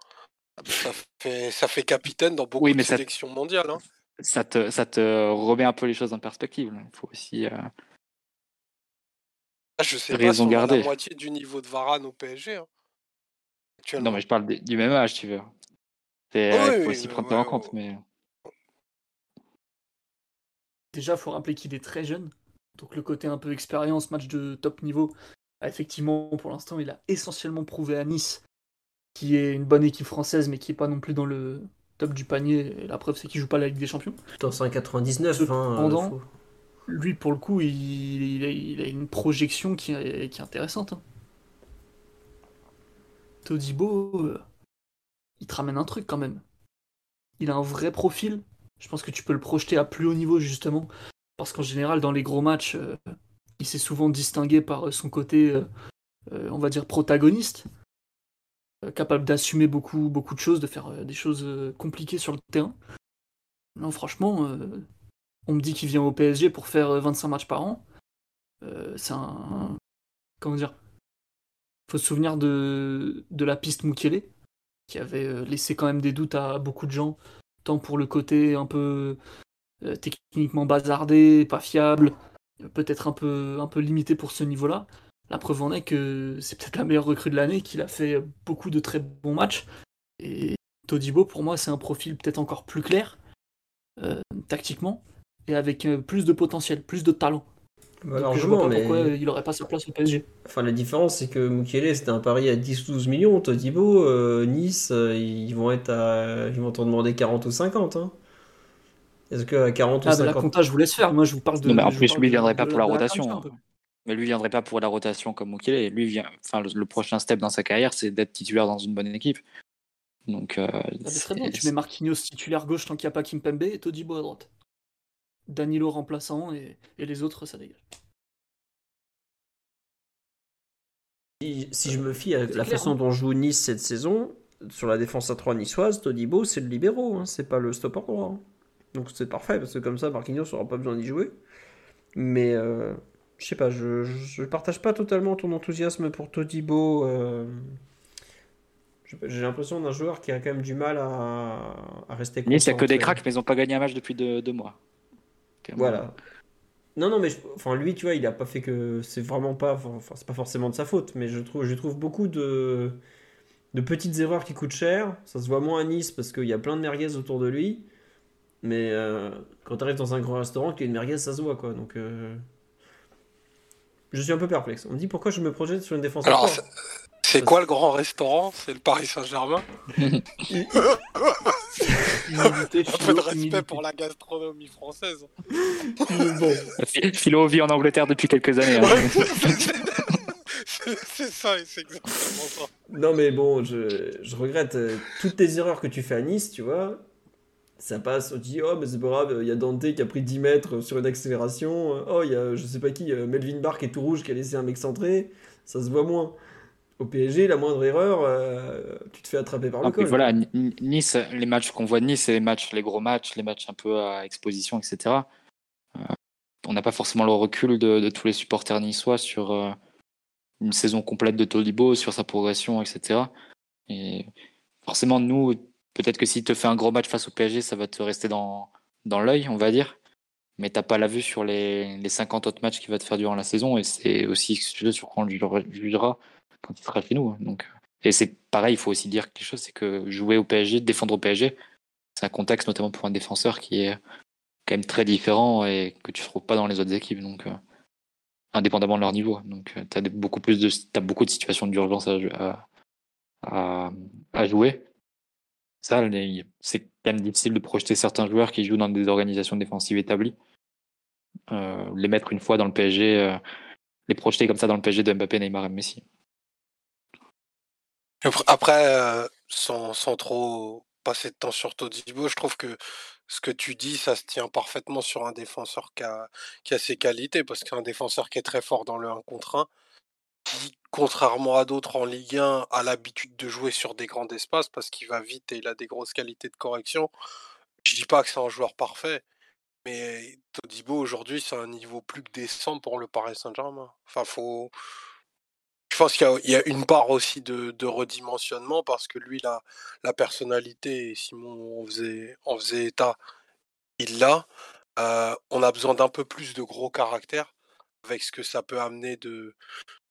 Ça, fait, ça fait capitaine dans beaucoup de sélections mondiales. Hein. Ça, te, ça te remet un peu les choses en perspective. Il faut aussi. Euh, ah, je sais raison pas, la moitié du niveau de Varane au PSG. Hein, non, mais je parle du même âge, tu veux. Il faut aussi prendre ça en compte. Mais... Déjà, il faut rappeler qu'il est très jeune. Donc le côté un peu expérience, match de top niveau, ah, effectivement, pour l'instant, il a essentiellement prouvé à Nice qui est une bonne équipe française, mais qui est pas non plus dans le top du panier. Et la preuve, c'est qu'il joue pas la Ligue des Champions. Putain, c'est un 99. Hein, Cependant, faut- Lui, pour le coup, il, a, une projection qui est, intéressante. hein. Todibo, euh, il te ramène un truc quand même. Il a un vrai profil. Je pense que tu peux le projeter à plus haut niveau, justement. Parce qu'en général, dans les gros matchs, euh, il s'est souvent distingué par euh, son côté, on va dire, protagoniste. Capable d'assumer beaucoup, beaucoup de choses, de faire des choses compliquées sur le terrain. Non, franchement, on me dit qu'il vient au PSG pour faire euh, 25 matchs par an. Euh, c'est un. Comment dire? Faut se souvenir de, de la piste Mukele, qui avait euh, laissé quand même des doutes à beaucoup de gens, tant pour le côté un peu euh, techniquement bazardé, pas fiable, euh, peut-être un peu, un peu limité pour ce niveau-là. La preuve en est que c'est peut-être la meilleure recrue de l'année, qu'il a fait beaucoup de très bons matchs. Et Todibo, pour moi, c'est un profil peut-être encore plus clair, euh, tactiquement, et avec euh, plus de potentiel, plus de talent. Bah, Donc, je vois pas mais. pourquoi il aurait pas sa place au PSG. Enfin, la différence, c'est que Mukele, c'était un pari à 10-12 millions. Todibo, euh, Nice, euh, ils vont être à... Ils vont t'en demander 40 ou 50. Hein. Est-ce que à 40 ou Ah, bah, la 50... compta, je vous laisse faire. Moi, je vous parle de. Non, mais en plus, lui, il viendrait pas pour la rotation. peu. Mais lui, viendrait pas pour la rotation comme Mukele. Lui, vient... enfin, le, le prochain step dans sa carrière, c'est d'être titulaire dans une bonne équipe. Donc, euh, Ah, très bien, tu mets Marquinhos titulaire gauche tant qu'il n'y a pas Kimpembe et Todibo à droite. Danilo remplaçant et, et les autres, ça dégage. Si, si je me fie à la clair, façon hein. dont joue Nice cette saison, sur la défense à 3 niçoise, Todibo, c'est le libéraux, hein, c'est pas le stopper droit. hein. Donc c'est parfait, parce que comme ça, Marquinhos n'aura pas besoin d'y jouer. Mais euh, je sais pas, je, je, partage pas totalement ton enthousiasme pour Todibo. euh, J'ai l'impression d'un joueur qui a quand même du mal à, à rester Nice, il n'y a que des cracks, mais ils n'ont pas gagné un match depuis deux, deux mois. Voilà. Non, non, mais je- enfin, lui, tu vois, il a pas fait que. C'est vraiment pas. Enfin, c'est pas forcément de sa faute, mais je trouve, je trouve beaucoup de, de petites erreurs qui coûtent cher. Ça se voit moins à Nice parce qu'il y a plein de merguez autour de lui. Mais euh, quand tu arrives dans un grand restaurant, qu'il y a une merguez, ça se voit, quoi. Donc. euh, Je suis un peu perplexe. On me dit pourquoi je me projette sur une défense Alors. C'est quoi le grand restaurant? C'est le Paris Saint-Germain? [laughs] Humilité, Un peu philo, de respect humilité. pour la gastronomie française. [laughs] bon. Philo vit en Angleterre depuis quelques années. hein. [laughs] c'est ça, et c'est exactement ça. Non, mais bon, je, je regrette euh, toutes tes erreurs que tu fais à Nice, tu vois. Ça passe, on dit, oh, mais c'est pas grave, il y a Dante qui a pris 10 mètres sur une accélération. Oh, il y a, je sais pas qui, euh, Melvin Barr qui est tout rouge, qui a laissé un mec centré. Ça se voit moins. Au PSG, la moindre erreur, euh, tu te fais attraper par le col. voilà, Ni- Ni- Nice, les matchs qu'on voit de Nice, c'est les matchs, les gros matchs, les matchs un peu à exposition, etc. Euh, on n'a pas forcément le recul de, de tous les supporters niçois sur euh, une saison complète de Tolibo, sur sa progression, etc. Et forcément, nous, peut-être que s'il te fait un gros match face au PSG, ça va te rester dans, dans l'œil, on va dire. Mais t'as pas la vue sur les, les 50 autres matchs qu'il va te faire durant la saison, et c'est aussi ce sur quoi on le jugera quand il sera chez nous. Donc, et c'est pareil, il faut aussi dire quelque chose, c'est que jouer au PSG, défendre au PSG, c'est un contexte notamment pour un défenseur qui est quand même très différent et que tu ne trouves pas dans les autres équipes, donc euh, indépendamment de leur niveau. Donc tu as beaucoup plus de t'as beaucoup de situations d'urgence à, à, jouer. Ça, c'est quand même difficile de projeter certains joueurs qui jouent dans des organisations défensives établies. Euh, les mettre une fois dans le PSG, euh, les projeter comme ça dans le PSG de Mbappé, Neymar et Messi. Après- euh, sans, sans trop passer de temps sur Todibo, je trouve que ce que tu dis, ça se tient parfaitement sur un défenseur qui a, qui a ses qualités, parce qu'un défenseur qui est très fort dans le 1 contre 1, qui, contrairement à d'autres en Ligue 1, a l'habitude de jouer sur des grands espaces, parce qu'il va vite et il a des grosses qualités de correction. Je dis pas que c'est un joueur parfait, mais Todibo, aujourd'hui, c'est un niveau plus que décent pour le Paris Saint-Germain. Enfin, faut... Je pense qu'il y a, une part aussi de, redimensionnement parce que lui, la, personnalité, Simon en faisait, en faisait état, il l'a. Euh, on a besoin d'un peu plus de gros caractère avec ce que ça peut amener de,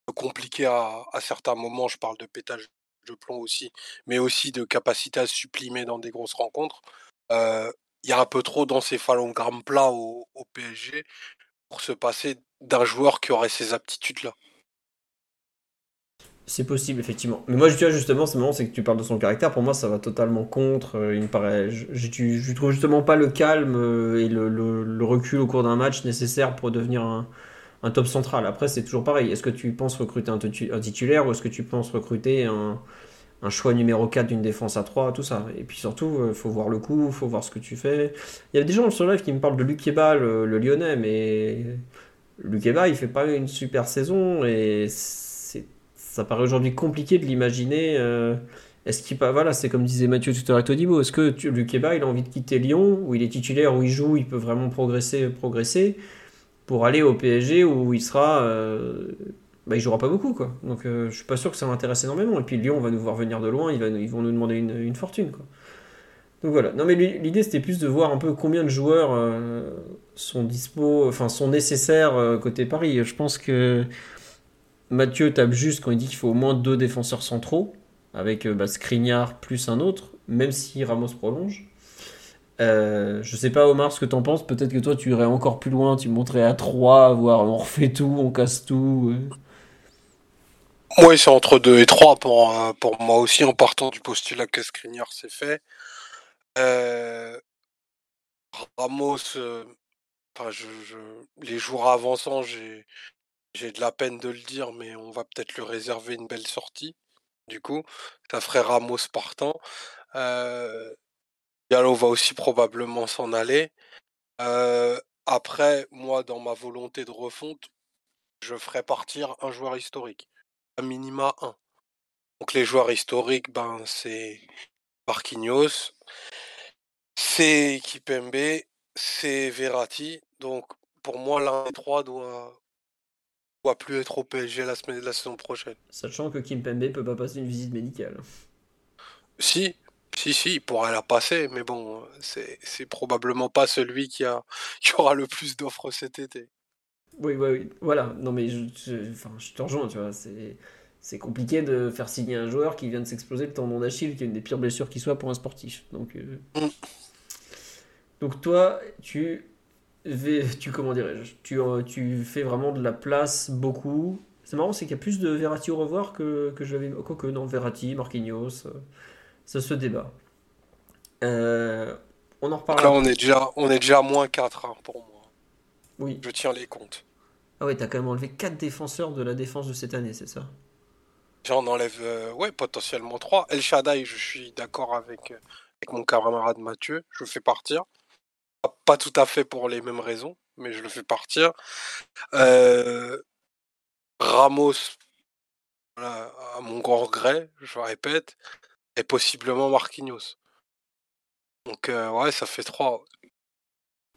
de compliqué à, certains moments. Je parle de pétage de plomb aussi, mais aussi de capacité à se supprimer dans des grosses rencontres. Euh, Il y a un peu trop d'encéphalogramme plat au, au PSG pour se passer d'un joueur qui aurait ces aptitudes-là. C'est possible, effectivement. Mais moi, tu vois, justement, c'est marrant, c'est que tu parles de son caractère. Pour moi, ça va totalement contre. Euh, il me paraît. Je, je, je trouve justement pas le calme euh, et le, le- le recul au cours d'un match nécessaire pour devenir un, un top central. Après, c'est toujours pareil. Est-ce que tu penses recruter un, titu- un titulaire ou est-ce que tu penses recruter un, un choix numéro 4 d'une défense à 3, tout ça. Et puis surtout, il faut voir le coup, il faut voir ce que tu fais. Il y a des gens sur live qui me parlent de Luc Eba, le, le lyonnais, mais Luc Eba, il fait pas une super saison et ça paraît aujourd'hui compliqué de l'imaginer. euh, est-ce qu'il voilà, c'est comme disait Mathieu tout à l'heure avec Todibo, est-ce que tu, Luc Eba, il a envie de quitter Lyon où il est titulaire, où il joue, il peut vraiment progresser, progresser pour aller au PSG où il sera euh, bah, il jouera pas beaucoup quoi. Donc euh, je suis pas sûr que ça m'intéresse énormément. Et puis Lyon va nous voir venir de loin, ils, va- ils vont nous demander une, une fortune quoi. Donc voilà. Non mais l'i- l'idée c'était plus de voir un peu combien de joueurs euh, sont dispo, enfin sont nécessaires côté Paris. Je pense que Mathieu tape juste quand il dit qu'il faut au moins deux défenseurs centraux avec euh, bah, plus un autre, même si Ramos prolonge. Euh, je sais pas Omar ce que t'en penses, peut-être que toi tu irais encore plus loin, tu monterais à 3, voire on refait tout, on casse tout. euh. Oui, c'est entre 2 et 3 pour, euh, pour moi aussi, en partant du postulat que Skriniar s'est fait. Euh, Ramos, enfin, je- les jours avançant, j'ai, j'ai de la peine de le dire, mais on va peut-être lui réserver une belle sortie. Du coup, ça ferait Ramos partant. Euh, Diallo va aussi probablement s'en aller. Euh, après, moi, dans ma volonté de refonte, je ferai partir un joueur historique, à minima un. Donc les joueurs historiques, ben c'est Marquinhos, c'est Kipembe, c'est Verratti. Donc pour moi, l'un des trois doit doit plus être au PSG la semaine la saison prochaine. Sachant que Kim Pembe peut pas passer une visite médicale. Si, si, si, il pourrait la passer, mais bon, c'est probablement pas celui qui a qui aura le plus d'offres cet été. Oui, oui, oui. Voilà. Non, mais je, je- enfin, je te rejoins, tu vois. C'est, compliqué de faire signer un joueur qui vient de s'exploser le tendon d'Achille, qui est une des pires blessures qui soit pour un sportif. Donc, euh, Mm. donc toi, tu, tu comment dirais-je, tu, euh, tu fais vraiment de la place beaucoup. C'est marrant, c'est qu'il y a plus de Verratti au revoir que, que j'avais. Quoique, non, Verratti, Marquinhos, euh, ça se débat. Euh, on en Donc reparlera. là, on est déjà on est déjà à moins 4 pour moi. Oui. Je tiens les comptes. Ah ouais, t'as quand même enlevé 4 défenseurs de la défense de cette année, c'est ça? J'en enlève, euh, ouais, potentiellement 3. El Shaddai, je suis d'accord avec, avec mon camarade Mathieu. Je le fais partir. Pas- tout à fait pour les mêmes raisons, mais je le fais partir. Euh, Ramos, voilà, à mon grand regret, je le répète, et possiblement Marquinhos. Donc, euh, ouais, ça fait 3.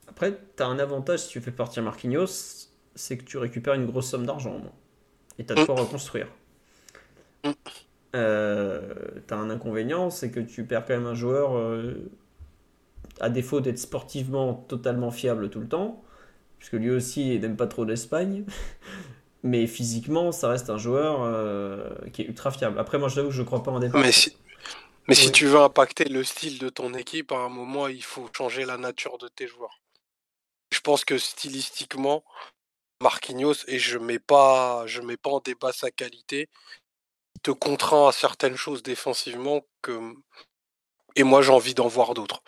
Après, t'as un avantage si tu fais partir Marquinhos, c'est que tu récupères une grosse somme d'argent au moins. Et t'as de Mm. quoi reconstruire. Mm. Euh, t'as un inconvénient, c'est que tu perds quand même un joueur, euh, à défaut d'être sportivement totalement fiable tout le temps, puisque lui aussi n'aime pas trop l'Espagne, [laughs] mais physiquement ça reste un joueur euh, qui est ultra fiable. Après, moi je que je crois pas en départ. Mais si, mais si Oui. tu veux impacter le style de ton équipe, à un moment, il faut changer la nature de tes joueurs. Je pense que stylistiquement, Marquinhos, et je mets pas, je mets pas en débat sa qualité, il te contraint à certaines choses défensivement que, et moi j'ai envie d'en voir d'autres.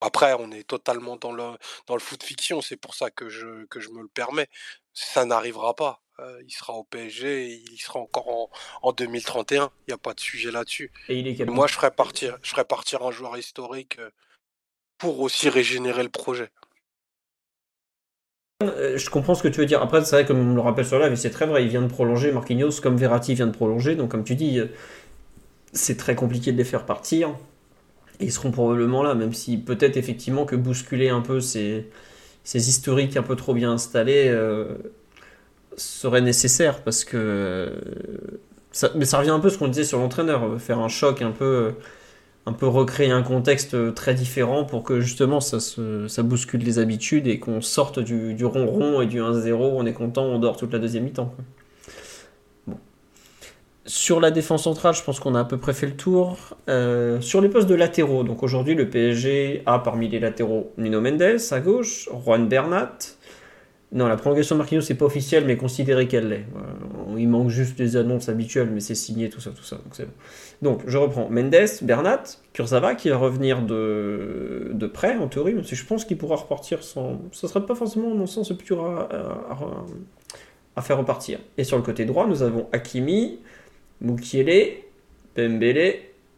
Après, on est totalement dans le, dans le foot fiction, c'est pour ça que je, que je me le permets. Ça n'arrivera pas. Euh, il sera au PSG, et il sera encore en, en 2031. Il n'y a pas de sujet là-dessus. Et il est Et capable. moi, je ferais partir, je ferais partir un joueur historique euh, pour aussi régénérer le projet. Euh, Je comprends ce que tu veux dire. Après, c'est vrai, comme on le rappelle sur live, et c'est très vrai, il vient de prolonger, Marquinhos, comme Verratti vient de prolonger. Donc, comme tu dis, c'est très compliqué de les faire partir. Ils seront probablement là, même si peut-être effectivement que bousculer un peu ces, historiques un peu trop bien installés euh, serait nécessaire. Parce que. euh, mais ça revient un peu à ce qu'on disait sur l'entraîneur, euh, faire un choc un peu. un peu recréer un contexte très différent pour que justement ça bouscule les habitudes et qu'on sorte du, du ronron et du 1-0, on est content, on dort toute la deuxième mi-temps. Sur la défense centrale, je pense qu'on a à peu près fait le tour. Euh, sur les postes de latéraux, donc aujourd'hui le PSG a parmi les latéraux Nuno Mendes à gauche, Juan Bernat. Non, la prolongation de Marquinhos c'est pas officiel, mais considéré qu'elle l'est. Euh, il manque juste les annonces habituelles, mais c'est signé, tout ça, tout ça. Donc, c'est bon. donc je reprends. Mendes, Bernat, Kurzawa qui va revenir de, près, en théorie, même si je pense qu'il pourra repartir sans. Ce serait pas forcément, à mon sens, plus dur à, à- à faire repartir. Et sur le côté droit, nous avons Hakimi, Mukiele, Pembele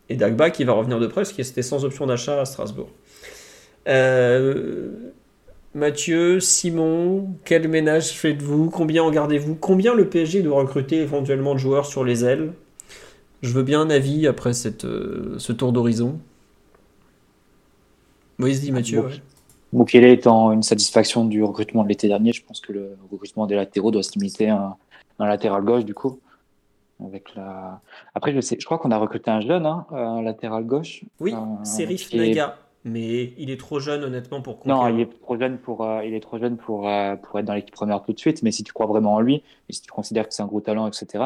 et Dagba qui va revenir de près, parce qu'il était sans option d'achat à Strasbourg. Euh, Mathieu, Simon, quel ménage faites-vous? Combien en gardez-vous? Combien le PSG doit recruter éventuellement de joueurs sur les ailes? Je veux bien un avis après cette, euh, ce tour d'horizon. Moïse dit Mathieu. Ouais. Étant une satisfaction du recrutement de l'été dernier, je pense que le recrutement des latéraux doit se limiter à un, un latéral gauche du coup. Avec la... Après, je sais, je crois qu'on a recruté un jeune, hein, un latéral gauche. Oui, Un- Serif est- Naga. Mais il est trop jeune honnêtement pour Non, conquérir. il est trop jeune pour, euh, il est trop jeune pour, euh, pour être dans l'équipe première tout de suite. Mais si tu crois vraiment en lui, et si tu considères que c'est un gros talent, etc.,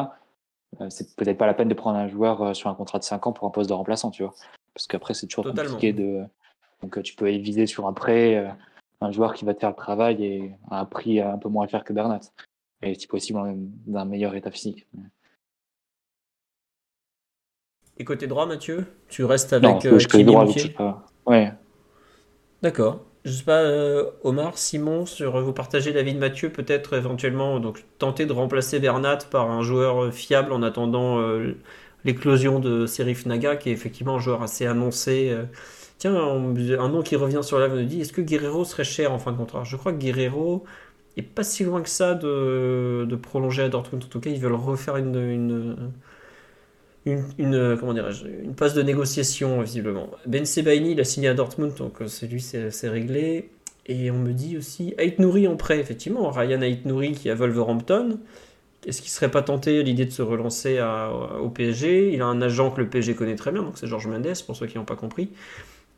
euh, c'est peut-être pas la peine de prendre un joueur euh, sur un contrat de 5 ans pour un poste de remplaçant, tu vois. Parce qu'après, c'est toujours Totalement. compliqué de. Donc, euh, tu peux viser sur un prêt, euh, un joueur qui va te faire le travail et à un prix un peu moins cher que Bernat. Et si possible, en- d'un meilleur état physique. Et côté droit, Mathieu Tu restes Non, avec euh, gauche, côté Kimi droit, je. Ouais. D'accord. Je sais pas, euh, Omar, Simon, sur vous partagez l'avis de Mathieu, peut-être éventuellement donc tenter de remplacer Bernat par un joueur euh, fiable en attendant euh, l'éclosion de Serif Naga, qui est effectivement un joueur assez annoncé. euh. Tiens, un nom qui revient sur la nous dit est-ce que Guerrero serait cher en fin de contrat? Je crois que Guerrero est pas si loin que ça de, de prolonger à Dortmund. En tout cas, ils veulent refaire une, une, une, une- passe de négociation, visiblement. Ben Sebaini, il a signé à Dortmund, donc euh, c'est lui, c'est réglé. Et on me dit aussi Ait Nouri en prêt, effectivement. Ryan Ait Nouri qui à Wolverhampton. Est-ce qu'il serait pas tenté l'idée de se relancer au PSG Il a un agent que le PSG connaît très bien, donc c'est Georges Mendes, pour ceux qui n'ont pas compris.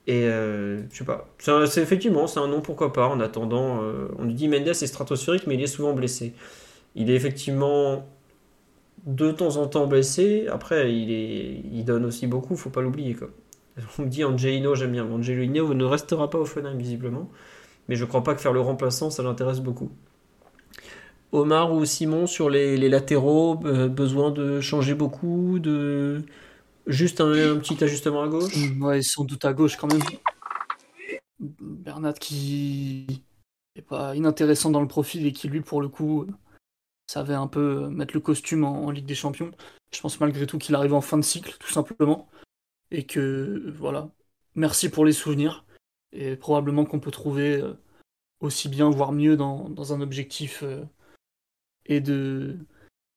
Et euh, je sais pas. C'est effectivement, c'est un nom, pourquoi pas, en attendant. euh, on nous dit Mendes est stratosphérique, mais il est souvent blessé. Il est effectivement de temps en temps blessé. Après, il, est, donne aussi beaucoup, faut pas l'oublier. On me dit Angelino, j'aime bien. Angelino ne restera pas au Fenheim, visiblement. Mais je crois pas que faire le remplaçant, ça l'intéresse beaucoup. Omar ou Simon sur les, latéraux, besoin de changer beaucoup, de juste un, petit ajustement à gauche? Mm, Ouais, sans doute à gauche quand même. Bernat qui est pas inintéressant dans le profil et qui lui pour le coup savait un peu euh, mettre le costume en, Ligue des Champions. Je pense malgré tout qu'il arrive en fin de cycle tout simplement et que euh, voilà. Merci pour les souvenirs et probablement qu'on peut trouver euh, aussi bien voire mieux dans, dans un objectif et de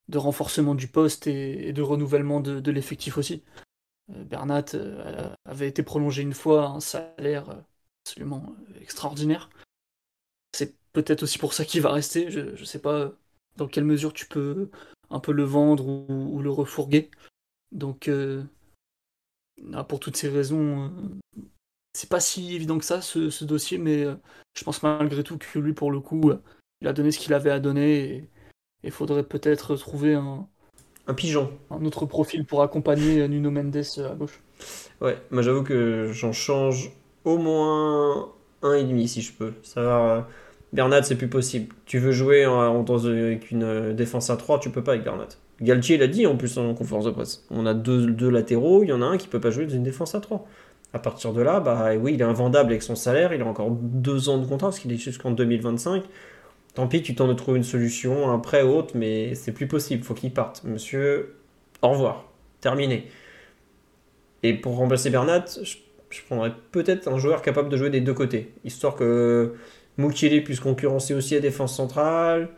de renforcement du poste et, de renouvellement de, l'effectif aussi. Bernat avait été prolongé une fois un salaire absolument extraordinaire. C'est peut-être aussi pour ça qu'il va rester. Je ne sais pas dans quelle mesure tu peux un peu le vendre ou, ou le refourguer. Donc, euh, ah, pour toutes ces raisons, euh, c'est pas si évident que ça ce, ce dossier, mais euh, je pense malgré tout que lui, pour le coup, euh, il a donné ce qu'il avait à donner et il faudrait peut-être trouver un, Un pigeon. un autre profil pour accompagner Nuno Mendes à gauche. Ouais, moi j'avoue que j'en change au moins un et demi si je peux. Ça va. Bernat, c'est plus possible. Tu veux jouer en, avec une euh, défense à 3, tu peux pas avec Bernat. Galtier l'a dit en plus en conférence de presse. On a deux, latéraux, il y en a un qui peut pas jouer dans une défense à 3. À partir de là, bah oui, il est invendable avec son salaire, il a encore deux ans de contrat parce qu'il est jusqu'en 2025. Tant pis, tu tentes de trouver une solution, un prêt haute, mais c'est plus possible, faut qu'il parte. Monsieur, au revoir. Terminé. Et pour remplacer Bernat, je prendrais peut-être un joueur capable de jouer des deux côtés, histoire que Mukiele puisse concurrencer aussi la défense centrale,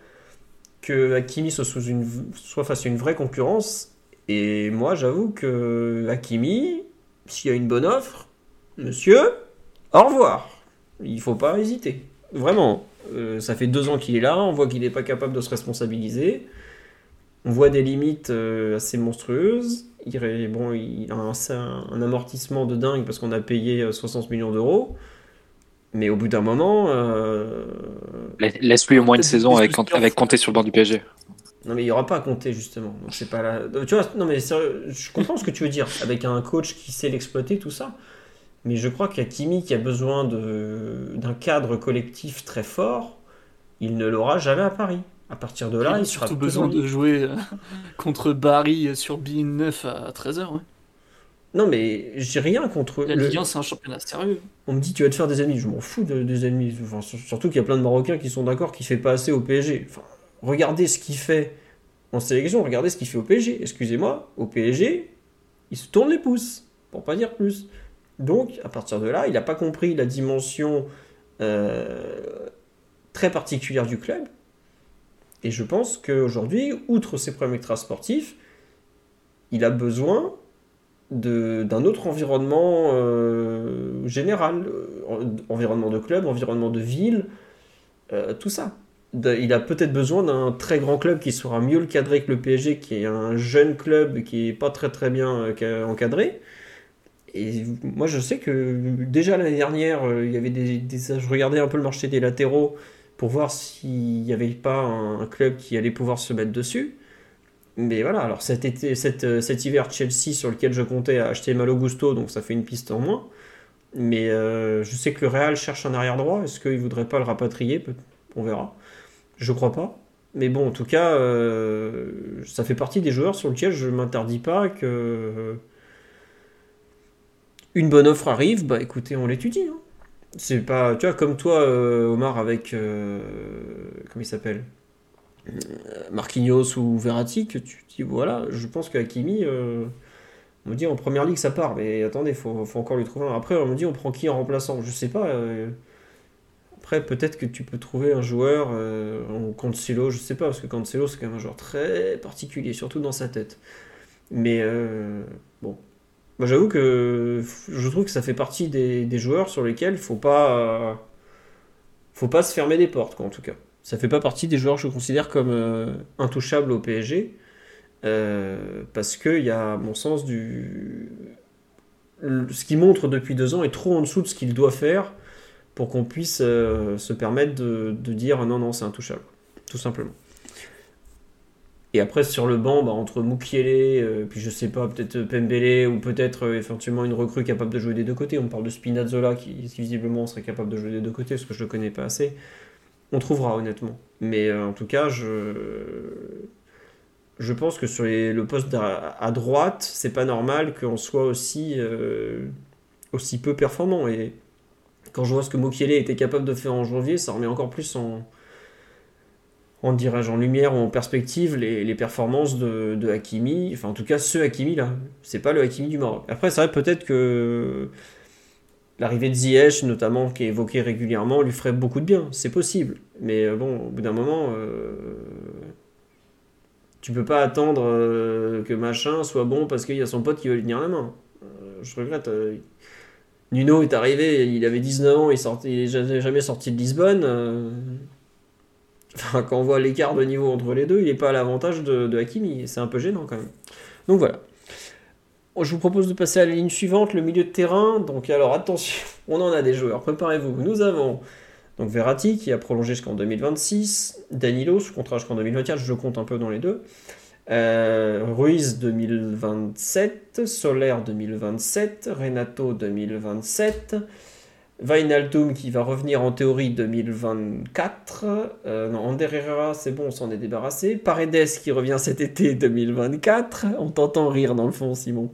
que Hakimi soit, face à une vraie concurrence. Et moi, j'avoue que Hakimi, s'il y a une bonne offre, monsieur, au revoir. Il faut pas hésiter. Vraiment. Euh, ça fait deux ans qu'il est là, on voit qu'il n'est pas capable de se responsabiliser. On voit des limites euh, assez monstrueuses. Il, bon, il a un, amortissement de dingue parce qu'on a payé euh, 60 millions d'euros. Mais au bout d'un moment, euh, Laisse- Laisse-lui au moins une saison avec, avec Kanté sur le banc du PSG. non mais il n'y aura pas à compter justement. Donc c'est pas là. Tu vois, non mais sérieux, je comprends ce que tu veux dire avec un coach qui sait l'exploiter tout ça. Mais je crois qu'Akimi qui a besoin de d'un cadre collectif très fort, il ne l'aura jamais à Paris. À partir de là, il, a sera surtout besoin de jouer euh, contre Barry sur Bein 9 à 13h. Ouais. Non, mais j'ai rien contre. La Ligue 1, c'est un championnat sérieux. On me dit tu vas te faire des ennemis, je m'en fous de- des ennemis. Enfin, surtout qu'il y a plein de Marocains qui sont d'accord qu'il fait pas assez au PSG. Enfin, regardez ce qu'il fait en sélection, regardez ce qu'il fait au PSG. Excusez-moi, au PSG, il se tourne les pouces, pour pas dire plus. Donc, à partir de là, il n'a pas compris la dimension euh, très particulière du club. Et je pense qu'aujourd'hui, outre ses problèmes extrasportifs, il a besoin d'un autre environnement euh, général, euh, en- environnement de club, environnement de ville, euh, tout ça. Il a peut-être besoin d'un très grand club qui sera mieux le cadré que le PSG, qui est un jeune club qui est pas très très bien ca- encadré. Et moi je sais que déjà l'année dernière, il y avait des, je regardais un peu le marché des latéraux pour voir s'il n'y avait pas un club qui allait pouvoir se mettre dessus. Mais voilà, alors cet, été, cet, euh, cet hiver, Chelsea, sur lequel je comptais acheter Malo Gusto, donc ça fait une piste en moins. Mais euh, je sais que le Real cherche un arrière droit. Est-ce qu'il ne voudrait pas le rapatrier? On verra. Je crois pas. Mais bon, en tout cas, euh, ça fait partie des joueurs sur lesquels je ne m'interdis pas que. Une bonne offre arrive, bah écoutez, on l'étudie. hein. C'est pas. Tu vois, comme toi, euh, Omar, avec. comment il s'appelle? Marquinhos ou Verratti que tu dis voilà, je pense qu'Hakimi, euh, on me dit en première ligue ça part, mais attendez, faut, faut encore lui trouver un. Après, on me dit on prend qui en remplaçant? Je sais pas. euh, Après, peut-être que tu peux trouver un joueur euh, en Cancelo, je sais pas, parce que Cancelo c'est quand même un joueur très particulier, surtout dans sa tête. Mais euh, bon. Moi j'avoue que je trouve que ça fait partie des, des joueurs sur lesquels faut pas. euh, faut pas se fermer des portes, quoi, en tout cas. Ça fait pas partie des joueurs que je considère comme euh, intouchables au PSG. euh, parce qu'il y a, à mon sens, du. Ce qu'il montre depuis deux ans est trop en dessous de ce qu'il doit faire pour qu'on puisse euh, se permettre de, dire non, non, c'est intouchable. Tout simplement. Et après, sur le banc, bah, entre Mukiele, euh, puis je sais pas, peut-être Pembele, ou peut-être éventuellement une recrue capable de jouer des deux côtés. On parle de Spinazzola qui visiblement serait capable de jouer des deux côtés, parce que je le connais pas assez. On trouvera honnêtement. Mais euh, en tout cas, je, je pense que sur le poste à, droite, c'est pas normal qu'on soit aussi, euh, aussi peu performant. Et quand je vois ce que Mokiele était capable de faire en janvier, ça remet encore plus en, en dirais-je, en lumière ou en perspective les, les performances de, de Hakimi. Enfin, en tout cas, ce Hakimi là, c'est pas le Hakimi du Maroc. Après, c'est vrai peut-être que l'arrivée de Ziyech, notamment, qui est évoquée régulièrement, lui ferait beaucoup de bien. C'est possible. Mais euh, bon, au bout d'un moment, euh, tu peux pas attendre euh, que machin soit bon parce qu'il y a son pote qui veut lui tenir la main. Euh, je regrette. Nuno est arrivé, il avait 19 ans, il, sorti, il est jamais sorti de Lisbonne. quand on voit l'écart de niveau entre les deux, il n'est pas à l'avantage de, de Hakimi. C'est un peu gênant quand même. Donc voilà. Je vous propose de passer à la ligne suivante, le milieu de terrain. Donc alors attention, [laughs] on en a des joueurs, préparez-vous. Nous avons donc Verratti qui a prolongé jusqu'en 2026, Danilo sous contrat jusqu'en 2024, je compte un peu dans les deux. Euh, Ruiz 2027, Soler 2027, Renato 2027, Wijnaldum qui va revenir en théorie 2024. Euh, non, c'est bon, on s'en est débarrassé. Paredes qui revient cet été 2024. On t'entend rire dans le fond, Simon.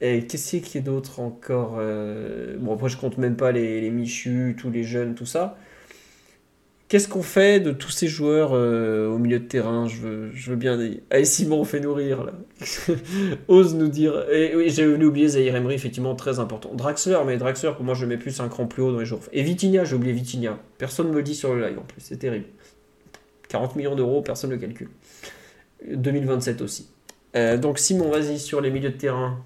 Et qu'est-ce qu'il y a d'autre encore euh, Bon, après, je compte même pas les, les Michu, tous les jeunes, tout ça. Qu'est-ce qu'on fait de tous ces joueurs euh, au milieu de terrain? Je veux, je veux bien. Allez, Simon, fais-nous rire là. [laughs] Ose nous dire. Et oui, j'ai oublié Zahir Emery, effectivement, très important. Draxler, mais Draxler, pour moi, je le mets plus un cran plus haut dans les jours. Et Vitinha, j'ai oublié Vitinha. Personne ne me le dit sur le live en plus, c'est terrible. 40 millions d'euros, personne ne le calcule. 2027 aussi. Euh, donc, Simon, vas-y sur les milieux de terrain.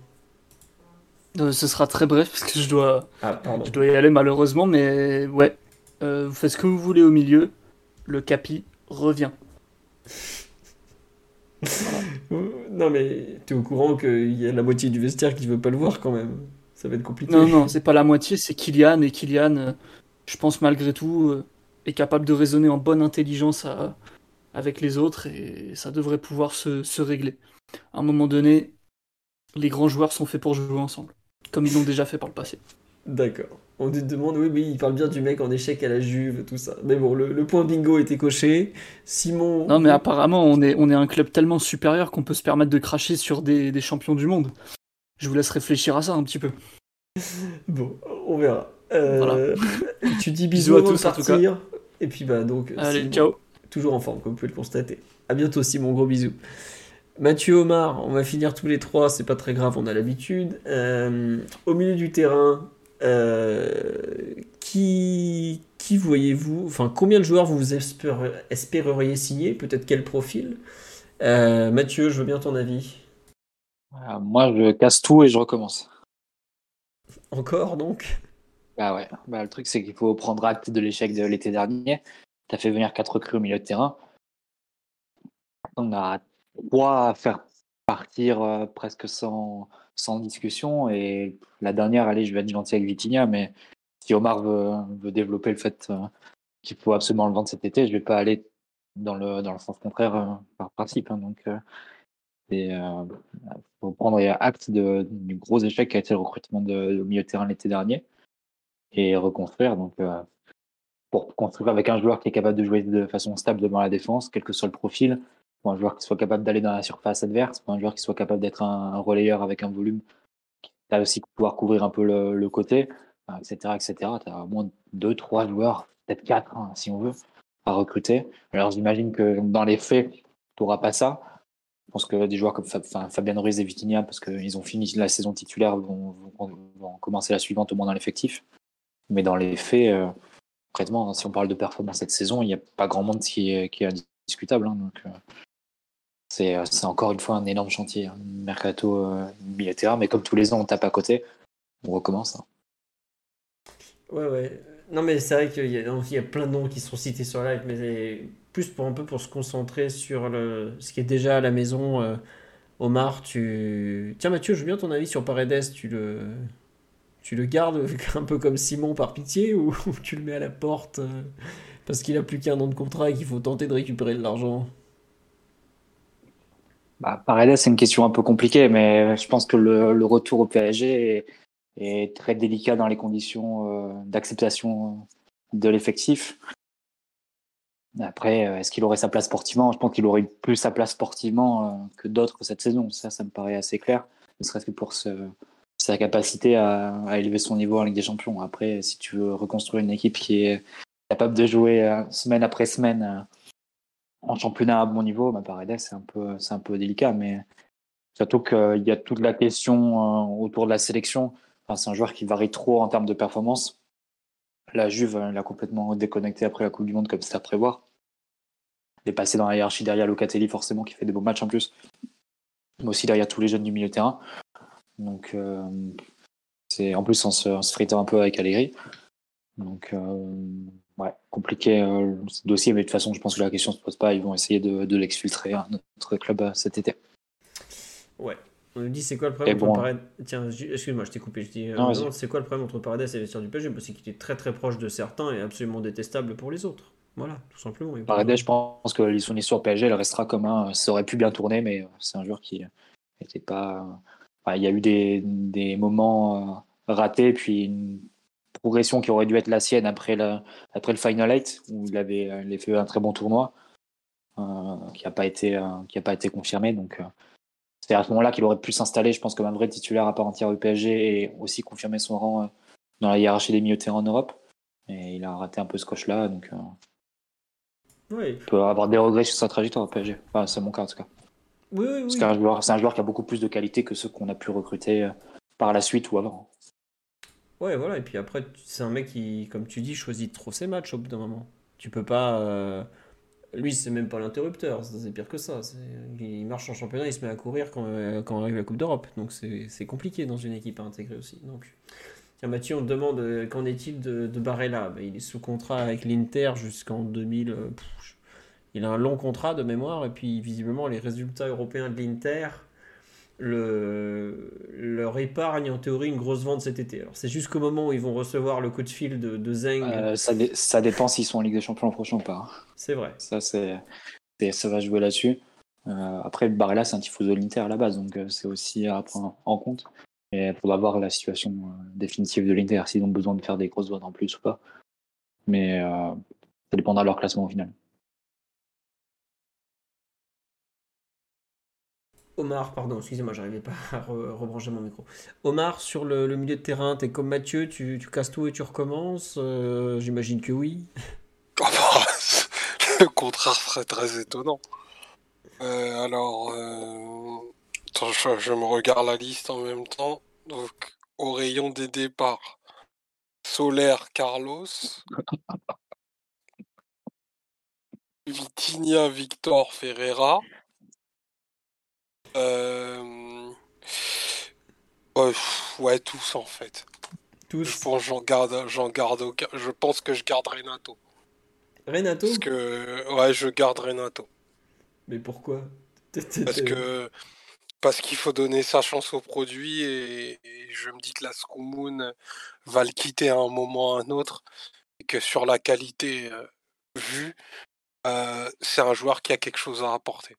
Euh, ce sera très bref parce que je dois, Ah, pardon. je dois y aller malheureusement, mais ouais. Euh, vous faites ce que vous voulez au milieu. Le Capi revient. [laughs] Non, mais t'es au courant qu'il y a la moitié du vestiaire qui veut pas le voir quand même. Ça va être compliqué. Non, non, c'est pas la moitié, c'est Kylian. Et Kylian, euh, je pense malgré tout, euh, est capable de raisonner en bonne intelligence à- avec les autres et ça devrait pouvoir se, se régler. À un moment donné, les grands joueurs sont faits pour jouer ensemble, comme ils l'ont déjà fait par le passé. D'accord. On te demande, oui, oui, il parle bien du mec en échec à la Juve, tout ça. Mais bon, le, le point bingo était coché. Simon. Non, mais apparemment, on est, on est un club tellement supérieur qu'on peut se permettre de cracher sur des, des champions du monde. Je vous laisse réfléchir à ça un petit peu. [laughs] Bon, on verra. Euh, Voilà. [laughs] Tu dis Bisous à tous, en tout partir. Et puis, bah, donc. Allez, Simon, ciao. Toujours en forme, comme vous pouvez le constater. À bientôt, Simon. Gros bisous. Mathieu Omar, on va finir tous les trois, c'est pas très grave, on a l'habitude. Euh, au milieu du terrain, euh, qui, qui voyez-vous, enfin combien de joueurs vous espéreriez signer, peut-être quel profil? Euh, Mathieu, je veux bien ton avis. Euh, moi, je casse tout et je recommence. Encore donc? Bah ouais. Bah, le truc, c'est qu'il faut prendre acte de l'échec de l'été dernier. Tu as fait venir quatre recrues au milieu de terrain. On a trois à faire partir presque sans, sans discussion. Et la dernière, allez, je vais être gentil avec Vitinha, mais si Omar veut, développer le fait euh, qu'il faut absolument le vendre cet été, je vais pas aller dans le, sens contraire euh, par principe. hein. donc, et, euh, faut prendre acte du gros échec qui a été le recrutement au milieu de terrain l'été dernier et reconstruire. Donc, pour construire avec un joueur qui est capable de jouer de façon stable devant la défense, quel que soit le profil, pour un joueur qui soit capable d'aller dans la surface adverse, pour un joueur qui soit capable d'être un, relayeur avec un volume, qui a aussi pouvoir couvrir un peu le, côté, etc., etc. Tu as au moins deux, trois joueurs, peut-être quatre, hein, si on veut, à recruter. Alors, j'imagine que dans les faits, tu n'auras pas ça. Je pense que des joueurs comme Fabien Ruiz et Vitinha, parce qu'ils ont fini la saison titulaire, vont, commencer la suivante au moins dans l'effectif. Mais dans les faits, euh, concrètement, si on parle de performance cette saison, il n'y a pas grand monde qui est, qui est indiscutable. hein. donc, euh, c'est euh, c'est encore une fois un énorme chantier, un mercato euh, terrain. Mais comme tous les ans, on tape à côté, on recommence. hein. Ouais, ouais. Non, mais c'est vrai qu'il y, a- plein de noms qui sont cités sur live, mais plus pour un peu pour se concentrer sur le, ce qui est déjà à la maison. euh, Omar, tu. Tiens, Mathieu, je veux bien ton avis sur Paredes. Tu le, tu le gardes [laughs] un peu comme Simon par pitié ou, [laughs] tu le mets à la porte parce qu'il a plus qu'un an de contrat et qu'il faut tenter de récupérer de l'argent? Bah, Paredes, c'est une question un peu compliquée, mais je pense que le, retour au PSG est, très délicat dans les conditions euh, d'acceptation de l'effectif. Après, euh, est-ce qu'il aurait sa place sportivement? Je pense qu'il aurait plus sa place sportivement euh, que d'autres cette saison. Ça, ça me paraît assez clair, ne serait-ce que pour sa capacité à, à élever son niveau en Ligue des Champions. Après, si tu veux reconstruire une équipe qui est capable de jouer semaine après semaine en championnat à bon niveau, bah, Paredes, c'est un peu, c'est un peu délicat, mais surtout qu'il y a toute la question euh, autour de la sélection. Enfin, c'est un joueur qui varie trop en termes de performance. La Juve l'a complètement déconnecté après la Coupe du Monde, comme c'était à prévoir. Il est passé dans la hiérarchie derrière Locatelli, forcément, qui fait des beaux matchs en plus. Mais aussi derrière tous les jeunes du milieu de terrain. Donc, euh, c'est en plus en se, en se un peu avec Allegri. Donc, euh, ouais, compliqué euh, ce dossier, mais de toute façon, je pense que la question se pose pas. Ils vont essayer de, de l'exfiltrer à notre club euh, cet été. Ouais. On nous dit c'est quoi le problème Et entre bon. Paredes Tiens, excuse-moi, je t'ai coupé. Je dis, euh, c'est quoi le problème entre Paredes et les vestiaires du PSG Parce qu'il est très très proche de certains et absolument détestable pour les autres. Voilà, tout simplement. Paredes, de- je pense que son histoire PSG, elle restera comme un. Ça aurait pu bien tourner, mais c'est un joueur qui n'était pas. enfin, il y a eu des, des moments ratés, puis une progression qui aurait dû être la sienne après le, après le Final 8, où il avait, il avait fait un très bon tournoi, euh, qui n'a pas, été, euh, qui a pas été confirmé. Donc, euh, c'est à ce moment-là qu'il aurait pu s'installer, je pense, comme un vrai titulaire à part entière au PSG et aussi confirmer son rang euh, dans la hiérarchie des milieux de terrain en Europe. Et il a raté un peu ce coche-là, donc. euh, il peut avoir des regrets sur sa trajectoire au PSG. Enfin, c'est mon cas en tout cas. Oui, oui, Parce oui. qu'un joueur, c'est un joueur qui a beaucoup plus de qualité que ceux qu'on a pu recruter euh, par la suite ou avant. Ouais, voilà. Et puis après, c'est un mec qui, comme tu dis, choisit trop ses matchs au bout d'un moment. Tu peux pas. euh, Lui, c'est même pas l'interrupteur. C'est pire que ça. Il marche en championnat, il se met à courir quand, euh, quand arrive la Coupe d'Europe. Donc c'est compliqué dans une équipe à intégrer aussi. Donc. Tiens, Mathieu, on te demande euh, qu'en est-il de, de Barella? Ben, Il est sous contrat avec l'Inter jusqu'en 2000. euh, pff, il a un long contrat de mémoire. Et puis, visiblement, les résultats européens de l'Inter le, leur épargne en théorie une grosse vente cet été. Alors c'est jusqu'au moment où ils vont recevoir le coup de fil de, de Zeng, Euh, ça, dé- ça dépend s'ils sont en Ligue des Champions l'an prochain ou pas. hein. c'est vrai. Ça, c'est, ça va jouer là-dessus. Euh, après, Barella, c'est un tifoso de l'Inter à la base, donc euh, c'est aussi à prendre en compte. Mais il faudra voir la situation euh, définitive de l'Inter, s'ils ont besoin de faire des grosses votes en plus ou pas. Mais ça dépendra de leur classement au final. Omar, pardon, excusez-moi, j'arrivais pas à re- rebrancher mon micro. Omar, sur le, le milieu de terrain, t'es comme Mathieu, tu, tu casses tout et tu recommences Euh, J'imagine que oui. Ah [laughs] bah, le contraire serait très étonnant. Euh, alors, euh, attends, je, je me regarde la liste en même temps. Donc, au rayon des départs, Solaire, Carlos, [laughs] Vitinha, Victor, Ferreira. Euh, ouais, pff, ouais, tous en fait. Je Tous. pense j'en garde, j'en garde aucun. Je pense que je garde Renato. Renato Parce que, ouais, je garde Renato. Mais pourquoi? [laughs] Parce que parce qu'il faut donner sa chance au produit et, et je me dis que la Scoumoun va le quitter à un moment ou à un autre et que sur la qualité euh, vue, euh, c'est un joueur qui a quelque chose à apporter.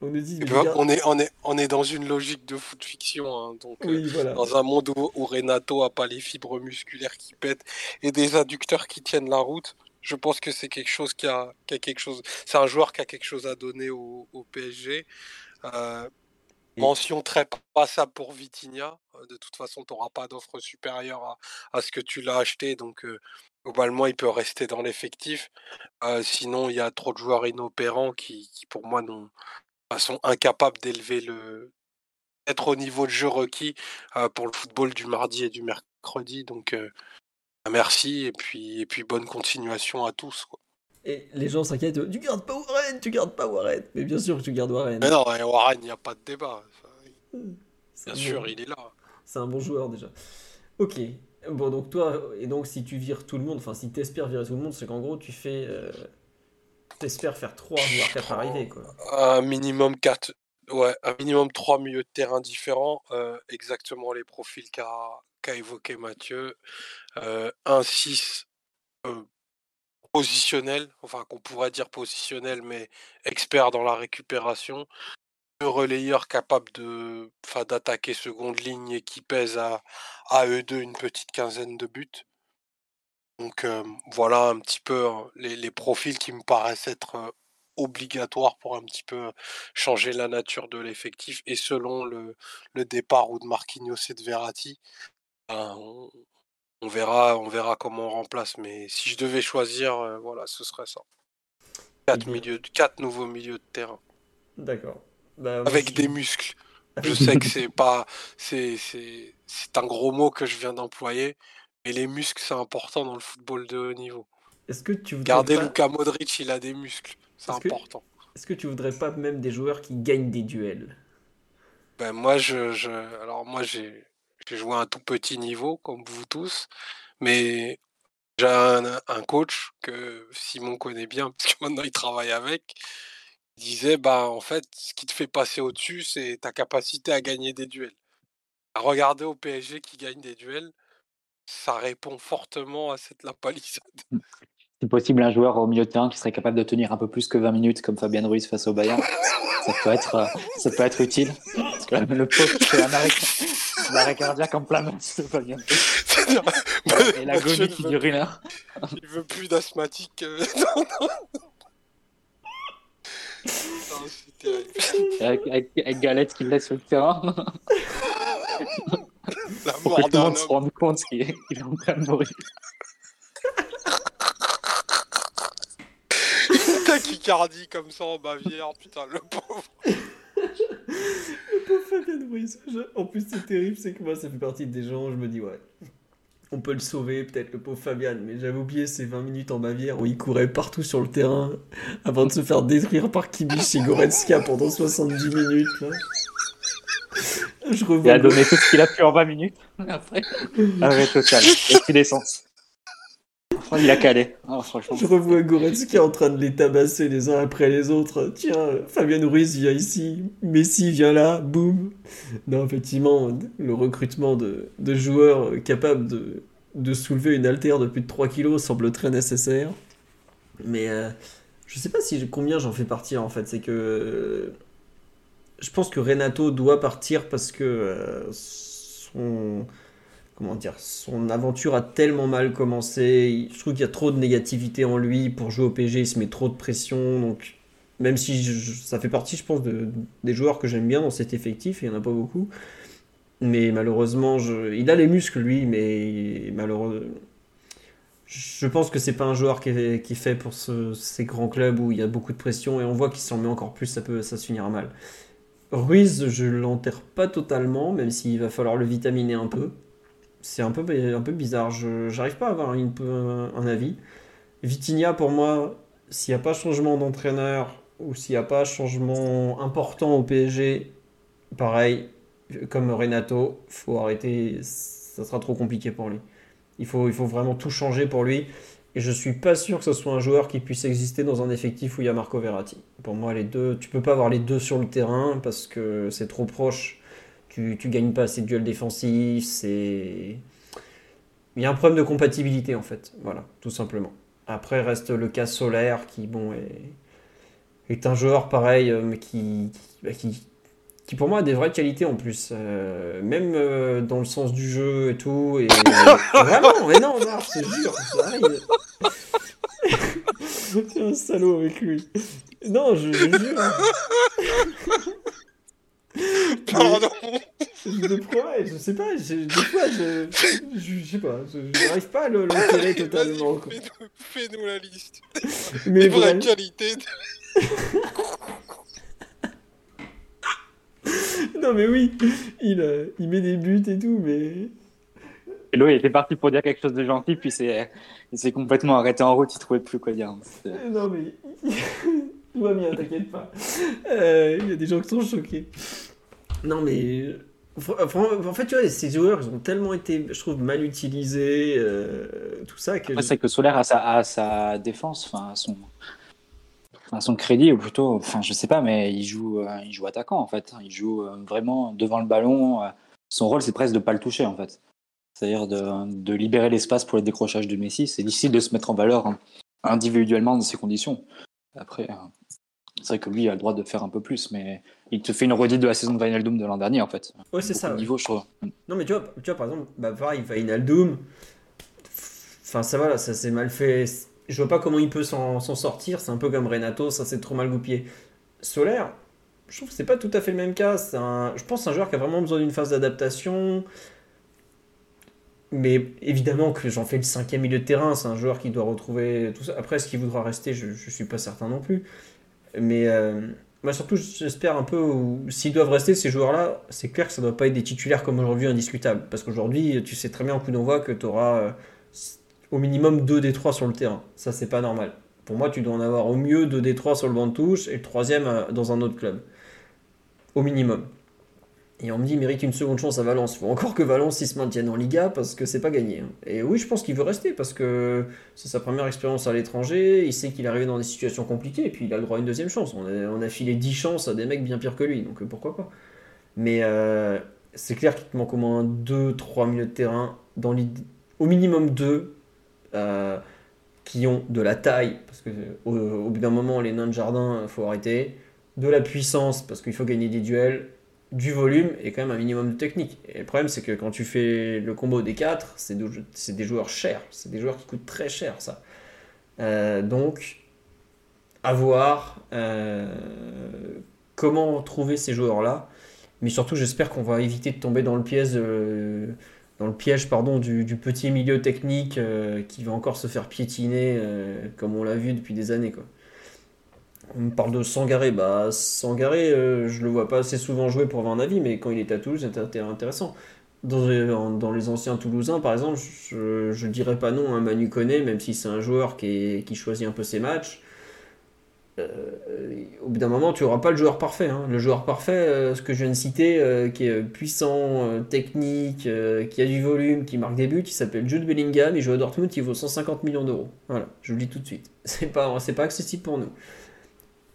On nous dit. Et mais tu vois, regarde- on est on est on est dans une logique de foot fiction, hein, donc euh, voilà. dans un monde où, où Renato a pas les fibres musculaires qui pètent et des adducteurs qui tiennent la route. Je pense que c'est quelque chose qui a, qui a quelque chose. C'est un joueur qui a quelque chose à donner au, au PSG. Euh, mention très passable pour Vitinha. Euh, De toute façon, tu n'auras pas d'offre supérieure à, à ce que tu l'as acheté. Donc, euh, globalement, il peut rester dans l'effectif. Euh, sinon, il y a trop de joueurs inopérants qui, qui pour moi, n'ont- sont incapables d'élever le. être au niveau de jeu requis euh, pour le football du mardi et du mercredi. Donc, euh, merci. Et puis, et puis, bonne continuation à tous. quoi. Et les gens s'inquiètent. Tu gardes pas Warren, tu gardes pas Warren. Mais bien sûr que tu gardes Warren. Mais non, et Warren, il n'y a pas de débat. Bien sûr, bon- il est là. C'est un bon joueur déjà. Ok. Bon, donc toi, et donc si tu vires tout le monde, enfin si t'espères virer tout le monde, c'est qu'en gros tu fais. euh, T'espères faire 3 voire 4 arrivées quoi. Un minimum 4, ouais, un minimum 3 milieux de terrain différents, euh, exactement les profils qu'a qu'a évoqué Mathieu. Euh, un 6 euh, positionnel, enfin qu'on pourrait dire positionnel, mais expert dans la récupération. Deux relayeurs capables de, enfin, d'attaquer seconde ligne et qui pèsent à, à eux deux une petite quinzaine de buts. Donc euh, voilà un petit peu les, les profils qui me paraissent être euh, obligatoires pour un petit peu changer la nature de l'effectif. Et selon le, le départ ou de Marquinhos et de Verratti, ben, on, on verra, on verra comment on remplace. Mais si je devais choisir, euh, voilà, ce serait ça. Quatre, milieux, quatre nouveaux milieux de terrain D'accord. Bah, avec je- des [laughs] muscles. Je sais que c'est pas, c'est, c'est, c'est un gros mot que je viens d'employer, mais les muscles c'est important dans le football de haut niveau. Est-ce que tu Regardez pas... Luka Modric, il a des muscles, c'est Est-ce que- important. Est-ce que tu voudrais pas même des joueurs qui gagnent des duels? Ben moi je, je alors moi j'ai j'ai joué à un tout petit niveau comme vous tous, mais j'ai un, un coach que Simon connaît bien [laughs] parce que maintenant il travaille avec. Il disait bah en fait ce qui te fait passer au-dessus c'est ta capacité à gagner des duels. À regarder au PSG qui gagne des duels, ça répond fortement à cette la palissade. [laughs] Si possible, un joueur au milieu de terrain qui serait capable de tenir un peu plus que 20 minutes, comme Fabien Ruiz face au Bayern, ça peut être, euh, ça peut être utile. Parce que le pauvre fait un arrêt, un arrêt cardiaque en plein match, c'est pas bien. Et l'agonie [laughs] qui dure une heure. Il veut plus d'asthmatique. euh, [laughs] non, non. Non, c'est terrible. Avec, avec, avec Galette qui le laisse sur le terrain, La pour que mort tout le monde se rende compte qu'il est, qu'il est en train de mourir. [laughs] Tachycardie comme ça en Bavière, putain, le pauvre. Le pauvre Fabien Ruiz. En plus, c'est terrible, c'est que moi, ça fait partie des gens, je me dis, ouais, on peut le sauver, peut-être le pauvre Fabian, mais j'avais oublié ces 20 minutes en Bavière où il courait partout sur le terrain avant de se faire détruire par Kimmich et Goretzka pendant 70 minutes. Là. Je Il revois, a donné tout ce qu'il a pu en 20 minutes. [laughs] Après, arrêt total. Il a plus d'essence. Il a calé. Ah, franchement. je revois Goretzka en train de les tabasser les uns après les autres. Tiens, Fabien Ruiz vient ici, Messi vient là, boum. Non, effectivement, le recrutement de, de joueurs capables de, de soulever une haltère de plus de 3 kilos semble très nécessaire. Mais euh, je sais pas si combien j'en fais partie en fait. C'est que euh, je pense que Renato doit partir parce que euh, son comment dire, son aventure a tellement mal commencé. Je trouve qu'il y a trop de négativité en lui pour jouer au PSG. Il se met trop de pression. Donc, même si ça fait partie, je pense, de, des joueurs que j'aime bien dans cet effectif, il n'y en a pas beaucoup. Mais malheureusement, je, il a les muscles, lui, mais malheureusement. Je pense que c'est pas un joueur qui est, fait pour ces grands clubs où il y a beaucoup de pression et on voit qu'il s'en met encore plus, ça peut ça se finira mal. Ruiz, je l'enterre pas totalement, même s'il va falloir le vitaminer un peu c'est un peu, un peu bizarre. Je n'arrive pas à avoir une, un avis. Vitinha, pour moi, s'il n'y a pas changement d'entraîneur ou s'il n'y a pas changement important au PSG, pareil, comme Renato, faut arrêter. Ça sera trop compliqué pour lui. Il faut, il faut vraiment tout changer pour lui. Et je suis pas sûr que ce soit un joueur qui puisse exister dans un effectif où il y a Marco Verratti. Pour moi, les deux, tu peux pas avoir les deux sur le terrain parce que c'est trop proche tu, tu gagnes pas assez de duels défensifs, c'est... Il y a un problème de compatibilité en fait, voilà, tout simplement. Après reste le cas Solaire qui, bon, est, est un joueur pareil, euh, mais qui, bah, qui, qui, pour moi a des vraies qualités en plus, euh, même euh, dans le sens du jeu et tout. Et, [laughs] vraiment, mais non, non, je te jure, C'est [laughs] un salaud avec lui. Non, je, je jure. Pardon. De quoi Je sais pas. des fois, je, je, sais pas. Je n'arrive pas à le, le totalement. Fais-nous la liste. Mais Les vraies qualités. [laughs] [laughs] non mais oui, il, euh, il met des buts et tout, mais. Hello, il était parti pour dire quelque chose de gentil, puis c'est, il s'est complètement arrêté en route, il trouvait plus quoi dire. Non mais. Tout va bien, t'inquiète pas. Euh, il y a des gens qui sont choqués. Non, mais. En fait, tu vois, ces joueurs, ils ont tellement été, je trouve, mal utilisés, euh, tout ça. Que Après, c'est que Solaire a sa, sa défense, enfin, son, son crédit, ou plutôt, enfin, je sais pas, mais il joue, euh, il joue attaquant, en fait. Il joue vraiment devant le ballon. Son rôle, c'est presque de pas le toucher, en fait. C'est-à-dire de, de libérer l'espace pour les décrochages de Messi. C'est difficile de se mettre en valeur hein, individuellement dans ces conditions. Après, c'est vrai que lui a le droit de faire un peu plus, mais il te fait une redite de la saison de Vinaldoom de l'an dernier, en fait. Ouais, c'est ça. Niveau, Non, mais tu vois, tu vois par exemple, bah, pareil, Vinaldoom, enfin, ça va, là, ça s'est mal fait. Je vois pas comment il peut s'en sortir. C'est un peu comme Renato, ça s'est trop mal goupillé. Solaire, je trouve que c'est pas tout à fait le même cas. Un, je pense c'est un joueur qui a vraiment besoin d'une phase d'adaptation. Mais évidemment que j'en fais le cinquième milieu de terrain, c'est un joueur qui doit retrouver tout ça. Après, est-ce qu'il voudra rester je, je suis pas certain non plus. Mais euh, surtout, j'espère un peu, s'ils doivent rester, ces joueurs-là, c'est clair que ça doit pas être des titulaires comme aujourd'hui indiscutables. Parce qu'aujourd'hui, tu sais très bien au coup d'envoi que tu auras euh, au minimum 2 des 3 sur le terrain. Ça, c'est pas normal. Pour moi, tu dois en avoir au mieux 2 des 3 sur le banc de touche et le troisième euh, dans un autre club. Au minimum. Et on me dit, il mérite une seconde chance à Valence. Il faut encore que Valence se maintienne en Liga parce que c'est pas gagné. Hein. Et oui, je pense qu'il veut rester parce que c'est sa première expérience à l'étranger. Il sait qu'il est arrivé dans des situations compliquées et puis il a le droit à une deuxième chance. On a, filé 10 chances à des mecs bien pires que lui, donc euh, pourquoi pas. Mais euh, c'est clair qu'il te manque au moins 2-3 milieux de terrain, dans au minimum 2, euh, qui ont de la taille, parce que au, au bout d'un moment, les nains de jardin, il faut arrêter. De la puissance, parce qu'il faut gagner des duels du volume et quand même un minimum de technique. Et le problème, c'est que quand tu fais le combo des 4, c'est des joueurs chers. C'est des joueurs qui coûtent très cher, ça. Euh, donc, à voir euh, comment trouver ces joueurs-là. Mais surtout, j'espère qu'on va éviter de tomber dans le piège, dans le piège pardon, du, petit milieu technique euh, qui va encore se faire piétiner, comme on l'a vu depuis des années. Quoi. On me parle de Sangaré. Bah, Sangaré, euh, je le vois pas assez souvent jouer pour avoir un avis, mais quand il est à Toulouse, c'est intéressant. Dans, les anciens Toulousains, par exemple, je, je dirais pas non à Manu Koné, même si c'est un joueur qui, choisit un peu ses matchs. Euh, au bout d'un moment, tu n'auras pas le joueur parfait. Hein. Le joueur parfait, euh, ce que je viens de citer, qui est puissant, technique, qui a du volume, qui marque des buts, il s'appelle Jude Bellingham, il joue à Dortmund, il vaut 150 millions d'euros. Voilà, je le dis tout de suite. [laughs] C'est pas, pas accessible pour nous.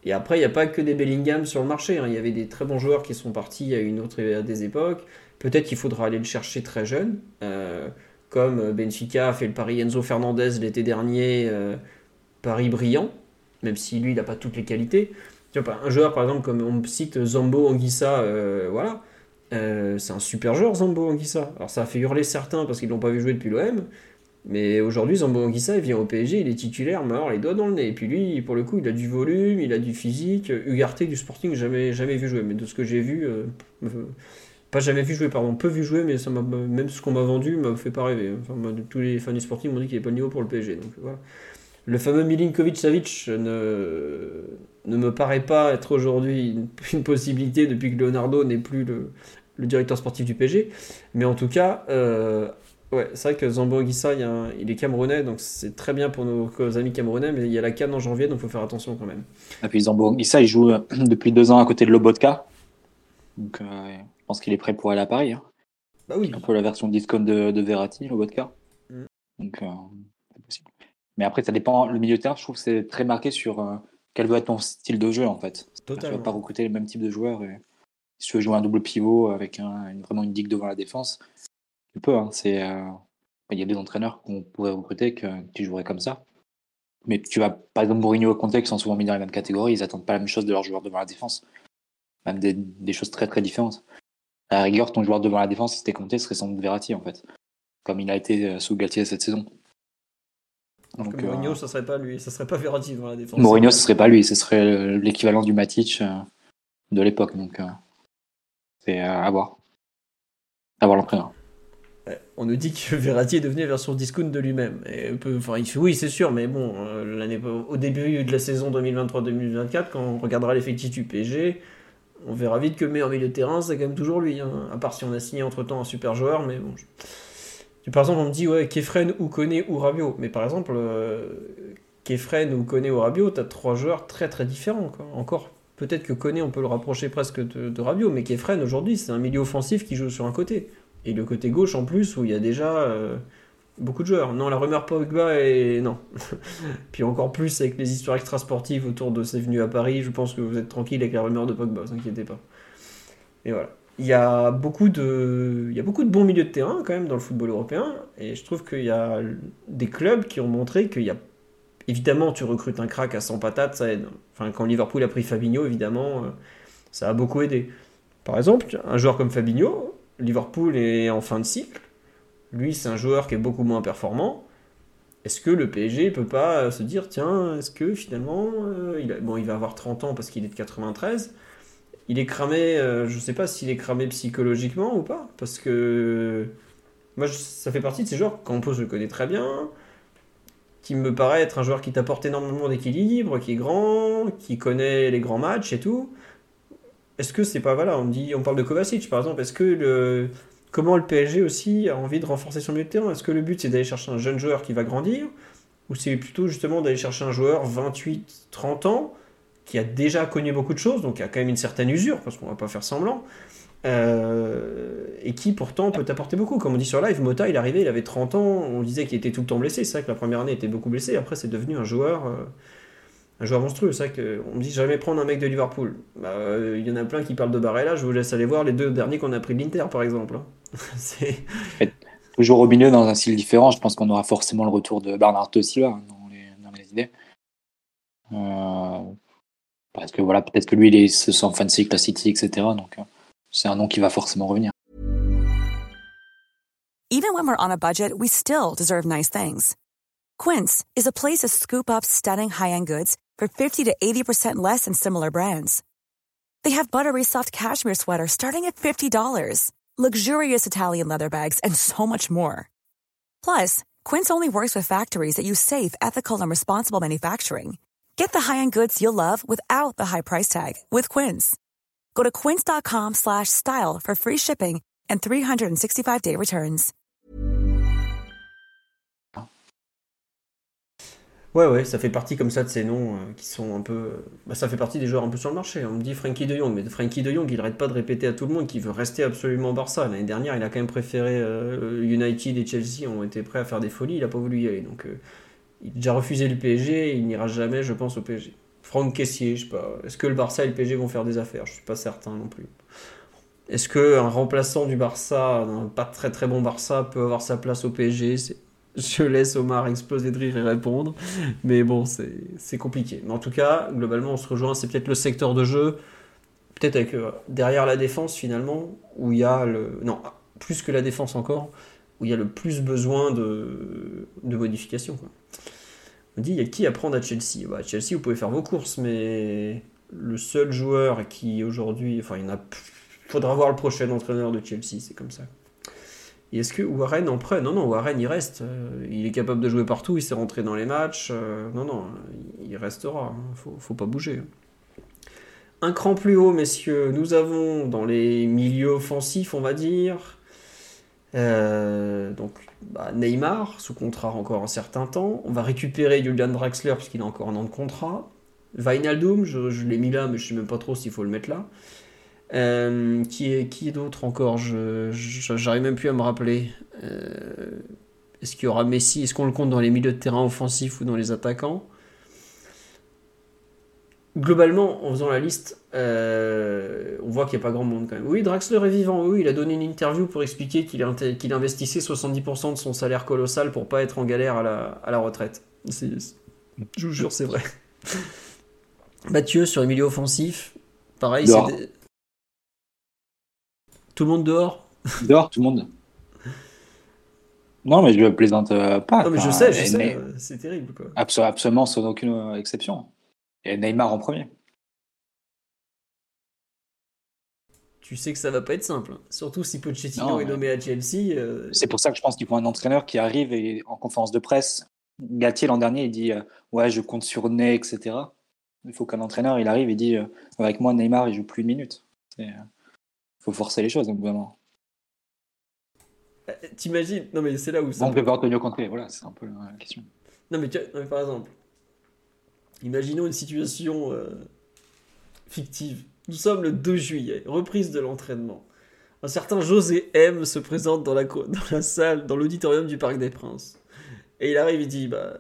Et après, il n'y a pas que des Bellingham sur le marché. Hein. Il y avait des très bons joueurs qui sont partis à une autre des époques. Peut-être qu'il faudra aller le chercher très jeune, euh, comme Benfica a fait le pari Enzo Fernandez l'été dernier, euh, pari brillant, même si lui, il n'a pas toutes les qualités. Un joueur par exemple comme on cite Zambo Anguissa, euh, voilà, euh, c'est un super joueur Zambo Anguissa. Alors ça a fait hurler certains parce qu'ils l'ont pas vu jouer depuis l'OM, mais aujourd'hui Zambo Anguissa il vient au PSG, il est titulaire, alors les doigts dans le nez. Et puis lui, pour le coup, il a du volume, il a du physique. Ugarte du Sporting, jamais jamais vu jouer, mais de ce que j'ai vu, euh, pas jamais vu jouer, pardon, peu vu jouer, mais ça même ce qu'on m'a vendu m'a fait pas rêver. Tous les fans du Sporting m'ont dit qu'il avait pas le niveau pour le PSG, donc voilà. Le fameux Milinkovic-Savic ne, ne me paraît pas être aujourd'hui une, possibilité depuis que Leonardo n'est plus le, directeur sportif du PSG. Mais en tout cas, euh, ouais, c'est vrai que Zambo Anguissa, il, est camerounais, donc c'est très bien pour nos, amis camerounais, mais il y a la canne en janvier, donc il faut faire attention quand même. Et puis Zambo Anguissa, il joue euh, depuis deux ans à côté de Lobotka. Donc euh, je pense qu'il est prêt pour aller à Paris. Hein. Bah oui. Un peu la version discount de, de Verratti, Lobotka. Mm. Donc. Mais après, ça dépend. Le milieu de terrain, je trouve que c'est très marqué sur euh, quel veut être ton style de jeu, en fait. Tu vas pas recruter le même type de joueur. Et... Si tu veux jouer un double pivot avec un, vraiment une digue devant la défense, tu peux. Hein, c'est, euh, Il y a des entraîneurs qu'on pourrait recruter que tu jouerais comme ça. Mais tu vas, par exemple, Mourinho au contexte sont souvent mis dans la même catégorie. Ils attendent pas la même chose de leur joueur devant la défense. Même des, des choses très très différentes. À la rigueur, ton joueur devant la défense, si c'était compté, ce serait sans doute Verratti, en fait. Comme il a été euh, sous Galtier cette saison. Donc, Mourinho, euh, ça serait pas lui, ça serait pas Verratti dans la défense. Mourinho, ce serait pas lui, ce serait l'équivalent du Matic euh, de l'époque. Donc, euh, c'est à voir. À voir l'entraîneur. On nous dit que [laughs] Verratti est devenu version discount de lui-même. Enfin, il fait oui, c'est sûr, mais bon, l'année au début de la saison 2023-2024, quand on regardera l'effectif du PSG, on verra vite que le meilleur milieu de terrain, c'est quand même toujours lui. Hein. À part si on a signé entre temps un super joueur, mais bon. Par exemple, on me dit, ouais, Kefren, Koné ou Rabiot. Mais par exemple, euh, Kefren, ou Koné ou Rabiot, t'as trois joueurs très très différents. Encore, peut-être que Koné, on peut le rapprocher presque de, de Rabiot, mais Kefren, aujourd'hui, c'est un milieu offensif qui joue sur un côté. Et le côté gauche, en plus, où il y a déjà euh, beaucoup de joueurs. Non, la rumeur Pogba, et non. [laughs] Puis encore plus avec les histoires extrasportives autour de ses venues à Paris, je pense que vous êtes tranquille avec la rumeur de Pogba, vous inquiétez pas. Et voilà il y a beaucoup de il y a beaucoup de bons milieux de terrain quand même dans le football européen. Et je trouve qu'il y a des clubs qui ont montré qu'il y a évidemment tu recrutes un crack à 100 patates ça aide. Enfin quand Liverpool a pris Fabinho évidemment euh, ça a beaucoup aidé. Par exemple un joueur comme Fabinho Liverpool est en fin de cycle. Lui c'est un joueur qui est beaucoup moins performant. Est-ce que le PSG peut pas se dire tiens est-ce que finalement euh, bon il va avoir 30 ans parce qu'il est de 93 il est cramé, euh, je sais pas s'il est cramé psychologiquement ou pas, parce que moi ça fait partie de ces joueurs, Campos je connais très bien, qui me paraît être un joueur qui t'apporte énormément d'équilibre, qui est grand, qui connaît les grands matchs et tout. Est-ce que c'est pas voilà, on dit, on parle de Kovacic par exemple, est-ce que le comment le PSG aussi a envie de renforcer son milieu de terrain? Est-ce que le but c'est d'aller chercher un jeune joueur qui va grandir? Ou c'est plutôt justement d'aller chercher un joueur 28-30 ans qui a déjà connu beaucoup de choses, donc il a quand même une certaine usure, parce qu'on va pas faire semblant, euh, et qui pourtant peut apporter beaucoup. Comme on dit sur live, Mota, il est arrivé, il avait 30 ans, on disait qu'il était tout le temps blessé, c'est vrai que la première année il était beaucoup blessé, après c'est devenu un joueur, euh, un joueur monstrueux, c'est vrai qu'on me dit jamais prendre un mec de Liverpool. Bah, euh, il y en a plein qui parlent de Barella, je vous laisse aller voir les deux derniers qu'on a pris de l'Inter par exemple. Hein. [laughs] Toujours au milieu dans un style différent, je pense qu'on aura forcément le retour de Bernard Silva hein, dans dans les idées. Parce que voilà, peut-être que lui, il se sent etc. Donc, euh, c'est un nom qui va forcément revenir. Even when we're on a budget, we still deserve nice things. Quince is a place to scoop up stunning high-end goods for 50 to 80% less than similar brands. They have buttery soft cashmere sweaters starting at $50, luxurious Italian leather bags, and so much more. Plus, Quince only works with factories that use safe, ethical, and responsible manufacturing. Get the high-end goods you'll love without the high price tag with Quince. Go to quince.com slash style for free shipping and 365-day returns. Ouais, ouais, ça fait partie comme ça de ces noms euh, qui sont un peu... Bah, ça fait partie des joueurs un peu sur le marché. On me dit Frankie de Jong, mais Frankie de Jong, il arrête pas de répéter à tout le monde qu'il veut rester absolument Barça. L'année dernière, il a quand même préféré... Euh, United et Chelsea ont été prêts à faire des folies, il a pas voulu y aller. Donc... Euh, il a déjà refusé le PSG, il n'ira jamais, je pense, au PSG. Franck Caissier, je sais pas. Est-ce que le Barça et le PSG vont faire des affaires? Je suis pas certain non plus. Est-ce qu'un remplaçant du Barça, un pas très très bon Barça, peut avoir sa place au PSG Je laisse Omar exploser de rire et répondre. Mais bon, c'est compliqué. Mais en tout cas, globalement, on se rejoint. C'est peut-être le secteur de jeu, peut-être euh, derrière la défense finalement, où il y a le. Non, plus que la défense encore, où il y a le plus besoin de, de modifications. On dit, il y a qui à prendre à Chelsea bah, Chelsea, vous pouvez faire vos courses, mais le seul joueur qui aujourd'hui. Enfin, il y en a. Faudra voir le prochain entraîneur de Chelsea, c'est comme ça. Et est-ce que Warren en prend? Non, non, Warren il reste. Euh, il est capable de jouer partout, il s'est rentré dans les matchs. Euh, non, non, il restera. Hein. Faut, faut pas bouger. Un cran plus haut, messieurs, nous avons dans les milieux offensifs, on va dire. Euh, donc bah, Neymar, sous contrat encore un certain temps. On va récupérer Julian Draxler, puisqu'il a encore un an de contrat. Vinaldoom, je, l'ai mis là, mais je sais même pas trop s'il faut le mettre là. Euh, qui est, qui d'autre encore? J'arrive même plus à me rappeler. Euh, est-ce qu'il y aura Messi? Est-ce qu'on le compte dans les milieux de terrain offensifs ou dans les attaquants? Globalement, en faisant la liste, euh, on voit qu'il n'y a pas grand monde quand même. Oui, Draxler est vivant. Oui, il a donné une interview pour expliquer qu'il investissait 70% de son salaire colossal pour pas être en galère à la, à la retraite. Je vous jure, c'est vrai. [laughs] Mathieu, sur les milieux offensifs, pareil, tout le monde dehors? Dehors, tout le monde. Non, mais je plaisante euh, pas. Non, mais je sais, je sais, euh, c'est terrible. Quoi. absolument, sans aucune exception. Et Neymar en premier. Tu sais que ça va pas être simple. Hein. Surtout si Pochettino est nommé à Chelsea. C'est pour ça que je pense qu'il faut un entraîneur qui arrive et en conférence de presse. Galtier l'an dernier, il dit Ouais, je compte sur Ney, etc. Il faut qu'un entraîneur il arrive et dit Avec moi, Neymar, il joue plus une minute faut forcer les choses, donc vraiment. Euh, t'imagines Non, mais c'est là où ça. On peut pas Antonio Conte, voilà, c'est un peu la question. Non, mais, par exemple, imaginons une situation euh, fictive. Nous sommes le 2 juillet, reprise de l'entraînement. Un certain José M se présente dans la, [laughs] dans la salle, dans l'auditorium du Parc des Princes. Et il arrive, il dit bah,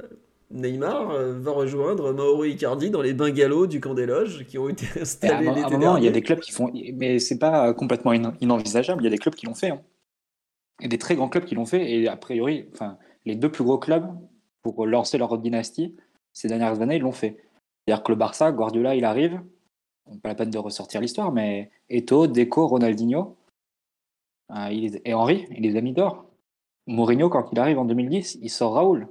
Neymar euh, va rejoindre Mauro Icardi dans les bungalows du camp des loges qui ont été [laughs] installés l'été dernier. Il y a des clubs qui font, mais c'est pas complètement inenvisageable. Il y a des clubs qui l'ont fait. Hein. Il y a des très grands clubs qui l'ont fait. Et a priori, enfin, les deux plus gros clubs pour lancer leur dynastie ces dernières années, ils l'ont fait. C'est-à-dire que le Barça, Guardiola, il arrive. Pas la peine de ressortir l'histoire, mais Eto, Deco, Ronaldinho euh, et Henri, il les a mis d'or. Mourinho, quand il arrive en 2010, il sort Raoul.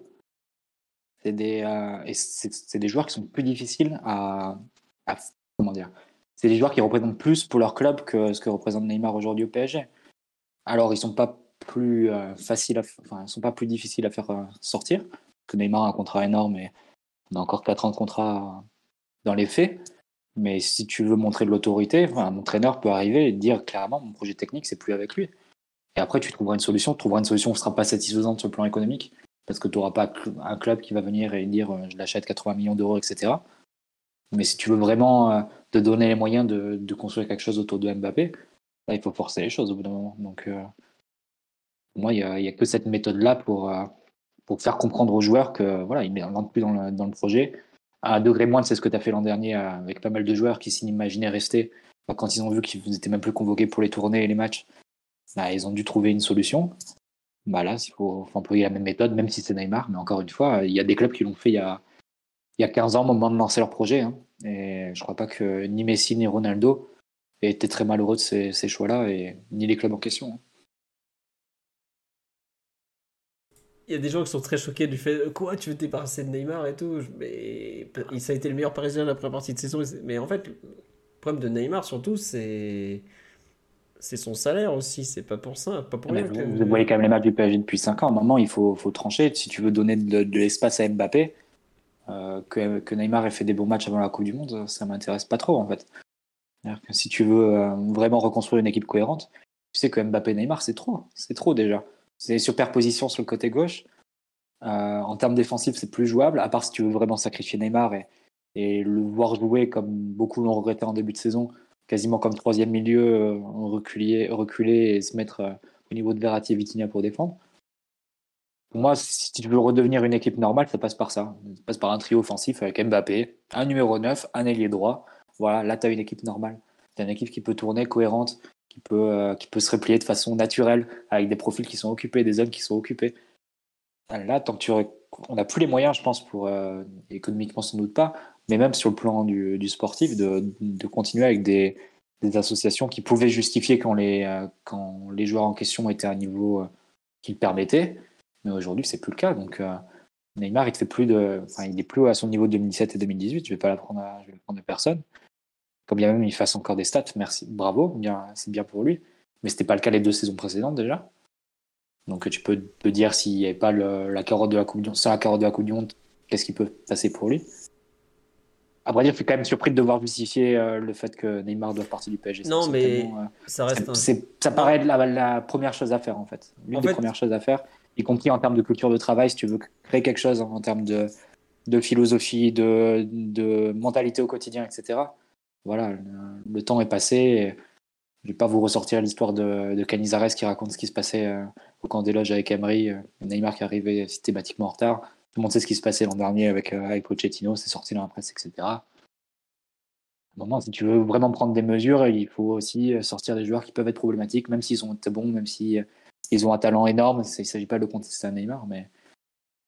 C'est des, euh, des joueurs qui sont plus difficiles à, comment dire. C'est des joueurs qui représentent plus pour leur club que ce que représente Neymar aujourd'hui au PSG. Alors ils sont pas plus euh, faciles, enfin sont pas plus difficiles à faire sortir. que Neymar a un contrat énorme et on a encore 4 ans de contrat dans les faits. Mais si tu veux montrer de l'autorité, un entraîneur peut arriver et dire clairement mon projet technique c'est plus avec lui. Et après tu trouveras une solution, tu trouveras une solution qui ne sera pas satisfaisante sur le plan économique parce que tu n'auras pas un club qui va venir et dire euh, je l'achète 80 millions d'euros, etc. Mais si tu veux vraiment euh, te donner les moyens de, construire quelque chose autour de Mbappé, là, il faut forcer les choses au bout d'un moment. Donc, euh, pour moi, il n'y a, que cette méthode-là pour, pour faire comprendre aux joueurs que voilà, ne rentrent plus dans le, dans le, projet. À un degré moindre, c'est ce que tu as fait l'an dernier avec pas mal de joueurs qui s'imaginaient rester. Quand ils ont vu qu'ils n'étaient même plus convoqués pour les tournées et les matchs, bah, ils ont dû trouver une solution bah là, il faut, employer la même méthode, même si c'est Neymar. Mais encore une fois, il y a des clubs qui l'ont fait il y a, il y a 15 ans au moment de lancer leur projet. Hein. Et je crois pas que ni Messi ni Ronaldo aient été très malheureux de ces, ces choix-là, et ni les clubs en question. Hein. Il y a des gens qui sont très choqués du fait quoi tu veux te débarrasser de Neymar et tout? Mais ça a été le meilleur parisien de la première partie de saison mais en fait le problème de Neymar surtout c'est c'est son salaire aussi, c'est pas pour ça, pas pour rien. Vous, voyez quand même les matchs du PSG depuis 5 ans. À un moment, il faut, faut trancher. Si tu veux donner de, l'espace à Mbappé, euh, que, que, Neymar ait fait des bons matchs avant la Coupe du Monde, ça m'intéresse pas trop en fait. Que si tu veux euh, vraiment reconstruire une équipe cohérente, tu sais que Mbappé et Neymar, c'est trop. C'est trop déjà. C'est superposition sur le côté gauche. Euh, en termes défensifs, c'est plus jouable, à part si tu veux vraiment sacrifier Neymar et, le voir jouer comme beaucoup l'ont regretté en début de saison, quasiment comme troisième milieu, reculer, reculer et se mettre euh, au niveau de Verratti et Vitinha pour défendre. Pour moi, si tu veux redevenir une équipe normale, ça passe par ça. Ça passe par un trio offensif avec Mbappé, un numéro 9, un ailier droit. Voilà, là, tu as une équipe normale. Tu as une équipe qui peut tourner, cohérente, qui peut, euh, qui peut se replier de façon naturelle, avec des profils qui sont occupés, des zones qui sont occupées. Là, tant que tu on n'a plus les moyens, je pense, pour euh, économiquement sans doute pas, mais même sur le plan du, sportif, de, continuer avec des, associations qui pouvaient justifier quand les, euh, quand les joueurs en question étaient à un niveau qui le permettait. Mais aujourd'hui, c'est plus le cas. Donc Neymar, il fait plus de, enfin, plus à son niveau de 2017 et 2018. Je vais pas l'apprendre à, de personne. Comme bien même il fasse encore des stats, merci, bravo, bien, c'est bien pour lui. Mais c'était pas le cas les deux saisons précédentes déjà. Donc tu peux te dire s'il n'y avait pas la carotte de la Coupe du Monde, la carotte de la Coupe du Monde, qu'est-ce qui peut passer pour lui? Vrai dire, je suis quand même surpris de devoir justifier euh, le fait que Neymar doive partir du PSG. Non, mais euh, ça reste. Ça, paraît la, la, première chose à faire en fait. L'une des premières choses à faire, y compris en termes de culture de travail, si tu veux créer quelque chose en, termes de, de philosophie, de, de, mentalité au quotidien, etc. Voilà, le, temps est passé. Je ne vais pas vous ressortir l'histoire de, de Canizares qui raconte ce qui se passait euh, au camp des loges avec Emery, euh, Neymar qui arrivait systématiquement en retard. Tout le monde sait ce qui se passait l'an dernier avec, euh, avec Pochettino, c'est sorti dans la presse, etc. À moment, si tu veux vraiment prendre des mesures, il faut aussi sortir des joueurs qui peuvent être problématiques, même s'ils sont bons, même s'ils ils ont un talent énorme. Il ne s'agit pas de contester à Neymar, mais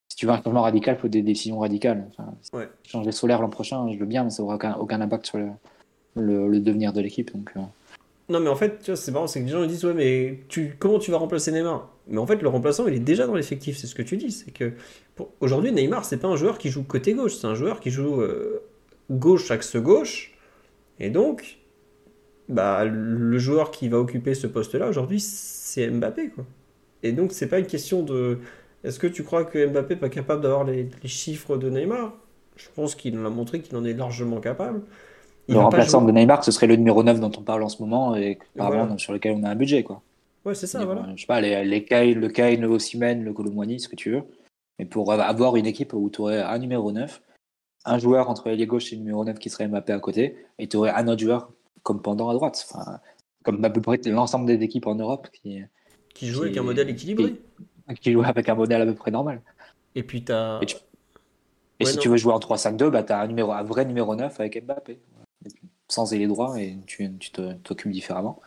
si tu veux un changement radical, il faut des décisions radicales. Changer solaire l'an prochain, je veux bien, mais ça n'aura aucun, aucun, impact sur le, le, devenir de l'équipe. Donc, non, mais en fait, tu vois, c'est marrant, c'est que les gens disent Ouais, mais tu, comment tu vas remplacer Neymar? Mais en fait, le remplaçant, il est déjà dans l'effectif, c'est ce que tu dis. C'est que aujourd'hui, Neymar, c'est pas un joueur qui joue côté gauche, c'est un joueur qui joue euh, gauche, axe gauche. Et donc, bah, le joueur qui va occuper ce poste-là aujourd'hui, c'est Mbappé, quoi. Et donc, c'est pas une question de. Est-ce que tu crois que Mbappé n'est pas capable d'avoir les, les chiffres de Neymar? Je pense qu'il a montré qu'il en est largement capable le remplaçant de Neymar, ce serait le numéro 9 dont on parle en ce moment et sur lequel on a un budget. Quoi. Ouais, c'est ça, voilà. Je sais pas, les, les Kyle, le Kyle, le Osimhen, le Colomboigny, ce que tu veux. Mais pour avoir une équipe où tu aurais un numéro 9, un joueur entre les gauche et le numéro 9 qui serait Mbappé à côté, et tu aurais un autre joueur comme pendant à droite. Enfin, comme à peu près l'ensemble des équipes en Europe qui, qui jouent avec un modèle équilibré. Qui, qui jouent avec un modèle à peu près normal. Et puis tu as. Et, si tu veux jouer en 3-5-2, bah, tu as un, numéro, un vrai numéro 9 avec Mbappé sans les droits et tu t'occupes différemment.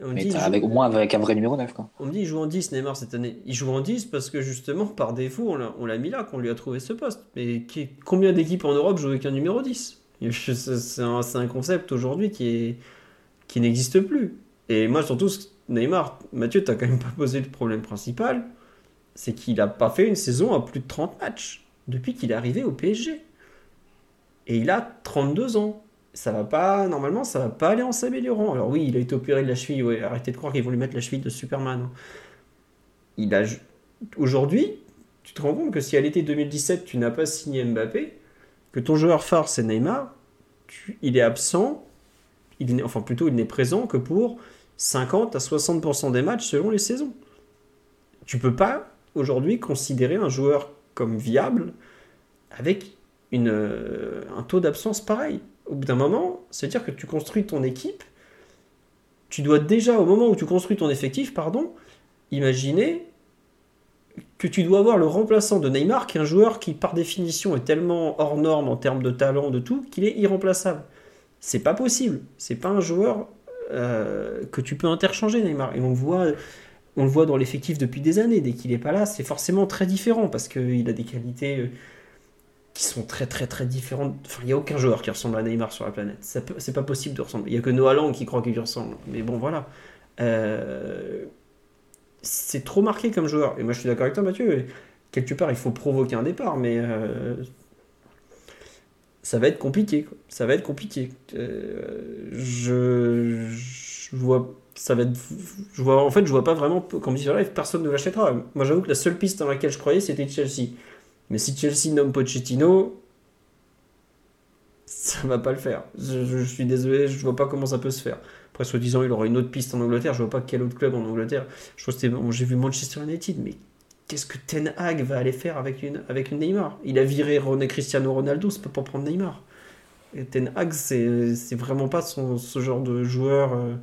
mais avec, au moins avec un vrai numéro 9. Quoi. On me dit il joue en 10 Neymar cette année. Il joue en 10 parce que justement, par défaut, on l'a mis là, qu'on lui a trouvé ce poste. Mais qui, combien d'équipes en Europe jouent avec un numéro 10 C'est un, un, concept aujourd'hui qui, qui n'existe plus. Et moi, surtout, Neymar, Mathieu, tu quand même pas posé le problème principal. C'est qu'il n'a pas fait une saison à plus de 30 matchs depuis qu'il est arrivé au PSG. Et il a 32 ans ça va pas, normalement, ça va pas aller en s'améliorant. Alors oui, il a été opéré de la cheville, arrêtez de croire qu'ils vont lui mettre la cheville de Superman. Hein. Il a, aujourd'hui, tu te rends compte que si à l'été 2017, tu n'as pas signé Mbappé, que ton joueur phare, c'est Neymar, il est absent, il enfin plutôt, il n'est présent que pour 50 à 60% des matchs selon les saisons. Tu peux pas, aujourd'hui, considérer un joueur comme viable avec une, euh, un taux d'absence pareil au bout d'un moment, c'est-à-dire que tu construis ton équipe, tu dois déjà, au moment où tu construis ton effectif, pardon, imaginer que tu dois avoir le remplaçant de Neymar, qui est un joueur qui, par définition, est tellement hors norme en termes de talent, de tout, qu'il est irremplaçable. C'est pas possible. C'est pas un joueur euh, que tu peux interchanger, Neymar. Et on le voit, on le voit dans l'effectif depuis des années. Dès qu'il est pas là, c'est forcément très différent parce qu'il a des qualités euh, qui sont très très très différentes. Enfin, il n'y a aucun joueur qui ressemble à Neymar sur la planète. C'est pas possible de ressembler. Il n'y a que Noah Lang qui croit qu'il lui ressemble. Mais bon, voilà. Euh, c'est trop marqué comme joueur. Et moi, je suis d'accord avec toi, Mathieu. Quelque part, il faut provoquer un départ, mais euh, ça va être compliqué. Ça va être compliqué. Euh, je, vois. Ça va être, en fait, je vois pas vraiment, comme dit sur live, personne ne l'achètera. Moi, j'avoue que la seule piste dans laquelle je croyais, c'était Chelsea. Mais si Chelsea nomme Pochettino, ça va pas le faire. Je, suis désolé, je vois pas comment ça peut se faire. Après, soi-disant, il aura une autre piste en Angleterre. Je vois pas quel autre club en Angleterre. Je pense que j'ai vu Manchester United, mais qu'est-ce que Ten Hag va aller faire avec une, avec une Neymar? Il a viré René Cristiano Ronaldo, peut pas prendre Neymar. Et Ten Hag, c'est vraiment pas son, ce genre de joueur. Euh,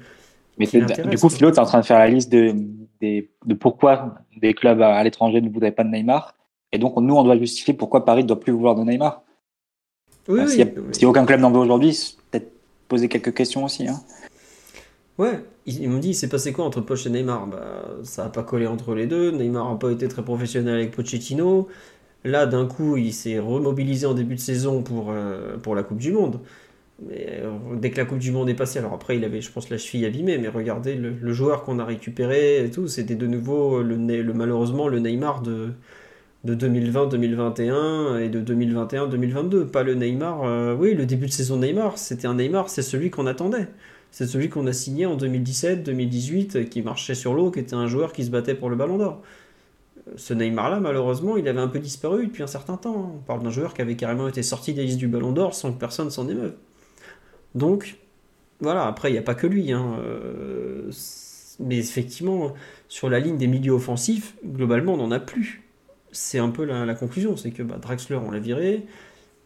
mais du coup, Philo, tu es en train de faire la liste de, de, de pourquoi des clubs à l'étranger ne voudraient pas de Neymar? Et donc, nous, on doit justifier pourquoi Paris ne doit plus vouloir de Neymar. Oui, S'il n'y a, aucun club n'en veut aujourd'hui, peut-être poser quelques questions aussi. Hein. Ouais, ils, m'ont dit, il s'est passé quoi entre Poch et Neymar? Bah, Ça n'a pas collé entre les deux. Neymar n'a pas été très professionnel avec Pochettino. Là, d'un coup, il s'est remobilisé en début de saison pour, euh, pour la Coupe du Monde. Mais euh, dès que la Coupe du Monde est passée, alors après, il avait, je pense, la cheville abîmée, mais regardez le, joueur qu'on a récupéré et tout, c'était de nouveau, le, le, malheureusement, le Neymar de, de 2020-2021 et de 2021-2022. Pas le Neymar, euh, oui, le début de saison Neymar, c'était un Neymar, c'est celui qu'on attendait. C'est celui qu'on a signé en 2017-2018, qui marchait sur l'eau, qui était un joueur qui se battait pour le ballon d'or. Ce Neymar-là, malheureusement, il avait un peu disparu depuis un certain temps. On parle d'un joueur qui avait carrément été sorti des listes du ballon d'or sans que personne s'en émeuve. Donc, voilà, après, il n'y a pas que lui. Hein. Euh, mais effectivement, sur la ligne des milieux offensifs, globalement, on n'en a plus. C'est un peu la, conclusion, c'est que bah, Draxler, on l'a viré.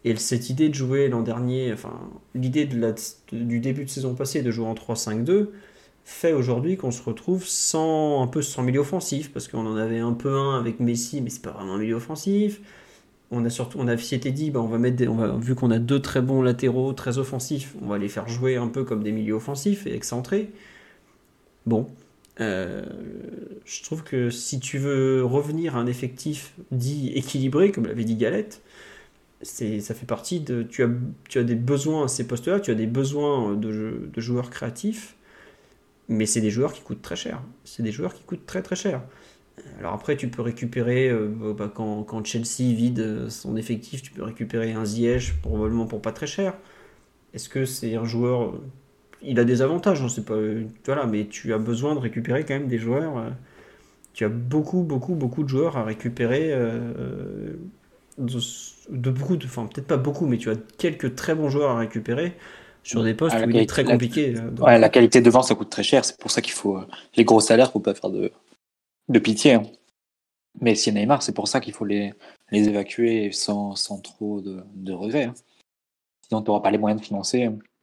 Et cette idée de jouer l'an dernier, enfin, l'idée de du début de saison passée de jouer en 3-5-2, fait aujourd'hui qu'on se retrouve sans un peu sans milieu offensif, parce qu'on en avait un peu un avec Messi, mais c'est pas vraiment un milieu offensif on a surtout, on a s'était dit, bah, on va mettre, on va, vu qu'on a deux très bons latéraux, très offensifs, on va les faire jouer un peu comme des milieux offensifs et excentrés. Bon, euh, je trouve que si tu veux revenir à un effectif dit équilibré, comme l'avait dit Galette, ça fait partie de, tu as, tu as des besoins à ces postes-là, tu as des besoins de, de joueurs créatifs, mais c'est des joueurs qui coûtent très cher. C'est des joueurs qui coûtent très très cher. Alors après, tu peux récupérer, euh, bah, quand, Chelsea vide son effectif, tu peux récupérer un Ziyech, probablement pour pas très cher. Est-ce que c'est un joueur... Euh, il a des avantages, on sait pas, voilà, mais tu as besoin de récupérer quand même des joueurs. Euh, tu as beaucoup, beaucoup, beaucoup de joueurs à récupérer. de, beaucoup, de, enfin peut-être pas beaucoup, mais tu as quelques très bons joueurs à récupérer sur des postes où il est très compliqué. Ouais, la qualité de vent, ça coûte très cher. C'est pour ça qu'il faut les gros salaires, faut pas faire de de pitié. Hein. Mais si Neymar, c'est pour ça qu'il faut les, les évacuer sans, sans trop de, de regrets. Hein. Sinon, tu n'auras pas les moyens de financer hein. ce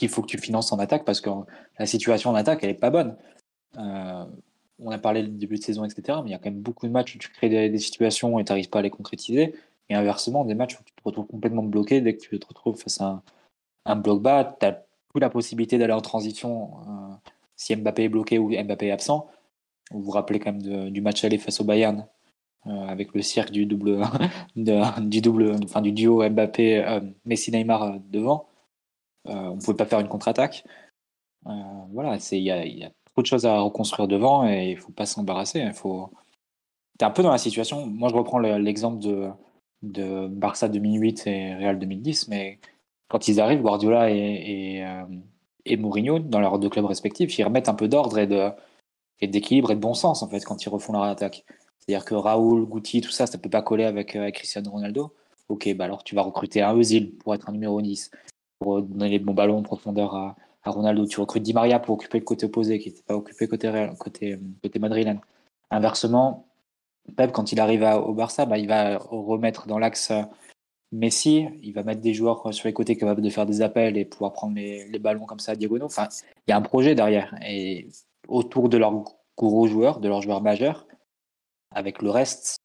qu'il faut que tu finances en attaque parce que la situation en attaque, elle n'est pas bonne. Euh, on a parlé du début de saison, etc. Mais il y a quand même beaucoup de matchs où tu crées des, situations et tu n'arrives pas à les concrétiser. Et inversement, des matchs où tu te retrouves complètement bloqué dès que tu te retrouves face à un, bloc bas. Tu n'as plus la possibilité d'aller en transition euh, si Mbappé est bloqué ou Mbappé est absent. Vous vous rappelez quand même du match aller face au Bayern, euh, avec le cirque du double, [laughs] du double, enfin du duo Mbappé, Messi, Neymar devant. On ne pouvait pas faire une contre-attaque. voilà, il y a, trop de choses à reconstruire devant et il faut pas s'embarrasser. Il faut. es un peu dans la situation. Moi, je reprends l'exemple de, de Barça 2008 et Real 2010, mais quand ils arrivent, Guardiola et, et, et Mourinho, dans leurs deux clubs respectifs, ils remettent un peu d'ordre et de, et d'équilibre et de bon sens en fait quand ils refont leur attaque. C'est-à-dire que Raoul, Guti, tout ça, ça peut pas coller avec, euh, Cristiano Ronaldo. Ok, bah alors tu vas recruter un Eusil pour être un numéro 10, pour donner les bons ballons en profondeur à, Ronaldo. Tu recrutes Di Maria pour occuper le côté opposé, qui n'était pas occupé côté, côté, côté madrilène. Inversement, Pep, quand il arrive au Barça, bah, il va remettre dans l'axe euh, Messi, il va mettre des joueurs sur les côtés capables de faire des appels et pouvoir prendre les, les ballons comme ça à diagonaux. Enfin, il y a un projet derrière. Et autour de leurs gros joueurs, de leurs joueurs majeurs, avec le reste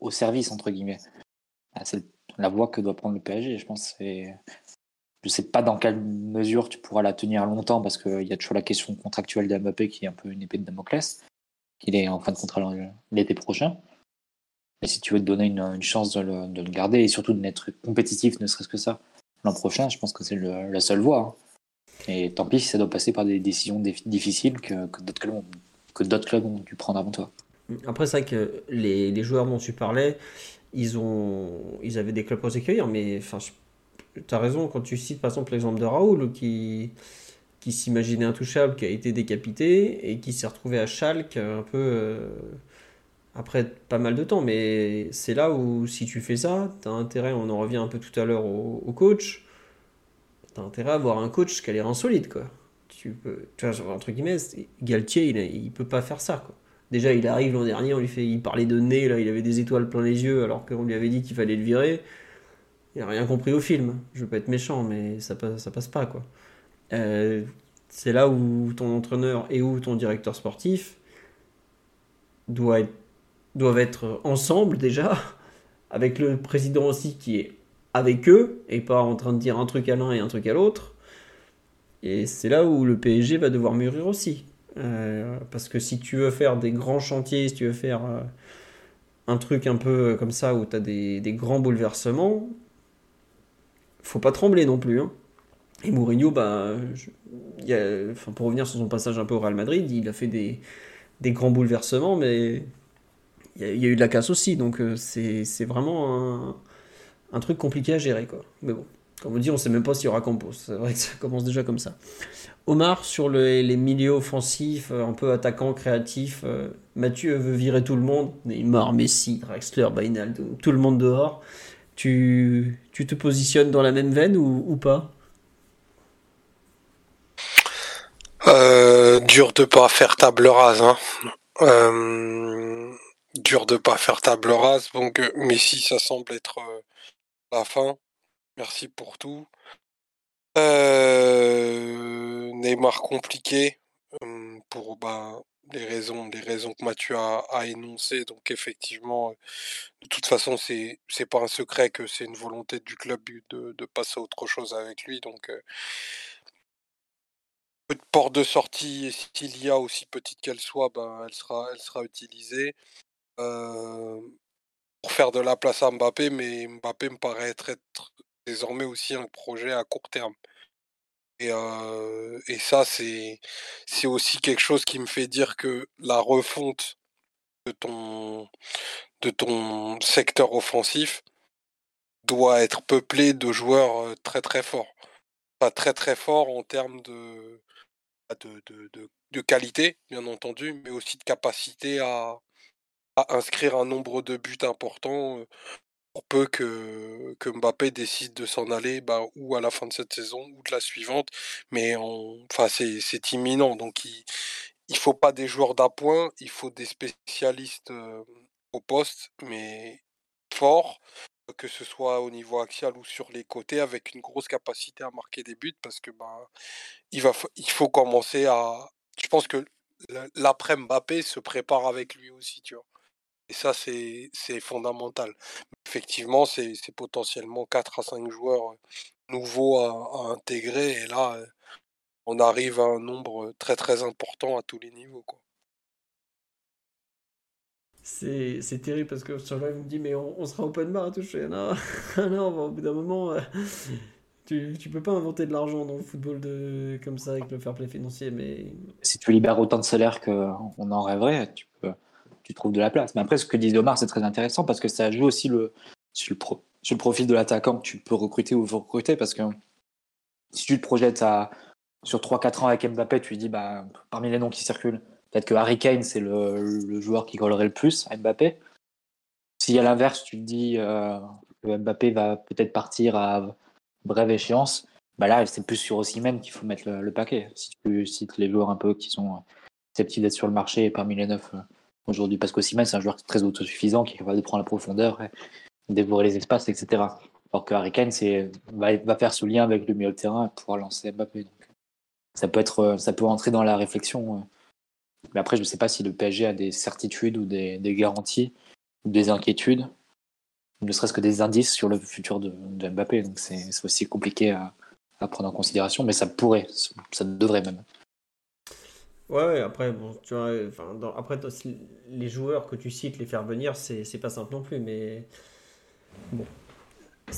au service, entre guillemets. Ah, c'est la voie que doit prendre le PSG, je pense. Je ne sais pas dans quelle mesure tu pourras la tenir longtemps, parce qu'il y a toujours la question contractuelle d'Mbappé qui est un peu une épée de Damoclès, qu'il est en fin de contrat l'été prochain. Et si tu veux te donner une, chance de le, garder et surtout d'être compétitif, ne serait-ce que ça, l'an prochain, je pense que c'est la seule voie. Hein. Et tant pis si ça doit passer par des décisions difficiles que, d'autres clubs, ont dû prendre avant toi. Après, c'est vrai que les, joueurs dont tu parlais, ils, ont, ils avaient des clubs pour s'accueillir, mais enfin, tu as raison quand tu cites par exemple l'exemple de Raoul qui, qui s'imaginait intouchable, qui a été décapité et qui s'est retrouvé à Schalke un peu euh, après pas mal de temps. Mais c'est là où si tu fais ça, tu as intérêt, on en revient un peu tout à l'heure au, coach t'as intérêt à avoir un coach qui a l'air insolite, quoi. Tu peux, tu vois, entre guillemets, Galtier, il, il peut pas faire ça, quoi. Déjà, il arrive l'an dernier, on lui fait, il parlait de nez, là, il avait des étoiles plein les yeux, alors qu'on lui avait dit qu'il fallait le virer. Il a rien compris au film. Je veux pas être méchant, mais ça passe, ça passe pas, quoi. Euh, c'est là où ton entraîneur et où ton directeur sportif doit être, doivent être ensemble déjà, [laughs] avec le président aussi qui est avec eux et pas en train de dire un truc à l'un et un truc à l'autre. Et c'est là où le PSG va devoir mûrir aussi. parce que si tu veux faire des grands chantiers, si tu veux faire un truc un peu comme ça où tu as des, des, grands bouleversements, faut pas trembler non plus. Hein. Et Mourinho, bah, pour revenir sur son passage un peu au Real Madrid, il a fait des, grands bouleversements, mais il y, a, eu de la casse aussi. Donc euh, c'est vraiment un, truc compliqué à gérer. Quoi. Mais bon, comme on dit, on sait même pas s'il y aura Campos. C'est vrai que ça commence déjà comme ça. Omar, sur les milieux offensifs, euh, un peu attaquant, créatif, euh, Mathieu veut virer tout le monde. Neymar, Messi, Drexler, Bainaldo, tout le monde dehors. Tu, te positionnes dans la même veine ou, pas? Euh, dur de pas faire table rase. Hein. Euh, dur de pas faire table rase. Donc euh, Messi, ça semble être la fin. Merci pour tout. Neymar compliqué pour bah, les raisons, que Mathieu a, énoncées. Donc effectivement, de toute façon, c'est c'est pas un secret que c'est une volonté du club de, passer à autre chose avec lui. Donc de porte de sortie, s'il y a, aussi petite qu'elle soit, ben, elle, sera, elle sera utilisée pour faire de la place à Mbappé, mais Mbappé me paraît être, désormais aussi un projet à court terme. Et, ça, c'est, aussi quelque chose qui me fait dire que la refonte de ton, secteur offensif doit être peuplée de joueurs très très forts. Pas très très forts en termes de, de, qualité, bien entendu, mais aussi de capacité à, inscrire un nombre de buts importants pour peu que, Mbappé décide de s'en aller bah, ou à la fin de cette saison ou de la suivante. Mais enfin, c'est imminent. Donc il ne faut pas des joueurs d'appoint, il faut des spécialistes au poste, mais forts, que ce soit au niveau axial ou sur les côtés, avec une grosse capacité à marquer des buts, parce que ben, il, va, il faut commencer à. Je pense que l'après Mbappé se prépare avec lui aussi, tu vois. Et ça, c'est fondamental. Effectivement, c'est potentiellement 4 à 5 joueurs nouveaux à, à, intégrer. Et là, on arrive à un nombre très très important à tous les niveaux. Quoi. C'est terrible parce que sur live, on me dit, mais on, sera open bar à toucher. Non, [laughs] non, au bout d'un moment, euh, [laughs] tu, tu peux pas inventer de l'argent dans le football de, comme ça avec le fair play financier. Mais... Si tu libères autant de salaire qu'on en rêverait, tu, peux, tu trouves de la place. Mais après, ce que dit Omar, c'est très intéressant parce que ça joue aussi le, sur, le pro, sur le profil de l'attaquant que tu peux recruter ou recruter. Parce que si tu te projettes sur 3-4 ans avec Mbappé, tu dis, bah, parmi les noms qui circulent, Peut-être que Harry Kane, c'est le, joueur qui collerait le plus à Mbappé. Si à l'inverse, tu te dis euh, que Mbappé va peut-être partir à brève échéance, bah là, c'est plus sur Osimhen qu'il faut mettre le, paquet. Si tu cites les joueurs un peu qui sont euh, susceptibles d'être sur le marché parmi les neuf euh, aujourd'hui, parce qu'Osimhen, c'est un joueur très autosuffisant qui est capable de prendre la profondeur, dévorer les espaces, etc. Alors que Harry va, faire ce lien avec le milieu de terrain pour pouvoir lancer Mbappé. Ça peut être, ça peut entrer dans la réflexion mais après, je ne sais pas si le PSG a des certitudes ou des, garanties ou des inquiétudes, ne serait-ce que des indices sur le futur de, Mbappé. Donc c'est aussi compliqué à, prendre en considération, mais ça pourrait, ça devrait même. Ouais, après, bon, tu vois, enfin, après, les joueurs que tu cites, les faire venir, c'est pas simple non plus, mais bon.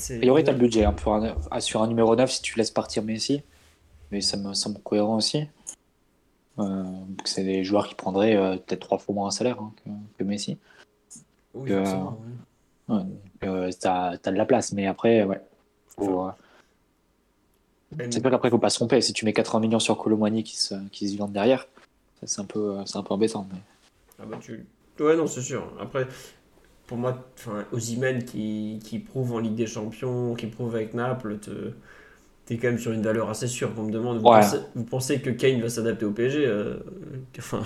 Il y aurait le budget hein, pour sur un numéro 9 si tu laisses partir Messi, mais ça me semble cohérent aussi. Euh, c'est des joueurs qui prendraient euh, peut-être trois fois moins un salaire hein, que, Messi. Oui, euh, t'as as de la place, mais après, ouais. Faut, c'est sûr qu'après, il faut pas se tromper. Si tu mets 80 millions sur Colomani qui se, qui se vende derrière, c'est un, peu, un peu embêtant. Mais... Ah bah tu... Ouais, non, c'est sûr. Après, pour moi, Ozymen qui, qui prouve en Ligue des Champions, qui prouve avec Naples, te t'es quand même sur une valeur assez sûre qu'on me demande. Vous, pensez, que Kane va s'adapter au PSG euh, [laughs] Enfin,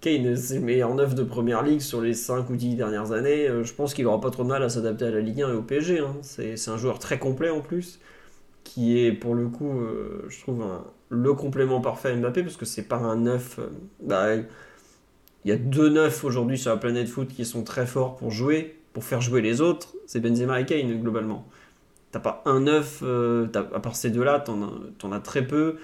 Kane, c'est le meilleur neuf de première ligue sur les 5 ou 10 dernières années. Euh, je pense qu'il aura pas trop de mal à s'adapter à la Ligue 1 et au PSG. Hein. C'est un joueur très complet en plus, qui est pour le coup, euh, je trouve, le complément parfait à Mbappé, parce que c'est pas un neuf. Bah, il y a deux neufs aujourd'hui sur la planète foot qui sont très forts pour jouer, pour faire jouer les autres. C'est Benzema et Kane globalement. T'as pas un neuf, euh, à part ces deux-là, t'en as, as très peu.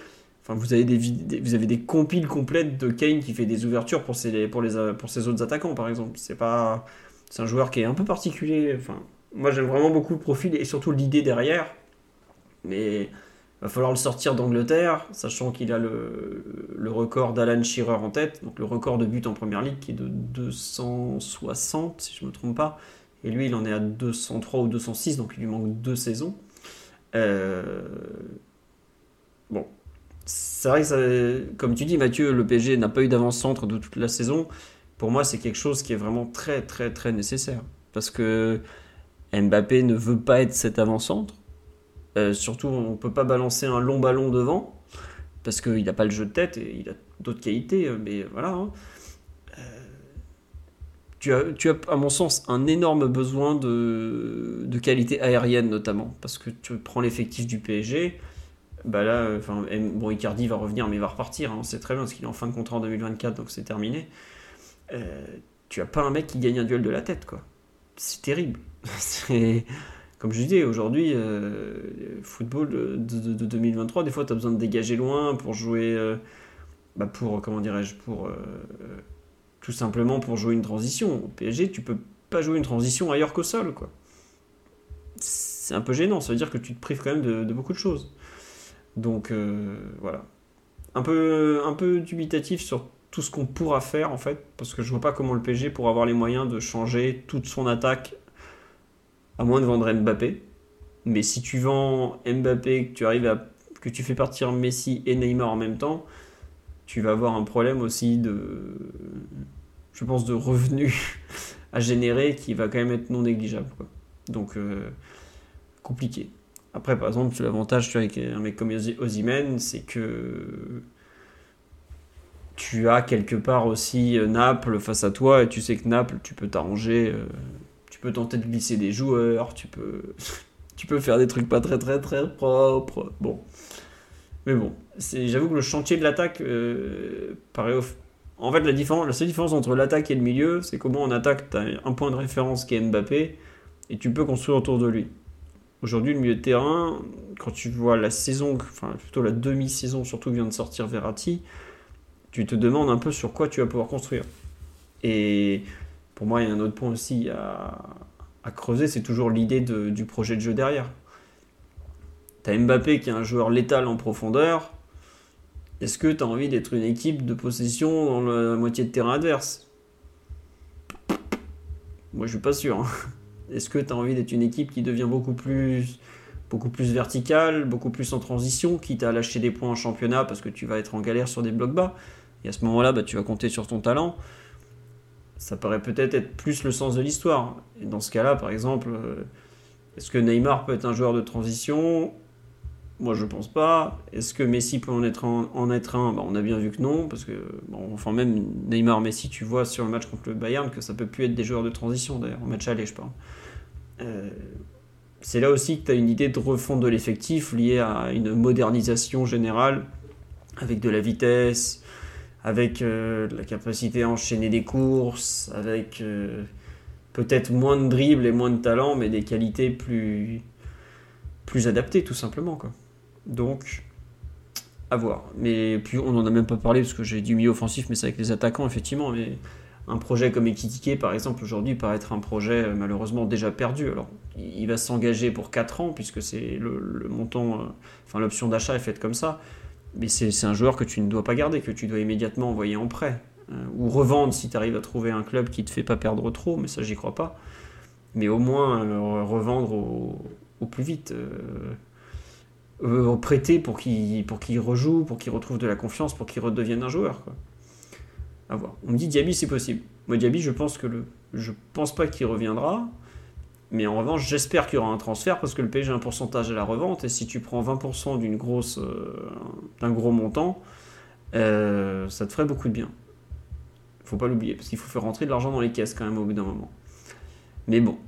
Enfin, vous avez des, vous avez des compiles complètes de Kane qui fait des ouvertures pour ses, pour les, pour autres attaquants, par exemple. C'est pas, c'est un joueur qui est un peu particulier. Enfin, moi, j'aime vraiment beaucoup le profil et surtout l'idée derrière. Mais va falloir le sortir d'Angleterre, sachant qu'il a le, le record d'Alan Shearer en tête, donc le record de buts en première ligue qui est de 260, si je me trompe pas. Et lui, il en est à 203 ou 206, donc il lui manque deux saisons. Euh, Bon, c'est vrai que, comme tu dis, Mathieu, le PSG n'a pas eu d'avant-centre de toute la saison. Pour moi, c'est quelque chose qui est vraiment très, très, très nécessaire. Parce que Mbappé ne veut pas être cet avant-centre. Euh, surtout, on ne peut pas balancer un long ballon devant. Parce qu'il n'a pas le jeu de tête et il a d'autres qualités. euh, Mais voilà. hein. Euh, tu as, tu as, à mon sens, un énorme besoin de, de qualité aérienne, notamment. Parce que tu prends l'effectif du PSG. Bah là, enfin, bon, Icardi va revenir, mais il va repartir. hein, sait très bien parce qu'il est en fin de contrat en 2024, donc c'est terminé. Tu as pas un mec qui gagne un duel de la tête, quoi. C'est terrible. [laughs] C'est comme je disais aujourd'hui, euh, football de, de- de 2023, des fois, tu as besoin de dégager loin pour jouer, euh, bah pour comment dirais-je, pour euh, tout simplement pour jouer une transition. Au PSG, tu peux pas jouer une transition ailleurs qu'au sol, quoi. C'est un peu gênant. Ça veut dire que tu te prives quand même de, beaucoup de choses. Donc euh, voilà. Un peu, un peu dubitatif sur tout ce qu'on pourra faire en fait, parce que je vois pas comment le PSG pourra avoir les moyens de changer toute son attaque, à moins de vendre Mbappé. Mais si tu vends Mbappé, que tu arrives à que tu fais partir Messi et Neymar en même temps, tu vas avoir un problème aussi de, je pense, de revenus [laughs] à générer qui va quand même être non négligeable. Donc euh, compliqué. Après, par exemple, l'avantage avec un mec comme Ozymen, c'est que tu as quelque part aussi euh, Naples face à toi et tu sais que Naples, tu peux t'arranger, euh, tu peux tenter de glisser des joueurs, tu peux, [laughs] tu peux faire des trucs pas très très très propres. Bon, mais bon, j'avoue que le chantier de l'attaque euh, paraît off- En fait, la, différence, la seule différence entre l'attaque et le milieu, c'est comment en attaque, tu as un point de référence qui est Mbappé et tu peux construire autour de lui. Aujourd'hui, le milieu de terrain, quand tu vois la saison, enfin plutôt la demi-saison surtout vient de sortir Verratti, tu te demandes un peu sur quoi tu vas pouvoir construire. Et pour moi, il y a un autre point aussi à, creuser, c'est toujours l'idée du projet de jeu derrière. Tu as Mbappé qui est un joueur létal en profondeur. Est-ce que tu as envie d'être une équipe de possession dans la moitié de terrain adverse? Moi, je suis pas sûr. hein. [laughs] Est-ce que tu as envie d'être une équipe qui devient beaucoup plus, beaucoup verticale, beaucoup plus en transition, quitte à lâcher des points en championnat parce que tu vas être en galère sur des blocs bas? Et à ce moment-là, bah, tu vas compter sur ton talent. Ça paraît peut-être être plus le sens de l'histoire. Et dans ce cas-là, par exemple, euh, est-ce que Neymar peut être un joueur de transition? Moi, je pense pas. Est-ce que Messi peut en être un, Bah, On a bien vu que non, parce que, enfin, même Neymar, Messi, tu vois sur le match contre le Bayern que ça peut plus être des joueurs de transition, d'ailleurs, en match aller, je parle. Euh, c'est là aussi que tu as une idée de refonte de l'effectif liée à une modernisation générale avec de la vitesse, avec euh, la capacité à enchaîner des courses, avec euh, peut-être moins de dribble et moins de talent, mais des qualités plus, plus adaptées tout simplement. Quoi. Donc, à voir. Mais puis on n'en a même pas parlé parce que j'ai du milieu offensif, mais c'est avec les attaquants effectivement. Mais un projet comme Ekitike, par exemple, aujourd'hui, paraît être un projet euh, malheureusement déjà perdu. Alors, il va s'engager pour 4 ans, puisque c'est le, montant, l'option d'achat est faite comme ça. Mais c'est un joueur que tu ne dois pas garder, que tu dois immédiatement envoyer en prêt. euh, ou revendre si tu arrives à trouver un club qui te fait pas perdre trop, mais ça, j'y crois pas. Mais au moins, euh, revendre au, au plus vite. euh, euh, prêter pour qu'il rejoue, pour qu'il retrouve de la confiance, pour qu'il redevienne un joueur. À voir. On me dit Diaby, c'est possible. Moi, Diaby, je pense que le, je pense pas qu'il reviendra. Mais en revanche, j'espère qu'il y aura un transfert parce que le PSG a un pourcentage à la revente. Et si tu prends 20% d'une grosse, euh, d'un gros montant, euh, ça te ferait beaucoup de bien. Faut pas l'oublier parce qu'il faut faire rentrer de l'argent dans les caisses quand même au bout d'un moment. Mais bon.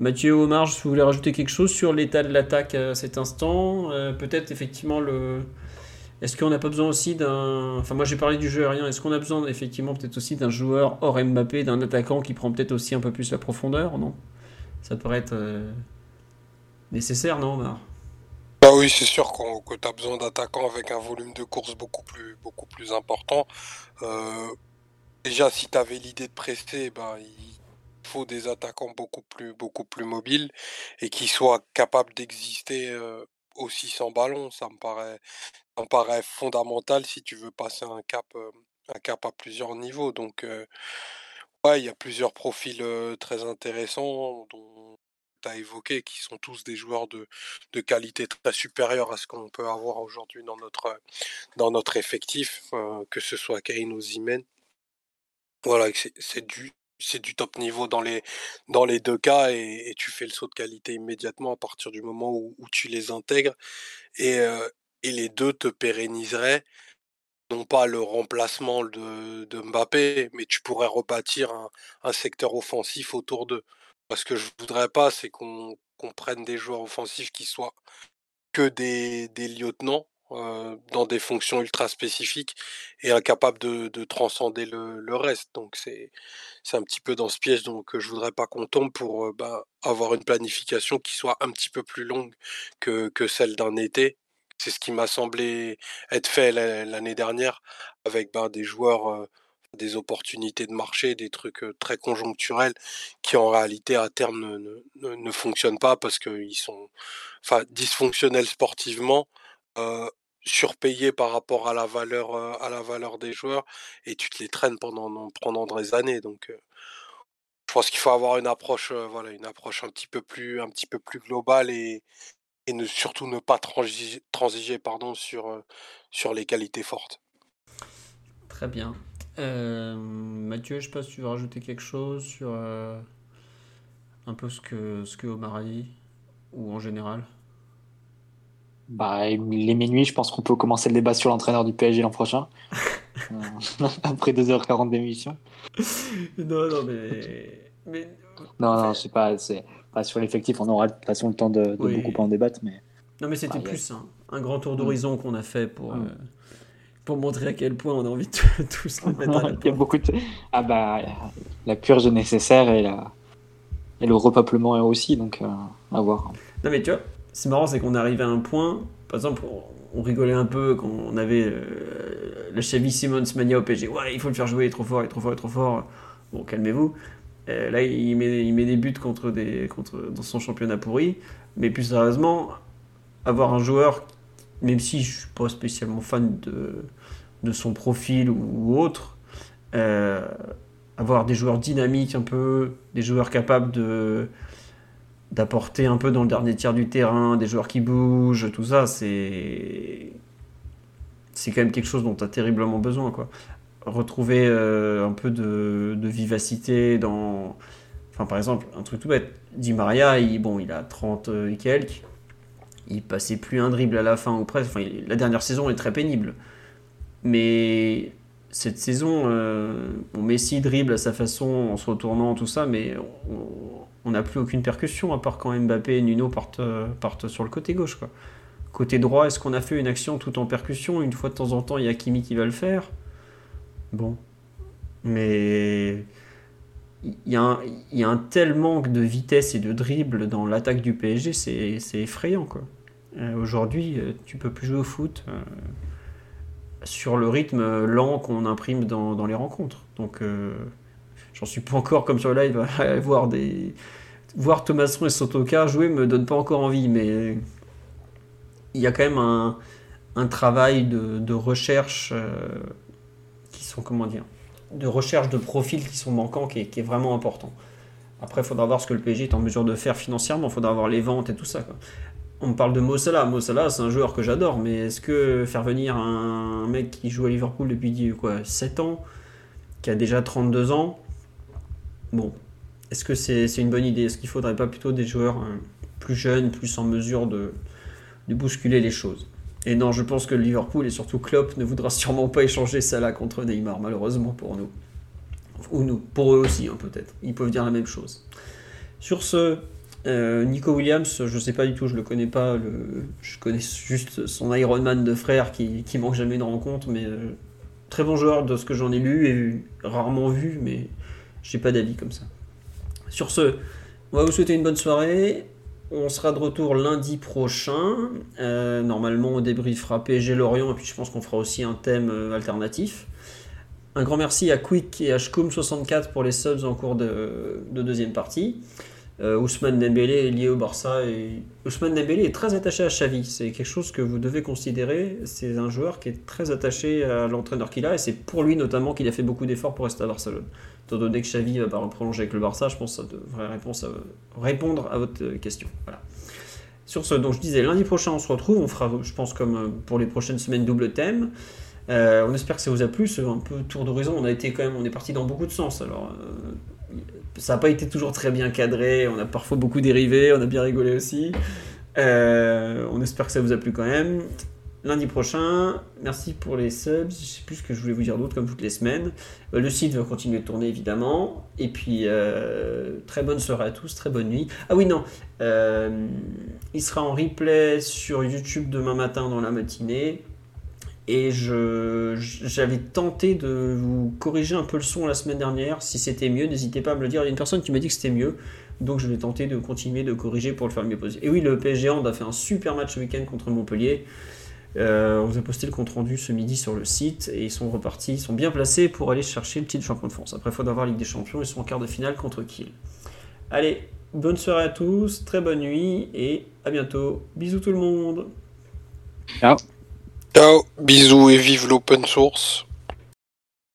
Mathieu Omar, si vous voulez rajouter quelque chose sur l'état de l'attaque à cet instant, euh, peut-être effectivement le. Est-ce qu'on n'a pas besoin aussi d'un. Enfin, moi j'ai parlé du jeu aérien. Est-ce qu'on a besoin effectivement peut-être aussi d'un joueur hors Mbappé, d'un attaquant qui prend peut-être aussi un peu plus la profondeur Non? Ça pourrait être euh, nécessaire, non, Omar? Bah oui, c'est sûr que tu as besoin d'attaquants avec un volume de course beaucoup plus, beaucoup plus important. Euh, déjà, si tu avais l'idée de prester, bah, il faut des attaquants beaucoup plus, beaucoup plus mobiles et qui soient capables d'exister euh, aussi sans ballon. Ça me paraît, ça me paraît fondamental si tu veux passer un cap, un cap à plusieurs niveaux. Donc, ouais, il y a plusieurs profils très intéressants as évoqué, qui sont tous des joueurs de, de qualité très supérieure à ce qu'on peut avoir aujourd'hui dans notre, dans notre effectif, euh, que ce soit Kane ou Zimen. Voilà, c'est du, c'est du top niveau dans les, dans les deux cas et, tu fais le saut de qualité immédiatement à partir du moment où, tu les intègres et, euh, et les deux te pérenniseraient non pas le remplacement de, de Mbappé, mais tu pourrais rebâtir un, un secteur offensif autour d'eux. Ce que je voudrais pas, c'est qu'on prenne des joueurs offensifs qui soient que des, lieutenants dans des fonctions ultra spécifiques et incapables de, de transcender le, reste. Donc c'est un petit peu dans ce piège donc je voudrais pas qu'on tombe pour bah, avoir une planification qui soit un petit peu plus longue que, que celle d'un été. C'est ce qui m'a semblé être fait l'année dernière avec ben, des joueurs des opportunités de marché, des trucs très conjoncturels qui en réalité à terme ne, ne, ne fonctionnent pas parce qu'ils sont enfin, dysfonctionnels sportivement, surpayés par rapport à la valeur à la valeur des joueurs et tu te les traînes pendant pendant des années donc je pense qu'il faut avoir une approche voilà une approche un petit peu plus un petit peu plus globale et, et surtout ne pas transiger, transiger pardon sur sur les qualités fortes. Très bien. Euh, Mathieu, je sais pas si tu veux rajouter quelque chose sur euh, un peu ce que, ce que Omar a dit, ou en général bah, Les minuit, je pense qu'on peut commencer le débat sur l'entraîneur du PSG l'an prochain. [laughs] Euh, [laughs] après 2h40 d'émission. non, non, mais. mais... Non, non, je sais pas, c'est pas sur l'effectif, on aura de toute façon le temps de, beaucoup en débattre. Mais... Non, mais c'était plus un, grand tour d'horizon qu'on a fait pour. Mm pour montrer à quel point on a envie de tous [laughs] le mettre à la [laughs] Il y a beaucoup de... Ah bah, la purge est nécessaire et, la... et le repeuplement aussi, donc euh, à voir. Non mais tu vois, c'est marrant, c'est qu'on est arrivé à un point, par exemple, on rigolait un peu quand on avait euh, le Chevy Simmons mania au PSG. Ouais, il faut le faire jouer, il est trop fort, il est trop fort, il est trop fort. Bon, calmez-vous. Euh, là, il met, il met des buts contre des, contre, dans son championnat pourri. Mais plus sérieusement, avoir un joueur même si je suis pas spécialement fan de, de son profil ou, autre, euh, avoir des joueurs dynamiques un peu, des joueurs capables de d'apporter un peu dans le dernier tiers du terrain, des joueurs qui bougent, tout ça, c'est c'est quand même quelque chose dont tu as terriblement besoin. Quoi. Retrouver euh, un peu de, vivacité dans... Enfin, par exemple, un truc tout bête, Di Maria, bon, il a 30 et quelques, il passait plus un dribble à la fin ou presque. La dernière saison est très pénible. Mais cette saison, euh, Messi dribble à sa façon en se retournant, tout ça, mais on n'a plus aucune percussion à part quand Mbappé et Nuno partent, partent sur le côté gauche. Côté droit, est-ce qu'on a fait une action tout en percussion? Une fois de temps en temps, il y a Kimi qui va le faire. Bon. Mais il y, a un, tel manque de vitesse et de dribble dans l'attaque du PSG, c'est effrayant. Euh, Aujourd'hui, euh, tu peux plus jouer au foot euh, sur le rythme lent qu'on imprime dans, les rencontres. Donc, j'en suis pas encore comme sur le live voir des voir Thomasson et Sotoka jouer me donne pas encore envie, mais il y a quand même un, travail de recherche qui sont comment dire de recherche de profils qui sont manquants qui est, vraiment important. Après, il faudra voir ce que le PSG est en mesure de faire financièrement, il faudra voir les ventes et tout ça. On parle de Mossala. Mossala, c'est un joueur que j'adore, mais est-ce que faire venir un mec qui joue à Liverpool depuis quoi, 7 ans, qui a déjà 32 ans, bon, est-ce que c'est une bonne idée? Est-ce qu'il faudrait pas plutôt des joueurs hein, plus jeunes, plus en mesure de, bousculer les choses? Et non, je pense que Liverpool et surtout Klopp ne voudra sûrement pas échanger Salah contre Neymar, malheureusement pour nous. Ou nous, pour eux aussi, hein, peut-être. Ils peuvent dire la même chose. Sur ce, euh, Nico Williams, je sais pas du tout, je le connais pas. je connais juste son Ironman de frère qui, qui manque jamais de rencontre, mais euh, très bon joueur de ce que j'en ai lu et rarement vu, mais j'ai pas d'avis comme ça. Sur ce, on va vous souhaiter une bonne soirée. On sera de retour lundi prochain. Euh, normalement, on débriefera PSG Lorient et puis je pense qu'on fera aussi un thème euh, alternatif. Un grand merci à Quick et à Shkoum64 pour les subs en cours de, de deuxième partie. Euh, Ousmane Dembélé est lié au Barça et Ousmane Dembélé est très attaché à Xavi. C'est quelque chose que vous devez considérer. C'est un joueur qui est très attaché à l'entraîneur qu'il a et c'est pour lui notamment qu'il a fait beaucoup d'efforts pour rester à Barcelone. Étant donné que Xavi va pas prolonger avec le Barça, je pense que ça devrait réponse répondre à votre question. Voilà. Sur ce, donc je disais, lundi prochain on se retrouve. On fera, je pense, comme euh, pour les prochaines semaines, double thème. Euh, on espère que ça vous a plu, ce un peu tour d'horizon. On a été quand même, on est parti dans beaucoup de sens. Alors, euh, ça n'a pas été toujours très bien cadré. On a parfois beaucoup dérivé. On a bien rigolé aussi. On espère que ça vous a plu quand même. Lundi prochain, merci pour les subs. Je sais plus ce que je voulais vous dire d'autre, comme toutes les semaines. Euh, le site va continuer de tourner évidemment. Et puis, euh, très bonne soirée à tous, très bonne nuit. Ah oui, non, euh, il sera en replay sur YouTube demain matin dans la matinée. Et j'avais tenté de vous corriger un peu le son la semaine dernière. Si c'était mieux, n'hésitez pas à me le dire. Il y a une personne qui m'a dit que c'était mieux. Donc je vais tenter de continuer de corriger pour le faire mieux possible. Et oui, le PSG a fait un super match ce week-end contre Montpellier. Euh, on vous a posté le compte rendu ce midi sur le site et ils sont repartis, ils sont bien placés pour aller chercher le titre de champion de France. Après, il faut d'avoir Ligue des Champions, ils sont en quart de finale contre Kiel. Allez, bonne soirée à tous, très bonne nuit et à bientôt. Bisous tout le monde. Ciao, bisous et vive l'open source.